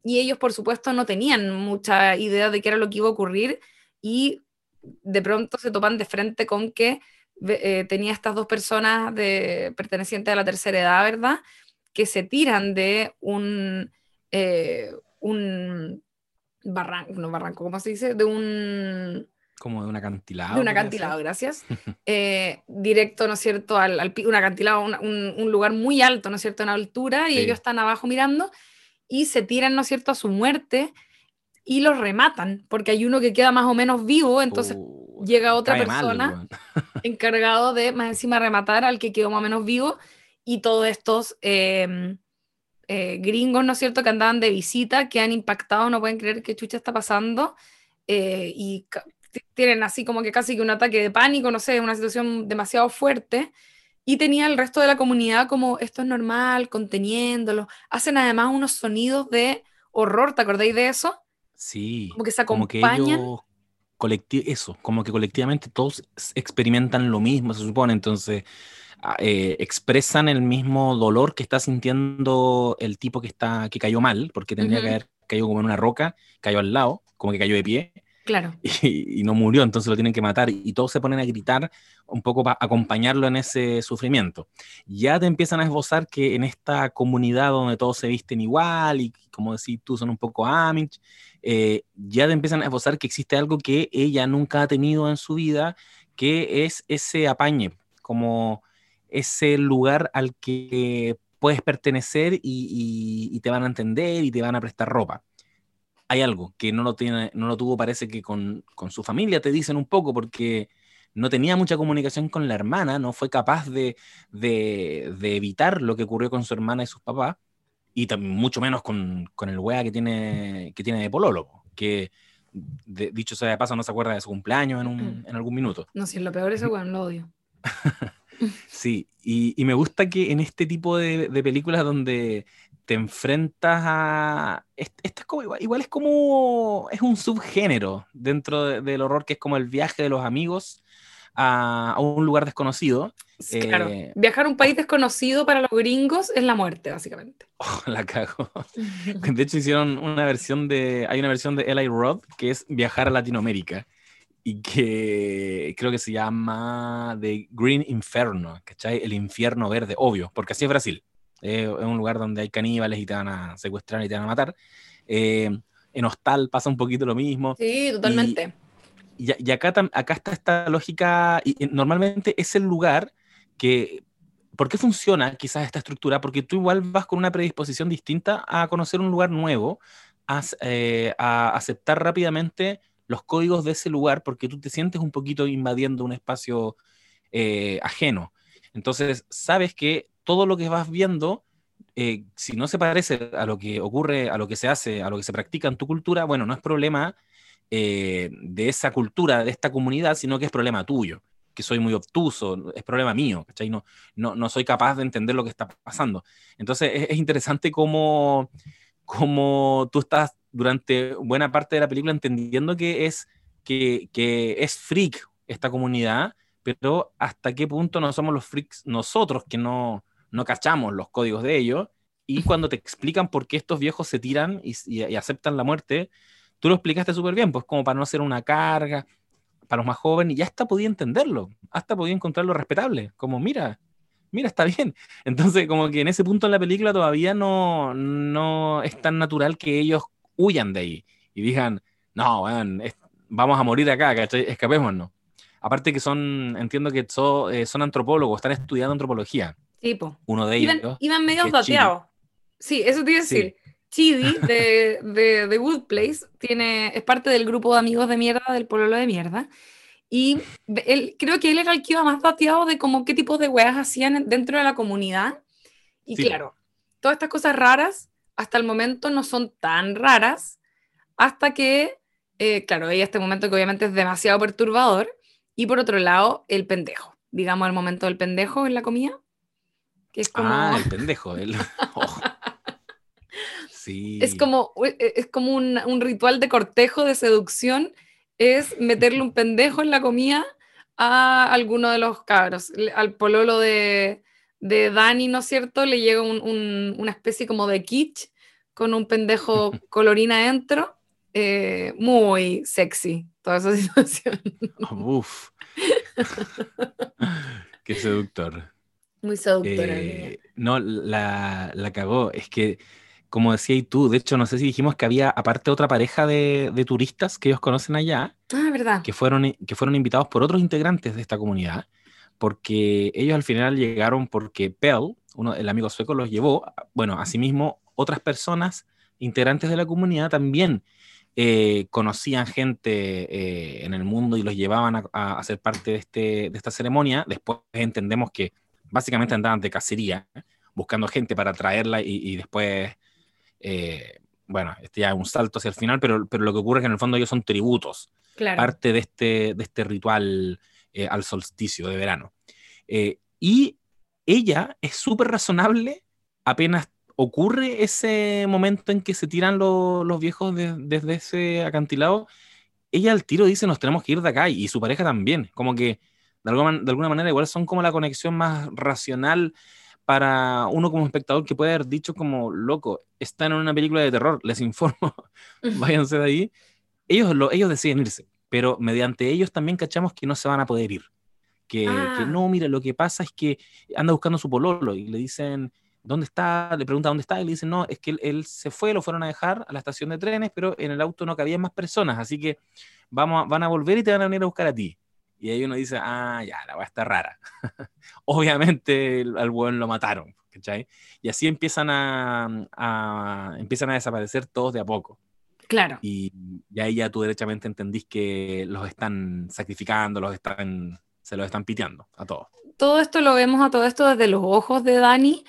S1: Y ellos, por supuesto, no tenían mucha idea de qué era lo que iba a ocurrir y de pronto se topan de frente con que eh, tenía estas dos personas de, pertenecientes a la tercera edad, ¿verdad? Que se tiran de un, eh, un barranco, no barranco, ¿cómo se dice? De un...
S2: Como de un acantilado.
S1: De un acantilado, gracias. Eh, directo, ¿no es cierto? Al, al un acantilado, un, un, lugar muy alto, ¿no es cierto? En altura, y ellos están abajo mirando y se tiran, ¿no es cierto?, a su muerte y los rematan, porque hay uno que queda más o menos vivo, entonces uh, llega otra persona encargado de más encima rematar al que quedó más o menos vivo y todos estos... Eh, eh, gringos, ¿no es cierto?, que andaban de visita, que han impactado, no pueden creer qué chucha está pasando, eh, y tienen así como que casi que un ataque de pánico, no sé, una situación demasiado fuerte, y tenía el resto de la comunidad como esto es normal, conteniéndolo. Hacen además unos sonidos de horror, ¿te acordáis de eso?
S2: Sí.
S1: Como que se acompañan.
S2: Como que eso, como que colectivamente todos experimentan lo mismo, se supone, entonces eh, expresan el mismo dolor que está sintiendo el tipo que, está, que cayó mal, porque tendría que haber caído como en una roca, cayó al lado, como que cayó de pie.
S1: Claro.
S2: Y, no murió, entonces lo tienen que matar. Y todos se ponen a gritar un poco para acompañarlo en ese sufrimiento. Ya te empiezan a esbozar que en esta comunidad donde todos se visten igual y como decís tú, son un poco Amish, eh, ya te empiezan a esbozar que existe algo que ella nunca ha tenido en su vida, que es ese apañe, como ese lugar al que puedes pertenecer y, te van a entender y te van a prestar ropa. Hay algo que no lo, tiene, no lo tuvo, parece que con, su familia, te dicen un poco, porque no tenía mucha comunicación con la hermana, no fue capaz de, evitar lo que ocurrió con su hermana y sus papás. Y también mucho menos con, con el wea que tiene, que tiene de Pololo, que dicho sea de paso no se acuerda de su cumpleaños en, un, en algún minuto.
S1: No, si es lo peor ese weón, lo odio.
S2: sí, y, y, me gusta que en este tipo de, de películas donde te enfrentas a... Esto es como, igual, es como... Es un subgénero dentro del horror que es como el viaje de los amigos a, un lugar desconocido.
S1: claro, eh, viajar a un país desconocido para los gringos es la muerte, básicamente.
S2: Oh, la cago. de hecho hicieron una versión de... Hay una versión de Eli Roth que es viajar a Latinoamérica y que creo que se llama The Green Inferno, ¿cachai? El infierno verde, obvio, porque así es Brasil es un lugar donde hay caníbales y te van a secuestrar y te van a matar. Eh, en Hostal pasa un poquito lo mismo.
S1: Sí, totalmente.
S2: Y, acá, acá está esta lógica, y, normalmente es el lugar que... ¿Por qué funciona quizás esta estructura? Porque tú igual vas con una predisposición distinta a conocer un lugar nuevo, a, eh, a aceptar rápidamente los códigos de ese lugar, porque tú te sientes un poquito invadiendo un espacio eh, ajeno. Entonces, sabes que todo lo que vas viendo, eh, si no se parece a lo que ocurre, a lo que se hace, a lo que se practica en tu cultura, bueno, no es problema eh, de esa cultura, de esta comunidad, sino que es problema tuyo, que soy muy obtuso, es problema mío, ¿cachai? No, no, no soy capaz de entender lo que está pasando. Entonces es, interesante cómo, cómo tú estás durante buena parte de la película entendiendo que es, que, que es freak esta comunidad, pero hasta qué punto no somos los freaks nosotros que no, no cachamos los códigos de ellos, y cuando te explican por qué estos viejos se tiran y, aceptan la muerte, tú lo explicaste súper bien, pues como para no ser una carga para los más jóvenes, y ya hasta podía entenderlo, hasta podía encontrarlo respetable, como mira, mira, está bien. Entonces, como que en ese punto en la película todavía no, no es tan natural que ellos huyan de ahí y digan, no, vamos a morir acá, escapémonos. Aparte que son, entiendo que eh, son antropólogos, están estudiando antropología.
S1: Tipo.
S2: Uno de ellos.
S1: Iban, medio dateados. Sí, eso te iba a decir. Chidi de, de, de, Good Place tiene, es parte del grupo de amigos de mierda del pololo de mierda. Y él, creo que él era el que iba más dateado de como qué tipos de weas hacían dentro de la comunidad. Y claro, todas estas cosas raras hasta el momento no son tan raras hasta que, eh, claro, hay este momento que obviamente es demasiado perturbador. Y por otro lado, el pendejo. Digamos, el momento del pendejo en la comida es como...
S2: Ah, el pendejo. Oh. Sí.
S1: Es como, e, es como un, un, ritual de cortejo, de seducción, es meterle un pendejo en la comida a alguno de los cabros. Al pololo de, de Dani, ¿no es cierto? Le llega un, un, una especie como de kitsch con un pendejo colorina adentro. Eh, muy sexy toda esa situación.
S2: Uf. Qué seductor.
S1: Muy seductora.
S2: Eh, no, la, la, cagó. Es que, como decías tú, de hecho, no sé si dijimos que había, aparte, otra pareja de, de turistas que ellos conocen allá.
S1: Ah, verdad.
S2: Que fueron, que fueron invitados por otros integrantes de esta comunidad, porque ellos al final llegaron porque Pell, uno, el amigo sueco, los llevó. Bueno, asimismo, otras personas integrantes de la comunidad también eh, conocían gente eh, en el mundo y los llevaban a, a, ser parte de, este, de esta ceremonia. Después entendemos que básicamente andaban de cacería, buscando gente para traerla y, después, eh, bueno, este ya es un salto hacia el final, pero, pero lo que ocurre es que en el fondo ellos son tributos, parte de este, de este ritual eh, al solsticio de verano. Eh, y ella es súper razonable apenas ocurre ese momento en que se tiran los viejos desde ese acantilado, ella al tiro dice nos tenemos que ir de acá y su pareja también, como que de alguna, manera igual son como la conexión más racional para uno como espectador que puede haber dicho como, loco, están en una película de terror, les informo, váyanse de ahí. Ellos, lo, ellos deciden irse, pero mediante ellos también cachamos que no se van a poder ir. Que, que, ah. no, mira, lo que pasa es que anda buscando su pololo y le dicen, ¿dónde está? Le pregunta dónde está y le dicen, no, es que él, él, se fue, lo fueron a dejar a la estación de trenes, pero en el auto no cabían más personas, así que vamos van a volver y te van a venir a buscar a ti. Y ahí uno dice, ah, ya, la va a estar rara. Obviamente al buen lo mataron, ¿cachai? Y así empiezan a, empiezan a desaparecer todos de a poco.
S1: Claro.
S2: Y, ahí ya tú derechamente entendís que los están sacrificando, los están, se los están piteando a todos.
S1: Todo esto lo vemos a todo esto desde los ojos de Dani,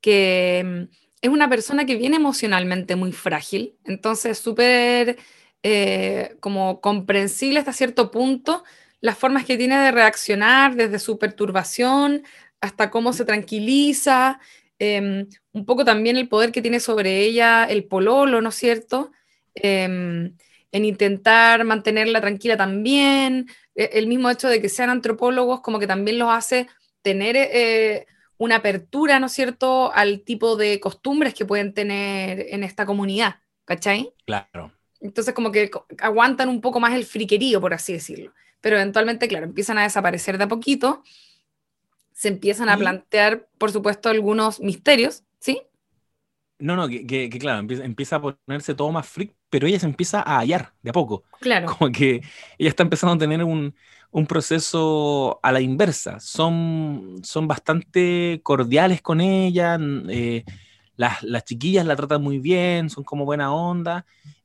S1: que, es una persona que viene emocionalmente muy frágil, entonces súper eh, como comprensible hasta cierto punto las formas que tiene de reaccionar desde su perturbación hasta cómo se tranquiliza, em, un poco también el poder que tiene sobre ella el pololo, ¿no es cierto? Em, en intentar mantenerla tranquila también, e, el mismo hecho de que sean antropólogos como que también los hace tener eh, una apertura, ¿no es cierto?, al tipo de costumbres que pueden tener en esta comunidad, ¿cachai?
S2: Claro.
S1: Entonces como que aguantan un poco más el friquerío, por así decirlo. Pero eventualmente, claro, empiezan a desaparecer de a poquito, se empiezan a plantear, por supuesto, algunos misterios, ¿sí?
S2: No, no, que, claro, empieza, a ponerse todo más freak, pero ella se empieza a hallar de a poco.
S1: Claro.
S2: Como que ella está empezando a tener un, proceso a la inversa. Son, son bastante cordiales con ella, eh, las, las, chiquillas la tratan muy bien, son como buena onda,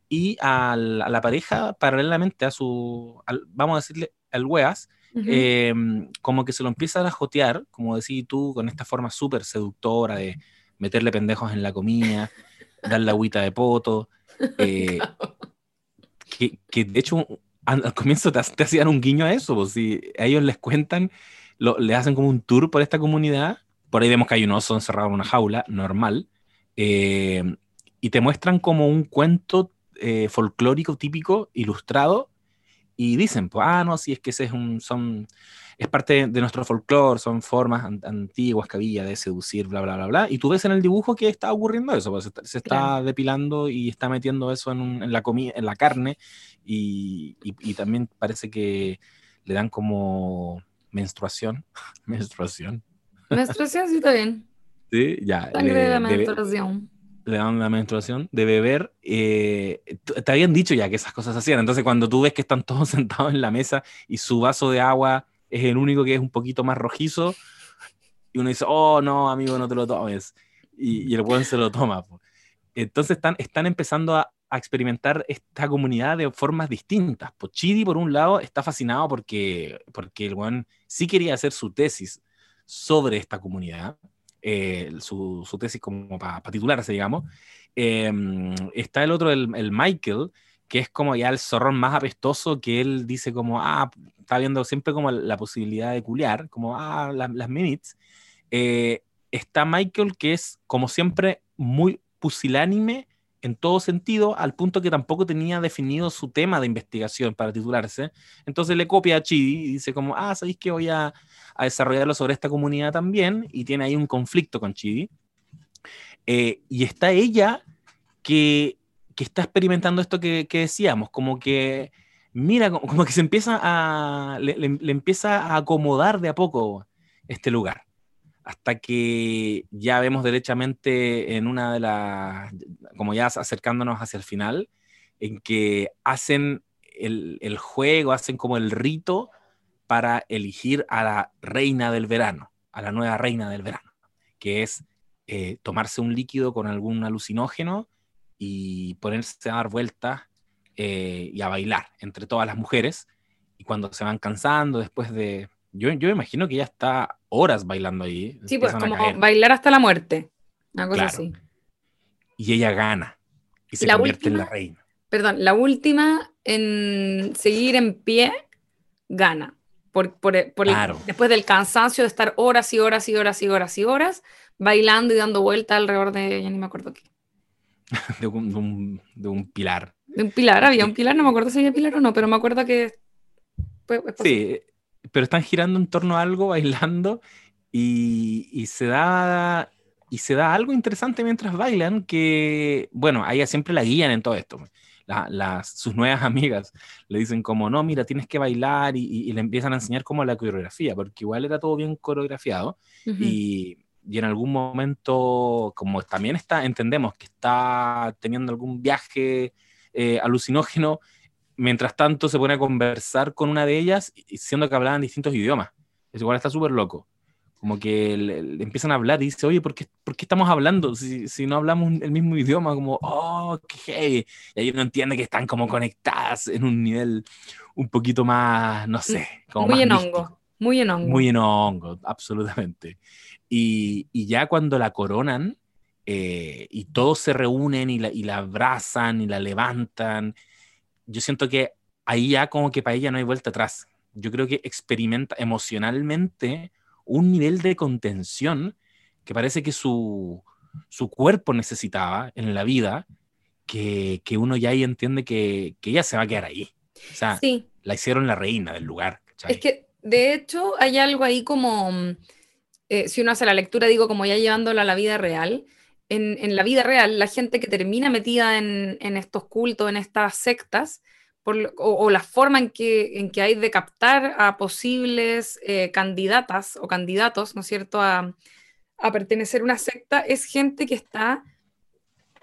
S2: y a la, pareja, paralelamente a su, vamos a decirle, al weas, em, como que se lo empieza a jotear, como decís tú, con esta forma súper seductora de meterle pendejos en la comida, darle agüita de poto, eh, que, de hecho al, comienzo te, hacían un guiño a eso, pues si a ellos les cuentan, lo, le hacen como un tour por esta comunidad, por ahí vemos que hay un oso encerrado en una jaula, normal, eh, y te muestran como un cuento eh, folclórico típico, ilustrado, y dicen, pues, ah, no, si es que ese es un, son, es parte de nuestro folclore, son formas antiguas que había de seducir, bla, bla, bla, bla, y tú ves en el dibujo que está ocurriendo eso, pues, se, está, depilando y está metiendo eso en, la comida, en la carne, y, y, también parece que le dan como menstruación, menstruación.
S1: Menstruación, sí, está bien.
S2: Sí, ya.
S1: Sangre de la menstruación
S2: le dan la menstruación, de beber, eh, te habían dicho ya que esas cosas hacían. Entonces, cuando tú ves que están todos sentados en la mesa y su vaso de agua es el único que es un poquito más rojizo, y uno dice, oh, no, amigo, no te lo tomes. Y, el buen se lo toma. Entonces, están, están empezando a, experimentar esta comunidad de formas distintas. Pues Chidi, por un lado, está fascinado porque, porque el buen sí quería hacer su tesis sobre esta comunidad eh, su, tesis como para titularse, digamos. Em, está el otro, el, el, Michael, que es como ya el zorrón más apestoso que él dice como, ah, está viendo siempre como la posibilidad de culiar, como, ah, las minutes. Eh, está Michael, que es como siempre muy pusilánime en todo sentido, al punto que tampoco tenía definido su tema de investigación para titularse. Entonces le copia a Chidi y dice como, ah, ¿sabéis que voy a, desarrollarlo sobre esta comunidad también? Y tiene ahí un conflicto con Chidi. Eh, y está ella que, está experimentando esto que, decíamos, como que, mira, como, que se empieza a, le, le empieza a acomodar de a poco este lugar hasta que ya vemos derechamente en una de las, como ya acercándonos hacia el final, en que hacen el, el, juego, hacen como el rito para elegir a la reina del verano, a la nueva reina del verano, que es eh, tomarse un líquido con algún alucinógeno y ponerse a dar vueltas eh, y a bailar entre todas las mujeres. Y cuando se van cansando después de, yo, yo imagino que ya está horas bailando ahí.
S1: Sí, pues como bailar hasta la muerte. Una cosa así.
S2: Y ella gana. Y se convierte en la reina.
S1: Perdón, la última en seguir en pie gana. Por, por, por después del cansancio de estar horas y horas y horas y horas y horas bailando y dando vuelta alrededor de, ya ni me acuerdo qué.
S2: de, un, de, un, pilar.
S1: De un pilar, había un pilar, no me acuerdo si había pilar o no, pero me acuerdo que...
S2: sí, pero están girando en torno a algo, bailando, y, se da y se da algo interesante mientras bailan que, bueno, a ella siempre la guían en todo esto. las, sus nuevas amigas le dicen como, no, mira, tienes que bailar y, le empiezan a enseñar como la coreografía, porque igual era todo bien coreografiado y, y, en algún momento, como también está, entendemos que está teniendo algún viaje eh, alucinógeno, mientras tanto se pone a conversar con una de ellas, siendo que hablaban distintos idiomas. Es igual está súper loco. Como que le, empiezan a hablar y dice, oye, ¿por qué, ¿por qué estamos hablando si, si, no hablamos el mismo idioma? Como, oh, qué Y ahí uno entiende que están como conectadas en un nivel un poquito más, no sé, como
S1: muy en hongo. Muy en hongo.
S2: Muy en hongo, absolutamente. Y, y ya cuando la coronan, eh, y todos se reúnen y la, y la abrazan y la levantan. Yo siento que ahí ya como que para ella no hay vuelta atrás. Yo creo que experimenta emocionalmente un nivel de contención que parece que su, su cuerpo necesitaba en la vida, que, que uno ya ahí entiende que, que, ella se va a quedar ahí. O sea,
S1: sí.
S2: la hicieron la reina del lugar. ¿cachai?
S1: Es que, de hecho, hay algo ahí como, eh, si uno hace la lectura, digo, como ya llevándola a la vida real, en, en la vida real, la gente que termina metida en, en estos cultos, en estas sectas, por, o, o, la forma en que, en que hay de captar a posibles eh, candidatas o candidatos, ¿no es cierto?, a, a pertenecer a una secta, es gente que está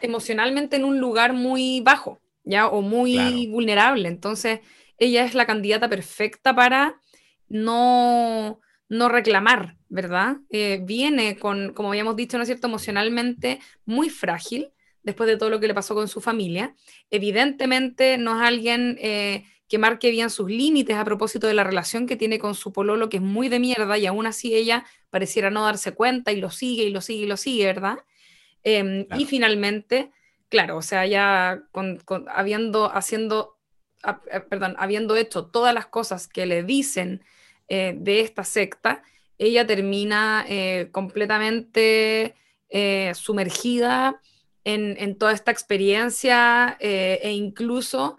S1: emocionalmente en un lugar muy bajo, ¿ya? O muy
S2: Claro.
S1: vulnerable. Entonces, ella es la candidata perfecta para no, no reclamar, ¿verdad? Eh, viene con, como habíamos dicho, ¿no es cierto?, emocionalmente muy frágil después de todo lo que le pasó con su familia. Evidentemente no es alguien eh, que marque bien sus límites a propósito de la relación que tiene con su pololo, que es muy de mierda, y aún así ella pareciera no darse cuenta y lo sigue y lo sigue y lo sigue, ¿verdad? Eh,
S2: Claro.
S1: Y finalmente, claro, o sea, ya con, con- habiendo, haciendo, a- eh, perdón, habiendo hecho todas las cosas que le dicen eh, de esta secta, ella termina eh, completamente eh, sumergida en, en toda esta experiencia e incluso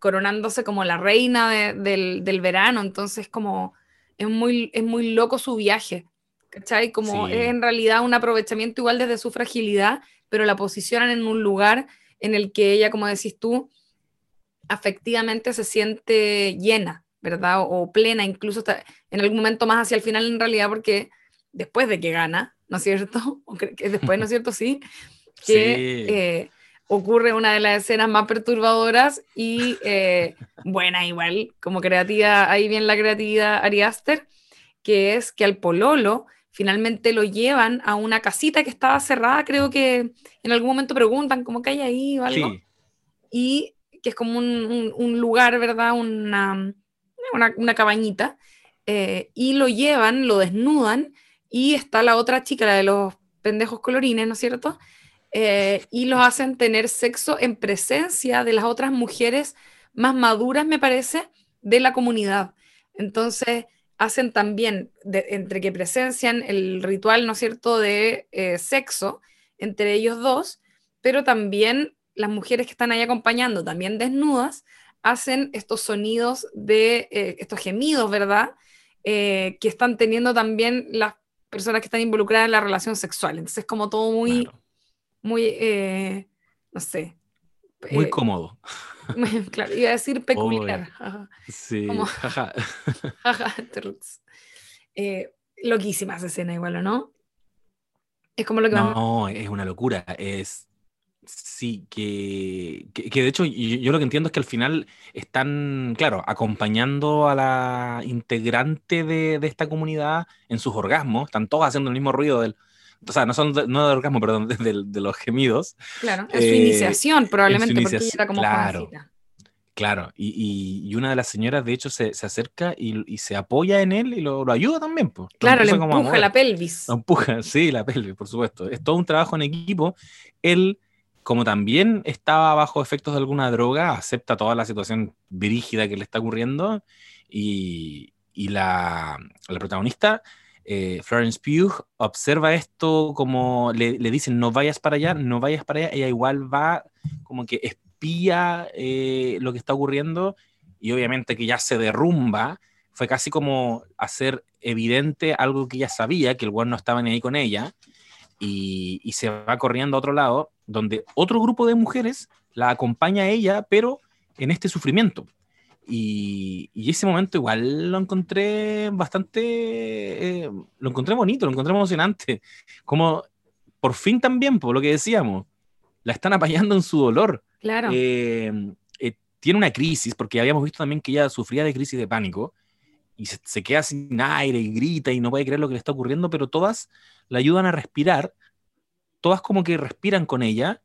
S1: coronándose como la reina de- del, del verano. Entonces, como es muy, es muy loco su viaje, ¿cachai? Como
S2: Sí.
S1: es en realidad un aprovechamiento igual desde su fragilidad, pero la posicionan en un lugar en el que ella, como decís tú, afectivamente se siente llena, ¿verdad? O, o plena, incluso hasta en algún momento más hacia el final en realidad, porque después de que gana, ¿no es cierto? O que, después, ¿no es cierto? Sí, que
S2: Sí.
S1: eh, ocurre una de las escenas más perturbadoras y eh, buena igual, como creativa, ahí bien la creatividad Ari Aster, que es que al pololo finalmente lo llevan a una casita que estaba cerrada, creo que en algún momento preguntan cómo que hay ahí o algo
S2: Sí,
S1: y que es como un, un- un lugar, ¿verdad? Una, una, cabañita, eh, y lo llevan, lo desnudan, y está la otra chica, la de los pendejos colorines, ¿no es cierto? Eh, y los hacen tener sexo en presencia de las otras mujeres más maduras, me parece, de la comunidad. Entonces, hacen también, entre que presencian el ritual, ¿no es cierto?, de eh, sexo entre ellos dos, pero también las mujeres que están ahí acompañando, también desnudas, hacen estos sonidos de, eh, estos gemidos, ¿verdad? Eh, que están teniendo también las personas que están involucradas en la relación sexual. Entonces, como todo muy,
S2: claro.
S1: muy, eh, no sé.
S2: Muy
S1: eh,
S2: cómodo.
S1: claro, iba a decir peculiar. ajá,
S2: Sí,
S1: Como-
S2: jaja.
S1: terrux. Eh, loquísima esa escena igual, ¿o no? Es como lo que más...
S2: No, es una locura. Es. Sí, que, que, que de hecho yo, yo lo que entiendo es que al final están, claro, acompañando a la integrante de, de esta comunidad en sus orgasmos, están todos haciendo el mismo ruido del, o sea, no son de, no de orgasmo, perdón, de, de- de los gemidos,
S1: Claro, en su
S2: eh,
S1: iniciación probablemente, porque ella era como
S2: claro.
S1: jovencita.
S2: claro, y, y- y una de las señoras de hecho se, se acerca y, y se apoya en él y lo, lo ayuda también, pues. Lo
S1: Claro, le empuja la pelvis.
S2: Lo empuja, sí, la pelvis, por supuesto. Es todo un trabajo en equipo. Él, como también estaba bajo efectos de alguna droga, acepta toda la situación brígida que le está ocurriendo y, la, protagonista, eh, Florence Pugh, observa esto como le, dicen no vayas para allá, no vayas para allá, ella igual va como que espía eh, lo que está ocurriendo y obviamente que ya se derrumba, fue casi como hacer evidente algo que ella sabía, que el weón no estaba ni ahí con ella, y, y se va corriendo a otro lado, donde otro grupo de mujeres la acompaña a ella, pero en este sufrimiento. Y, y ese momento igual lo encontré bastante, eh, lo encontré bonito, lo encontré emocionante, como por fin también, por lo que decíamos, la están apañando en su dolor.
S1: Claro.
S2: Eh, eh, tiene una crisis, porque habíamos visto también que ella sufría de crisis de pánico y se, se queda sin aire y grita y no puede creer lo que le está ocurriendo, pero todas la ayudan a respirar, todas como que respiran con ella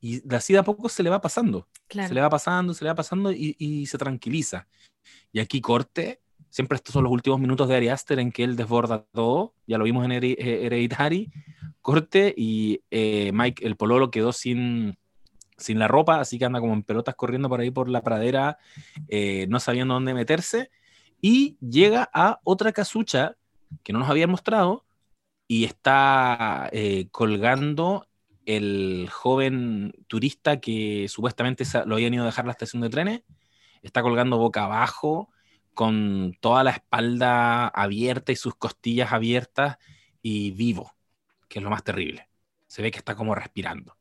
S2: y de así de a poco se le va pasando,
S1: claro.
S2: se le va pasando, se le va pasando y, y se tranquiliza. Y aquí corte, siempre estos son los últimos minutos de Ari Aster en que él desborda todo, ya lo vimos en eh, Hereditary, corte y eh, Mike, el pololo, quedó sin, sin la ropa, así que anda como en pelotas corriendo por ahí por la pradera, eh, no sabiendo dónde meterse, y llega a otra casucha que no nos habían mostrado y está eh, colgando el joven turista que supuestamente lo habían ido a dejar la estación de trenes, está colgando boca abajo, con toda la espalda abierta y sus costillas abiertas y vivo, que es lo más terrible. Se ve que está como respirando.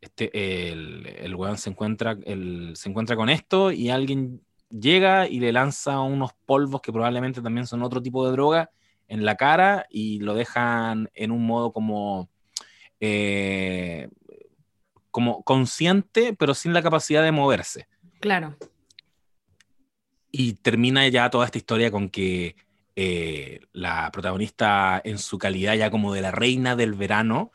S2: Este, el, el weón se encuentra, el, se encuentra con esto y alguien llega y le lanza unos polvos que probablemente también son otro tipo de droga en la cara y lo dejan en un modo como, eh, como consciente, pero sin la capacidad de moverse.
S1: Claro.
S2: Y termina ya toda esta historia con que eh, la protagonista, en su calidad ya como de la reina del verano,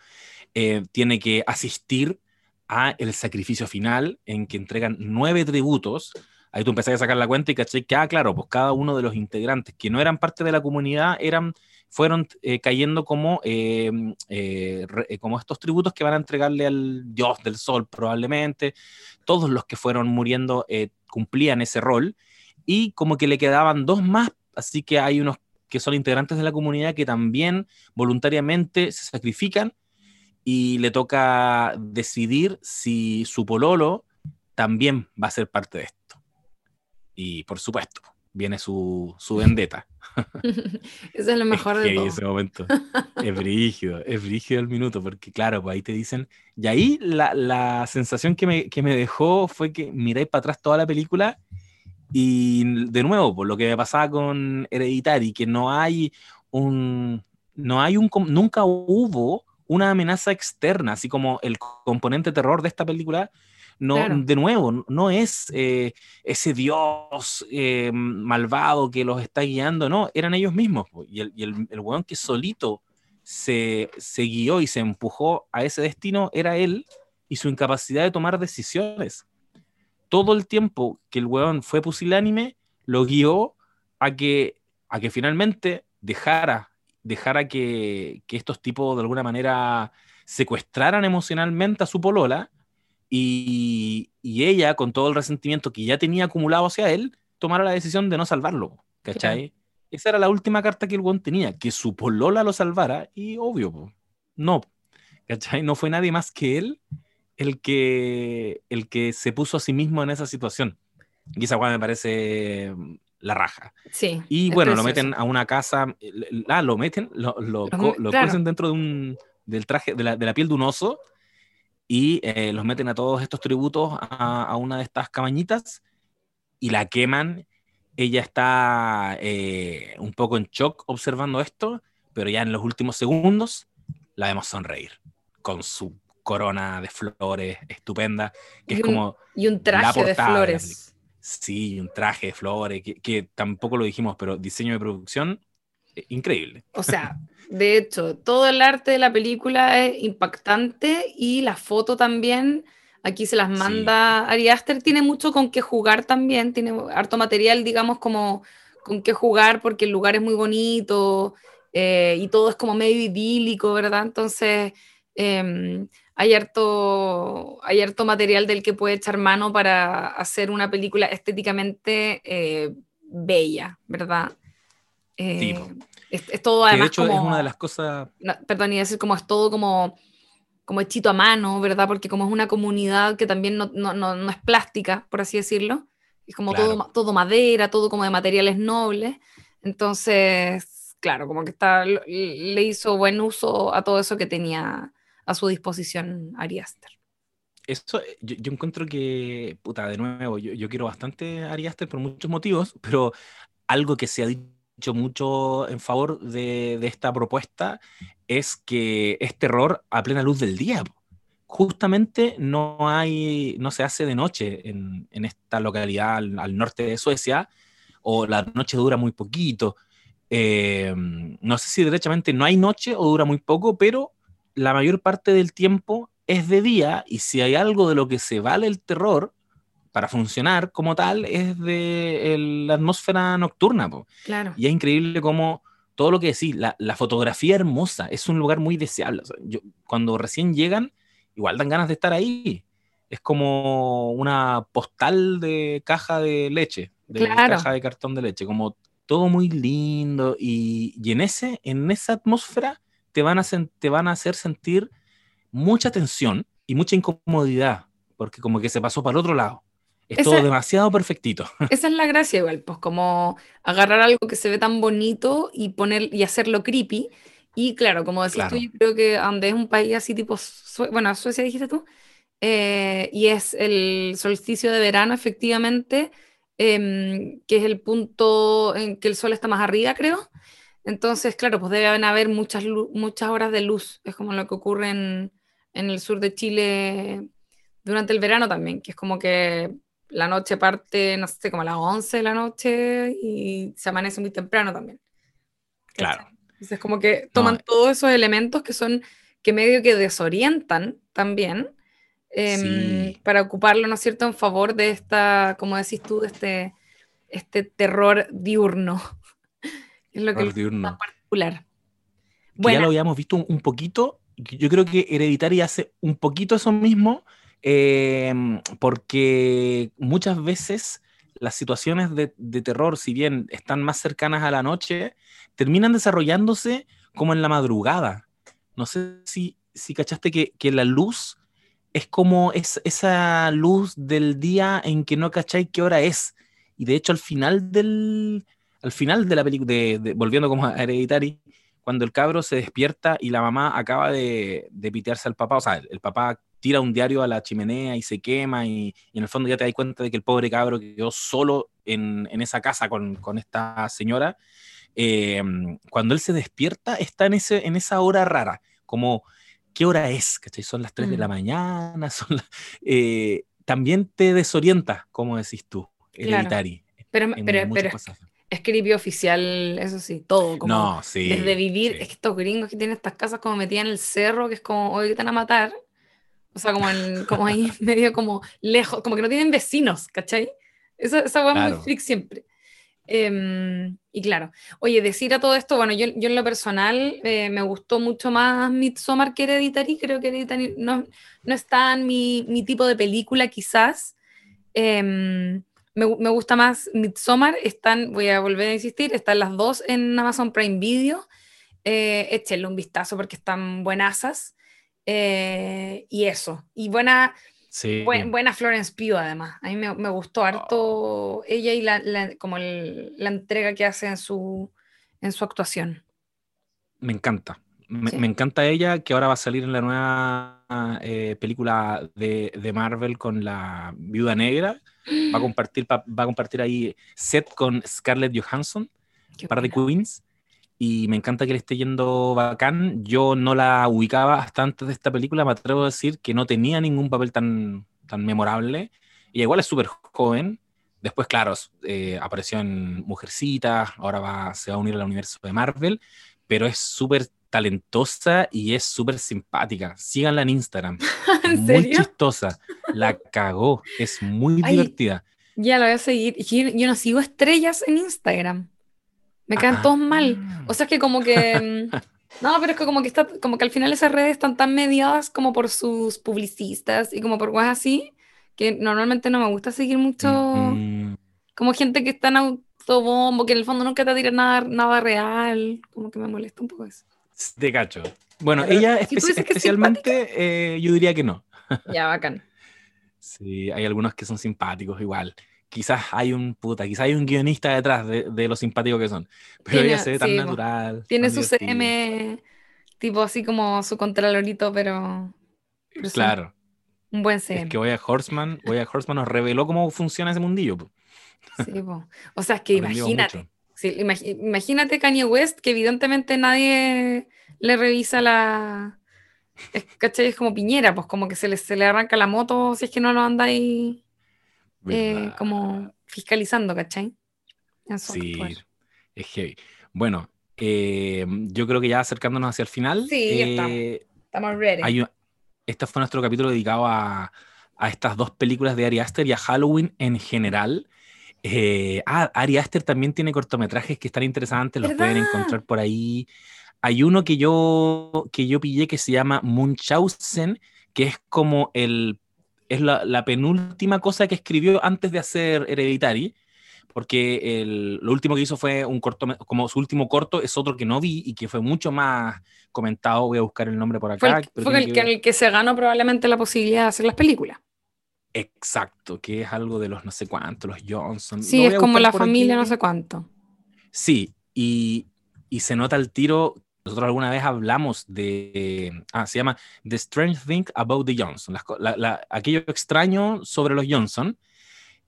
S2: eh, tiene que asistir a el sacrificio final en que entregan nueve tributos ahí tú empezás a sacar la cuenta y caché que, ah, claro, pues cada uno de los integrantes que no eran parte de la comunidad eran, fueron eh, cayendo como, eh, eh, como estos tributos que van a entregarle al dios del sol probablemente. Todos los que fueron muriendo cumplían ese rol y como que le quedaban dos más, así que hay unos que son integrantes de la comunidad que también voluntariamente se sacrifican y le toca decidir si su pololo también va a ser parte de esto. Y por supuesto, viene su, su vendetta.
S1: Eso es lo mejor de todo.
S2: ese momento. es brígido, es brígido el minuto, porque claro, pues ahí te dicen. Y ahí la, la sensación que me, que me, dejó fue que miráis para atrás toda la película y de nuevo, por lo que me pasaba con Hereditary, que no hay un. No hay un. Nunca hubo una amenaza externa, así como el componente terror de esta película no, de nuevo, no es eh, ese Dios eh, malvado que los está guiando, no, eran ellos mismos. Y el, y el, el weón que solito se, se guió y se empujó a ese destino era él y su incapacidad de tomar decisiones. Todo el tiempo que el weón fue pusilánime, lo guió a que, a que finalmente dejara, dejara que, que estos tipos de alguna manera secuestraran emocionalmente a su polola y, ella, con todo el resentimiento que ya tenía acumulado hacia él, tomara la decisión de no salvarlo, ¿cachai? Esa era la última carta que el buen tenía, que su polola lo salvara, y obvio, no, ¿cachai? No fue nadie más que él el que, el que se puso a sí mismo en esa situación. Y esa me parece mm, la raja.
S1: Sí.
S2: Y bueno, lo meten a una casa, ah, lo meten, lo, lo, lo, dentro de un, del traje, de la, de la piel de un oso, y eh, los meten a todos estos tributos a, una de estas cabañitas y la queman. Ella está eh, un poco en shock observando esto, pero ya en los últimos segundos la vemos sonreír con su corona de flores estupenda, que es como...
S1: Y un traje de flores.
S2: sí, un traje de flores, que, que, tampoco lo dijimos, pero diseño de producción, increíble.
S1: O sea, De hecho, todo el arte de la película es impactante y la foto también. Aquí se las manda Ari Aster, tiene mucho con qué jugar también, tiene harto material, digamos, como con qué jugar porque el lugar es muy bonito eh, y todo es como medio idílico, ¿verdad? Entonces, em, hay, harto, hay harto material del que puede echar mano para hacer una película estéticamente eh, bella, ¿verdad?
S2: Eh,
S1: es, todo además.
S2: de hecho, es una de las cosas.
S1: perdón, y decir como es todo como, como hechito a mano, ¿verdad? Porque como es una comunidad que también no, no, no, es plástica, por así decirlo. Es como todo, todo madera, todo como de materiales nobles. Entonces, claro, como que está, le hizo buen uso a todo eso que tenía a su disposición Ari Aster.
S2: Eso, eh, yo, yo, encuentro que, puta, de nuevo, yo, yo quiero bastante a Ari Aster por muchos motivos, pero algo que se ha dicho mucho en favor de, esta propuesta es que es terror a plena luz del día. Justamente no hay, no se hace de noche en, esta localidad al, norte de Suecia, o la noche dura muy poquito. Eh, no sé si derechamente no hay noche o dura muy poco, pero la mayor parte del tiempo es de día y si hay algo de lo que se vale el terror para funcionar como tal es de la atmósfera nocturna.
S1: Claro.
S2: Y es increíble cómo todo lo que decís, la, la fotografía hermosa, es un lugar muy deseable. O sea, yo, cuando recién llegan, igual dan ganas de estar ahí. Es como una postal de caja de leche, de
S1: Claro.
S2: caja de cartón de leche, como todo muy lindo y, y en, ese, en esa atmósfera te van, a te van a hacer sentir mucha tensión y mucha incomodidad, porque como que se pasó para el otro lado. Es
S1: Esa-
S2: todo demasiado perfectito.
S1: Esa es la gracia igual, pues como agarrar algo que se ve tan bonito y poner y hacerlo creepy. Y claro, como decís
S2: Claro.
S1: tú, yo creo que donde es un país así tipo, Sue- bueno, Suecia dijiste tú, eh, y es el solsticio de verano, efectivamente, em, que es el punto en que el sol está más arriba, creo. Entonces, claro, pues deben haber muchas, muchas horas de luz. Es como lo que ocurre en, en el sur de Chile durante el verano también, que es como que la noche parte, no sé, como a las 11 de la noche y se amanece muy temprano también.
S2: Claro.
S1: Entonces, como que toman
S2: No.
S1: todos esos elementos que son, que medio que desorientan también, em,
S2: Sí.
S1: para ocuparlo, ¿no es cierto?, en favor de esta, como decís tú, de este, este terror diurno. es lo que
S2: Terror
S1: es
S2: diurno.
S1: más particular.
S2: que ya
S1: Bueno,
S2: lo habíamos visto un, un poquito. Yo creo que Hereditary hace un poquito eso mismo, eh, porque muchas veces las situaciones de, terror, si bien están más cercanas a la noche, terminan desarrollándose como en la madrugada. No sé si, si cachaste que, que la luz es como es, esa luz del día en que no cacháis qué hora es. Y de hecho al final del, al final de la película, de, de- volviendo como a Hereditary, cuando el cabro se despierta y la mamá acaba de, de pitearse al papá, o sea, el, el papá tira un diario a la chimenea y se quema y, y en el fondo ya te das cuenta de que el pobre cabro quedó solo en, en esa casa con, con esta señora. Eh, cuando él se despierta está en, ese, en esa hora rara, como qué hora es, ¿cachai? Son las 3 de la
S1: Mm.
S2: mañana, son las- eh, también te desorienta, como decís tú,
S1: Claro.
S2: Hereditary.
S1: pero, pero, pero es, creepy oficial, eso sí, todo, como
S2: No, sí.
S1: desde vivir,
S2: sí.
S1: es que estos gringos que tienen estas casas como metidas en el cerro, que es como, hoy te van a matar, o sea, como, en- como ahí medio como lejos, como que no tienen vecinos, ¿cachai? Esa, esa hueá es
S2: Claro.
S1: muy freak siempre. Em, y claro, oye, decir a todo esto, bueno, yo, yo en lo personal eh, me gustó mucho más Midsommar que Hereditary, creo que Hereditary no, no es tan mi, mi tipo de película quizás. Em, me, me gusta más Midsommar, están, voy a volver a insistir, están las dos en Amazon Prime Video, eh, échenle un vistazo porque están buenasas. Eh, y eso, y buena,
S2: Sí.
S1: Buen- buena Florence Pugh, además. A mí me, me gustó harto ella y la, la- como el- la entrega que hace en su, en su actuación.
S2: Me encanta. Me,
S1: Sí.
S2: me encanta ella, que ahora va a salir en la nueva eh, película de, de Marvel con la Viuda Negra. Va a compartir, pa- va a compartir ahí set con Scarlett Johansson,
S1: Qué
S2: par de
S1: buena.
S2: queens. Y me encanta que le esté yendo bacán. Yo no la ubicaba hasta antes de esta película. Me atrevo a decir que no tenía ningún papel tan, tan memorable. Y igual es súper joven. Después, claro, eh, apareció en Mujercita. Ahora va, se va a unir al universo de Marvel. Pero es súper talentosa y es súper simpática. Síganla en Instagram.
S1: ¿En
S2: Es muy
S1: serio?
S2: chistosa. La cagó. Es muy
S1: Ay,
S2: divertida.
S1: Ya la voy a seguir. Yo, yo no sigo estrellas en Instagram. Me caen
S2: Ah.
S1: todos mal. O sea, es que como que... mm, No, pero es que como que, está, como que al final esas redes están tan mediadas como por sus publicistas y como por cosas así, que normalmente no me gusta seguir mucho
S2: Mm,
S1: como gente que está en autobombo, que en el fondo nunca te tira nada, nada real, como que me molesta un poco eso.
S2: Te cacho. Bueno,
S1: Pero
S2: ella
S1: si
S2: espe-
S1: es
S2: especialmente, eh, yo diría que no.
S1: Ya, bacán.
S2: Sí, hay algunos que son simpáticos igual. Quizás hay un puta, quizás hay un guionista detrás de, de lo simpáticos que son. Pero
S1: Tiene-
S2: ella se ve tan
S1: sí,
S2: natural.
S1: Tiene
S2: tan
S1: su. CM, tipo así como su contralorito, pero,
S2: Claro.
S1: un buen
S2: Es
S1: CM.
S2: que Boya Horseman, Boya Horseman nos reveló cómo funciona ese mundillo. po.
S1: Sí, po. O sea, es que imagínate, sí, imagínate Kanye West, que evidentemente nadie le revisa la... Es, ¿cachai? Es como Piñera, pues como que se le, se le arranca la moto si es que no lo anda ahí eh, como fiscalizando, ¿cachai? En
S2: Sí,
S1: actuar.
S2: es heavy. Bueno, eh, yo creo que ya acercándonos hacia el final,
S1: Sí, ya estamos.
S2: eh,
S1: Estamos ready.
S2: hay un- este fue nuestro capítulo dedicado a, a estas dos películas de Ari Aster y a Halloween en general. Eh, ah, Ari Aster también tiene cortometrajes que están interesantes, los pueden encontrar por ahí. Hay uno que yo, que yo pillé que se llama Munchausen, que es como el, es la, la penúltima cosa que escribió antes de hacer Hereditary, porque el- lo último que hizo fue un corto, como su último corto es otro que no vi y que fue mucho más comentado. Voy a buscar el nombre por acá.
S1: Fue el,
S2: pero
S1: fue
S2: tiene
S1: el
S2: que
S1: que,
S2: ver-
S1: el que se ganó probablemente la posibilidad de hacer las películas.
S2: Exacto, que es algo de los no sé cuántos, los Johnson.
S1: Sí, es como la familia,
S2: aquí.
S1: no sé cuánto.
S2: Sí, y, y se nota el tiro. Nosotros alguna vez hablamos de. Ah, se llama The Strange Thing About the Johnson. la- la- aquello extraño sobre los Johnson.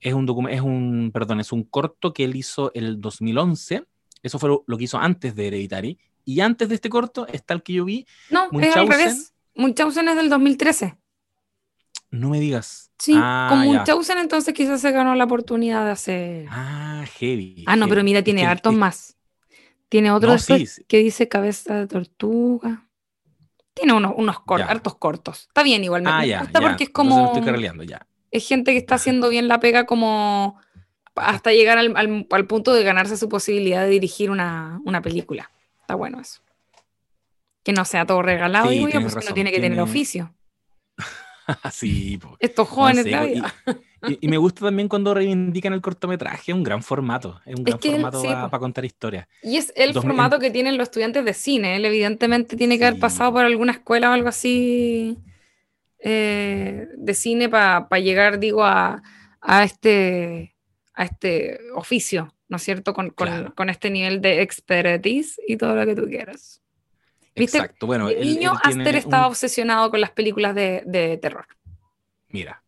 S2: Es un, es un, perdón, es un corto que él hizo el 2011. Eso fue lo, lo que hizo antes de Hereditary. Y antes de este corto está el que yo vi.
S1: No, es al revés. Munchausen es del 2013.
S2: No me digas.
S1: Sí,
S2: ah,
S1: con
S2: ya.
S1: Munchausen entonces quizás se ganó la oportunidad de hacer...
S2: Ah, heavy.
S1: Ah, no, pero mira,
S2: Es
S1: tiene
S2: que-
S1: hartos
S2: es-
S1: más. Tiene otro
S2: No,
S1: después
S2: sí, sí.
S1: que dice cabeza de tortuga. Tiene unos, unos cor-
S2: Ya.
S1: hartos cortos. Está bien igual, me,
S2: Ah,
S1: me
S2: ya.
S1: gusta
S2: ya.
S1: porque es
S2: Entonces
S1: como...
S2: me estoy ya.
S1: es gente que está haciendo bien la pega como hasta llegar al, al- al punto de ganarse su posibilidad de dirigir una, una película. Está bueno eso. Que no sea todo regalado,
S2: Sí,
S1: digo yo,
S2: tienes
S1: uno
S2: razón,
S1: tiene que tener oficio.
S2: sí, po.
S1: Estos
S2: No,
S1: jóvenes de la
S2: y-. Y, y me gusta también cuando reivindican el cortometraje, es un gran formato, es un
S1: Es
S2: gran
S1: que él-
S2: formato
S1: sí,
S2: para
S1: po.
S2: contar historias.
S1: Y es el
S2: Dos mil-
S1: formato que tienen los estudiantes de cine. Él evidentemente tiene que haber
S2: Sí.
S1: pasado por alguna escuela o algo así eh, de cine para llegar, digo, a, a este, a este oficio, ¿no es cierto? Con, con-
S2: Claro.
S1: con este nivel de expertise y todo lo que tú quieras. ¿Viste?
S2: Exacto, bueno,
S1: De niño,
S2: él
S1: Aster estaba
S2: un-
S1: obsesionado con las películas de, de terror.
S2: Mira,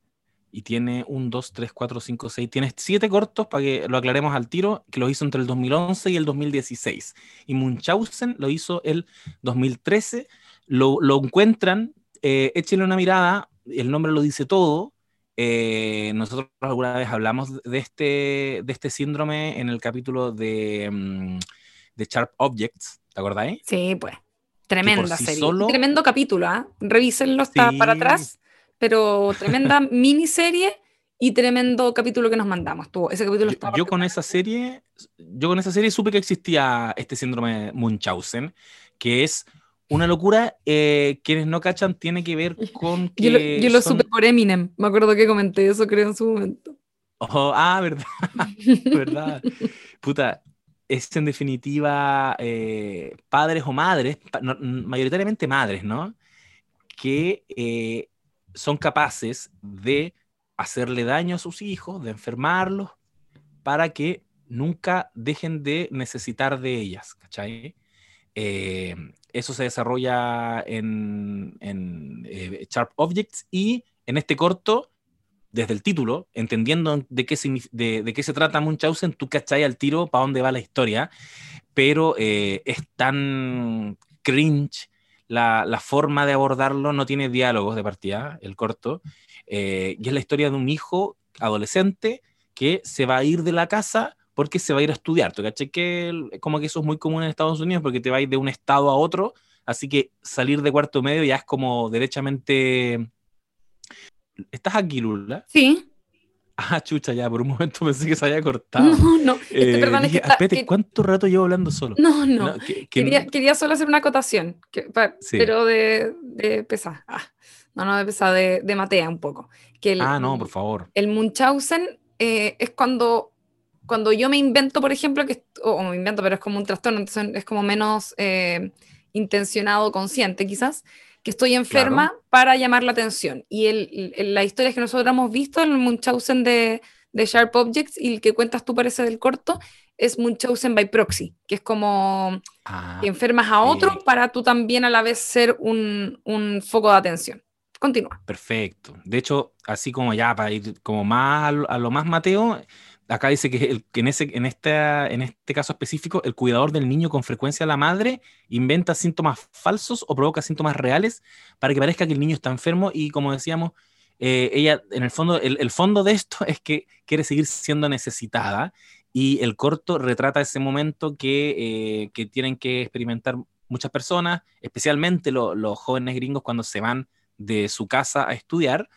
S2: y tiene un 2, 3, 4, 5, 6, tiene siete cortos para que lo aclaremos al tiro, que los hizo entre el 2011 y el 2016. Y Munchausen lo hizo el 2013, lo, lo encuentran, eh, échenle una mirada, el nombre lo dice todo. eh, nosotros alguna vez hablamos de este, de este síndrome en el capítulo de, mm, de Sharp Objects, ¿te acordáis?
S1: Sí, pues. Tremenda
S2: sí
S1: serie.
S2: solo-
S1: Tremendo capítulo, ¿ah? Revísenlo, está
S2: Sí.
S1: para atrás. Pero tremenda miniserie y tremendo capítulo que nos mandamos. Tuvo. Ese capítulo
S2: Yo, yo con esa serie, yo con esa serie supe que existía este síndrome Munchausen, que es una locura. eh, quienes no cachan tiene que ver con que
S1: Yo lo, yo lo
S2: son-
S1: supe por Eminem. Me acuerdo que comenté eso, creo, en su momento.
S2: Oh, ah, verdad, verdad. Puta, es en definitiva eh, padres o madres, mayoritariamente madres, ¿no? Que eh, son capaces de hacerle daño a sus hijos, de enfermarlos, para que nunca dejen de necesitar de ellas, ¿cachai? Eh, eso se desarrolla en, Sharp Objects y en este corto, desde el título, entendiendo de qué, de, de qué se trata Munchausen, tú cachai al tiro para dónde va la historia, pero eh, es tan cringe la, la forma de abordarlo, no tiene diálogos de partida, el corto, eh, y es la historia de un hijo adolescente que se va a ir de la casa porque se va a ir a estudiar. ¿Tú caché que como que eso es muy común en Estados Unidos porque te vas de un estado a otro? Así que salir de cuarto medio ya es como derechamente... ¿Estás aquí, Lula?
S1: Sí.
S2: Ah, chucha, ya, por un momento pensé que se había cortado.
S1: No, no. Este,
S2: Eh,
S1: perdón, es
S2: dije,
S1: que está-
S2: espérate,
S1: que-
S2: ¿cuánto rato llevo hablando solo?
S1: No, no.
S2: No, que- que-
S1: Quería, quería solo hacer una acotación, pa-
S2: Sí.
S1: pero de, de pesada. Ah, no, no de pesada, de, de matea un poco. Que el,
S2: Ah, no, por favor.
S1: el Munchausen eh, es cuando, cuando yo me invento, por ejemplo, que, o, o me invento, pero es como un trastorno, entonces es como menos eh, intencionado, consciente quizás, que estoy enferma para llamar la atención. Y el, el- la historia que nosotros hemos visto, el Munchausen de, de Sharp Objects, y el que cuentas tú parece del corto, es Munchausen by proxy, que es como
S2: Ah,
S1: que enfermas a otro
S2: sí.
S1: para tú también a la vez ser un, un foco de atención. Continúa.
S2: Perfecto. De hecho, así como ya para ir como más a lo, a lo más Mateo, acá dice que, el- que en, en, este caso específico, el cuidador del niño con frecuencia la madre inventa síntomas falsos o provoca síntomas reales para que parezca que el niño está enfermo y como decíamos, eh, ella, en el fondo, el, fondo de esto es que quiere seguir siendo necesitada y el corto retrata ese momento que, eh, tienen que experimentar muchas personas, especialmente lo- los jóvenes gringos cuando se van de su casa a estudiar,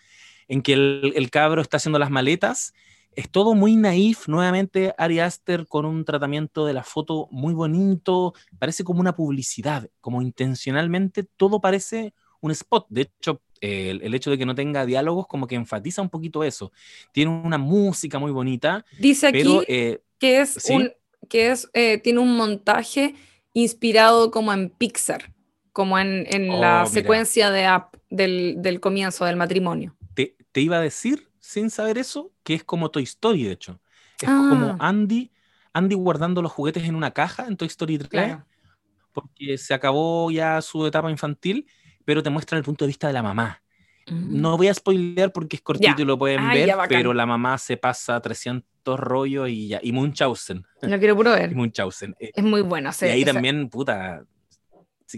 S2: en que el cabro está haciendo las maletas es todo muy naif, nuevamente Ari Aster con un tratamiento de la foto muy bonito, parece como una publicidad, como intencionalmente todo parece un spot. De hecho, el, hecho de que no tenga diálogos como que enfatiza un poquito eso. Tiene una música muy bonita.
S1: Dice aquí eh, que es un que es eh, tiene un montaje inspirado como en Pixar, como en, la oh, secuencia de app del, del, comienzo del matrimonio.
S2: Te, te iba a decir sin saber eso, que es como Toy Story, de hecho. Es como ah. Andy, Andy guardando los juguetes en una caja en Toy Story 3, porque se acabó ya su etapa infantil, pero te muestra el punto de vista de la mamá. Mm. No voy a spoilear porque es cortito y lo pueden ver, pero la mamá se pasa 300 rollos y ya. Y Munchausen.
S1: Lo quiero puro ver.
S2: Munchausen.
S1: Eh, es muy bueno.
S2: y ahí también, puta,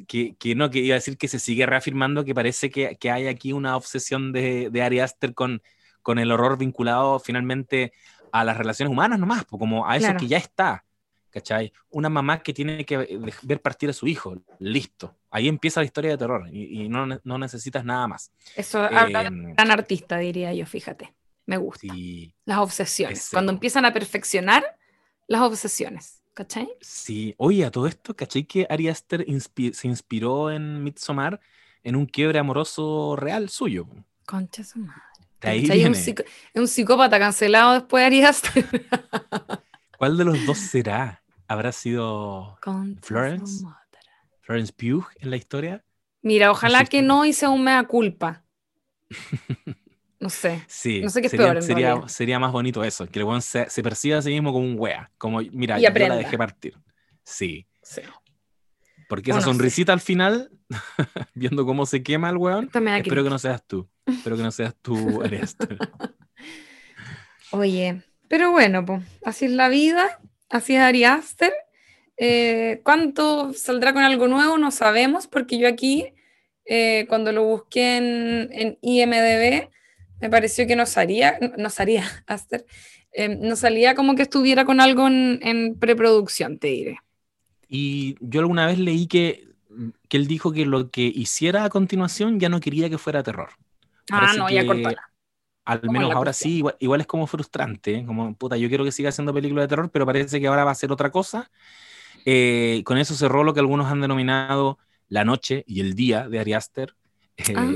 S2: que, que, no, que iba a decir que se sigue reafirmando que parece que, que hay aquí una obsesión de, de Ari Aster con con el horror vinculado finalmente a las relaciones humanas nomás, como a eso que ya está. ¿Cachai? Una mamá que tiene que ver partir a su hijo, listo. Ahí empieza la historia de terror y, no, no, necesitas nada más.
S1: Eso habla de un gran artista, diría yo, fíjate. Me gusta. Las obsesiones. Cuando empiezan a perfeccionar las obsesiones. ¿Cachai?
S2: Sí. Oye, a todo esto, ¿cachai que Ari Aster se inspiró en Midsommar en un quiebre amoroso real suyo?
S1: Concha su madre. Es un, psicópata cancelado después Arias.
S2: ¿Cuál de los dos será? ¿Habrá sido Florence? Florence Pugh en la historia?
S1: Mira, ojalá que no hice un mea culpa. No sé.
S2: Sí,
S1: no sé qué es
S2: sería,
S1: peor.
S2: sería, sería, más bonito eso, que el se, se, perciba a sí mismo como un wea. Como, mira, yo la dejé partir. Sí. sí. Porque esa sonrisita al final, viendo cómo se quema el weón, espero que no seas tú. Espero que no seas tú, esto.
S1: Oye, pero bueno, pues, así es la vida, así es Ari Aster. Eh, ¿Cuánto saldrá con algo nuevo? No sabemos, porque yo aquí, eh, cuando lo busqué en, IMDB, me pareció que no salía, no salía Aster, eh, no salía como que estuviera con algo en preproducción, te diré.
S2: Y yo alguna vez leí que, que él dijo que lo que hiciera a continuación ya no quería que fuera terror.
S1: ah, no, ya cortala.
S2: Al menos ahora sí, igual, es como frustrante, ¿eh? como puta, yo quiero que siga haciendo películas de terror, pero parece que ahora va a ser otra cosa. Eh, con eso cerró lo que algunos han denominado la noche y el día de Ari Aster, eh, ah.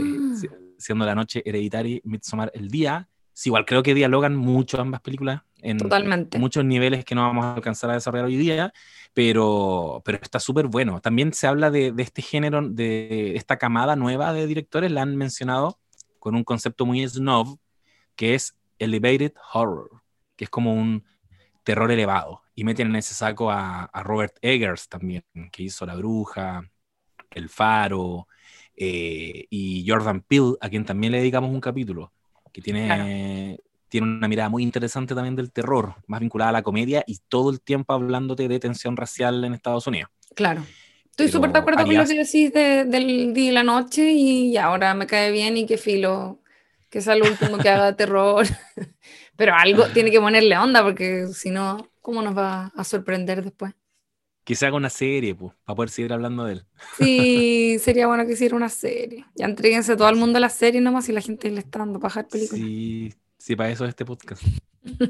S2: siendo la noche Hereditary, Midsommar el día. Sí, igual creo que dialogan mucho ambas películas en
S1: Totalmente.
S2: muchos niveles que no vamos a alcanzar a desarrollar hoy día, pero, pero está súper bueno. También se habla de, de, este género, de esta camada nueva de directores, la han mencionado con un concepto muy snob, que es elevated horror, que es como un terror elevado. Y meten en ese saco a, a Robert Eggers también, que hizo La Bruja, El Faro, eh, y Jordan Peele, a quien también le dedicamos un capítulo, que tiene tiene una mirada muy interesante también del terror, más vinculada a la comedia y todo el tiempo hablándote de tensión racial en Estados Unidos.
S1: Claro. Estoy súper de acuerdo con lo que decís del día y la noche y ahora me cae bien y que filo, que sea lo último que haga terror. Pero algo tiene que ponerle onda porque si no, ¿cómo nos va a sorprender después?
S2: Que se haga una serie, pues, para poder seguir hablando de él.
S1: Sí, sería bueno que hiciera una serie. Ya entreguense todo el mundo a la serie nomás y la gente le está dando para dejar películas.
S2: Sí, Sí, para eso es este podcast.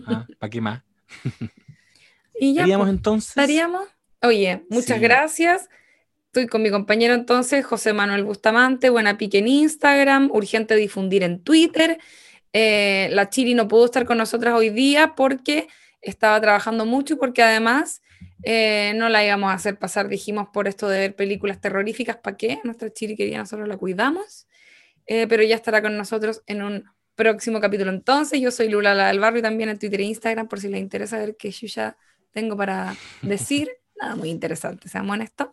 S2: Ah, ¿Para qué más?
S1: y ya.
S2: Pues, entonces?
S1: ¿Estaríamos? Oye, muchas gracias. Estoy con mi compañero entonces, José Manuel Bustamante, Buena Pique en Instagram, urgente difundir en Twitter. Eh, la Chiri no pudo estar con nosotras hoy día porque estaba trabajando mucho y porque además eh, no la íbamos a hacer pasar, dijimos, por esto de ver películas terroríficas, ¿para qué? Nuestra Chiri quería, nosotros la cuidamos, eh, pero ya estará con nosotros en un próximo capítulo. Entonces, yo soy Lula la del Barrio también en Twitter e Instagram, por si les interesa ver qué yo ya tengo para decir. Nada muy interesante, seamos honestos.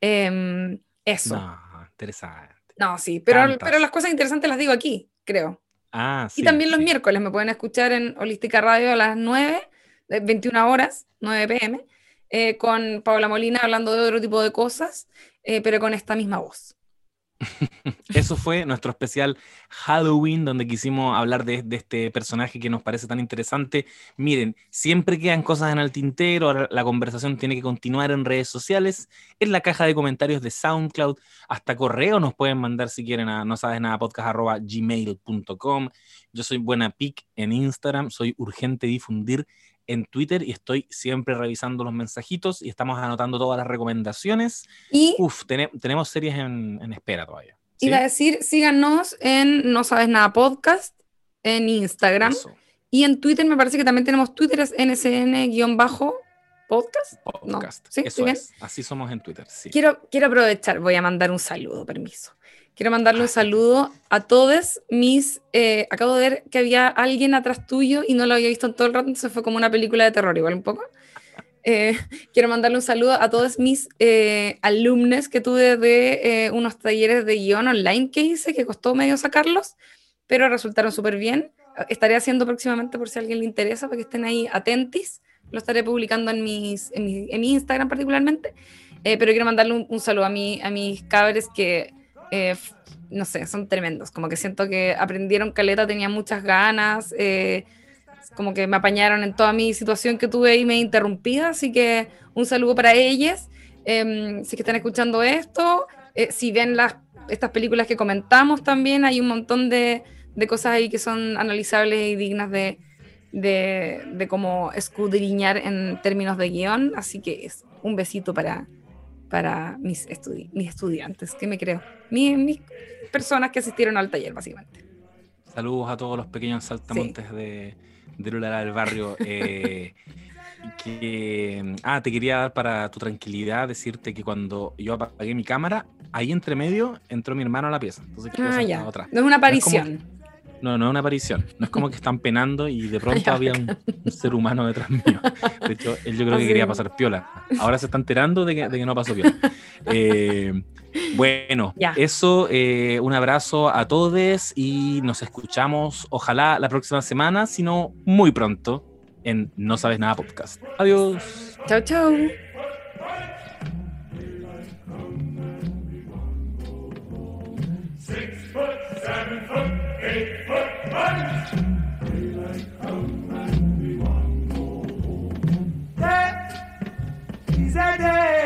S1: Em, eso.
S2: No, interesante.
S1: No, sí, pero, pero las cosas interesantes las digo aquí, creo.
S2: Ah, sí,
S1: y también los miércoles me pueden escuchar en Holística Radio a las 9, 21 horas, 9 pm, eh, con Paula Molina hablando de otro tipo de cosas, eh, pero con esta misma voz.
S2: Eso fue nuestro especial Halloween, donde quisimos hablar de, este personaje que nos parece tan interesante. Miren, siempre quedan cosas en el tintero, la conversación tiene que continuar en redes sociales, en la caja de comentarios de SoundCloud, hasta correo nos pueden mandar si quieren a no sabes nada podcast.gmail.com. Yo soy Buena Pic en Instagram, soy Urgente Difundir en Twitter y estoy siempre revisando los mensajitos y estamos anotando todas las recomendaciones. Y Uf, tenemos series en, espera todavía.
S1: Iba a decir, síganos en No Sabes Nada Podcast, en Instagram. Y en Twitter me parece que también tenemos Twitter, es nsn-podcast.
S2: Podcast. ¿Sí? Eso es. Así somos en Twitter, sí.
S1: Quiero, quiero aprovechar, voy a mandar un saludo, permiso. Quiero mandarle un saludo a todos mis... Eh, acabo de ver que había alguien atrás tuyo y no lo había visto en todo el rato, entonces fue como una película de terror, igual un poco. Eh, quiero mandarle un saludo a todos mis eh, alumnos que tuve de unos talleres de guion online que hice, que costó medio sacarlos, pero resultaron súper bien. Estaré haciendo próximamente por si a alguien le interesa, para que estén ahí atentis. Lo estaré publicando en, mis, en, mi, Instagram particularmente. pero quiero mandarle un, un saludo a, mi, a mis cabres que eh, no sé, son tremendos. Como que siento que aprendieron caleta, tenían muchas ganas, eh, como que me apañaron en toda mi situación que tuve y me interrumpida. Así que un saludo para ellas. Eh, si que están escuchando esto, eh, si ven las, estas películas que comentamos también, hay un montón de, de cosas ahí que son analizables y dignas de, de, de como escudriñar en términos de guion. Así que es un besito para, para mis, mis estudiantes, que me creo, mis, personas que asistieron al taller, básicamente.
S2: Saludos a todos los pequeños saltamontes de, de del barrio. Eh, que, ah, te quería dar para tu tranquilidad decirte que cuando yo apagué mi cámara, ahí entre medio entró mi hermano a la pieza. Entonces,
S1: ah, ya. Otra. No es una aparición.
S2: No, no es una aparición. No es como que están penando y de pronto había un, ser humano detrás mío. De hecho, él yo creo que quería pasar piola. Ahora se está enterando de que, no pasó piola. Eh, bueno, eso, eh, un abrazo a todos y nos escuchamos, ojalá la próxima semana, sino muy pronto en No Sabes Nada Podcast. Adiós.
S1: Chao, chao. Daylight come and we want more. That is a day.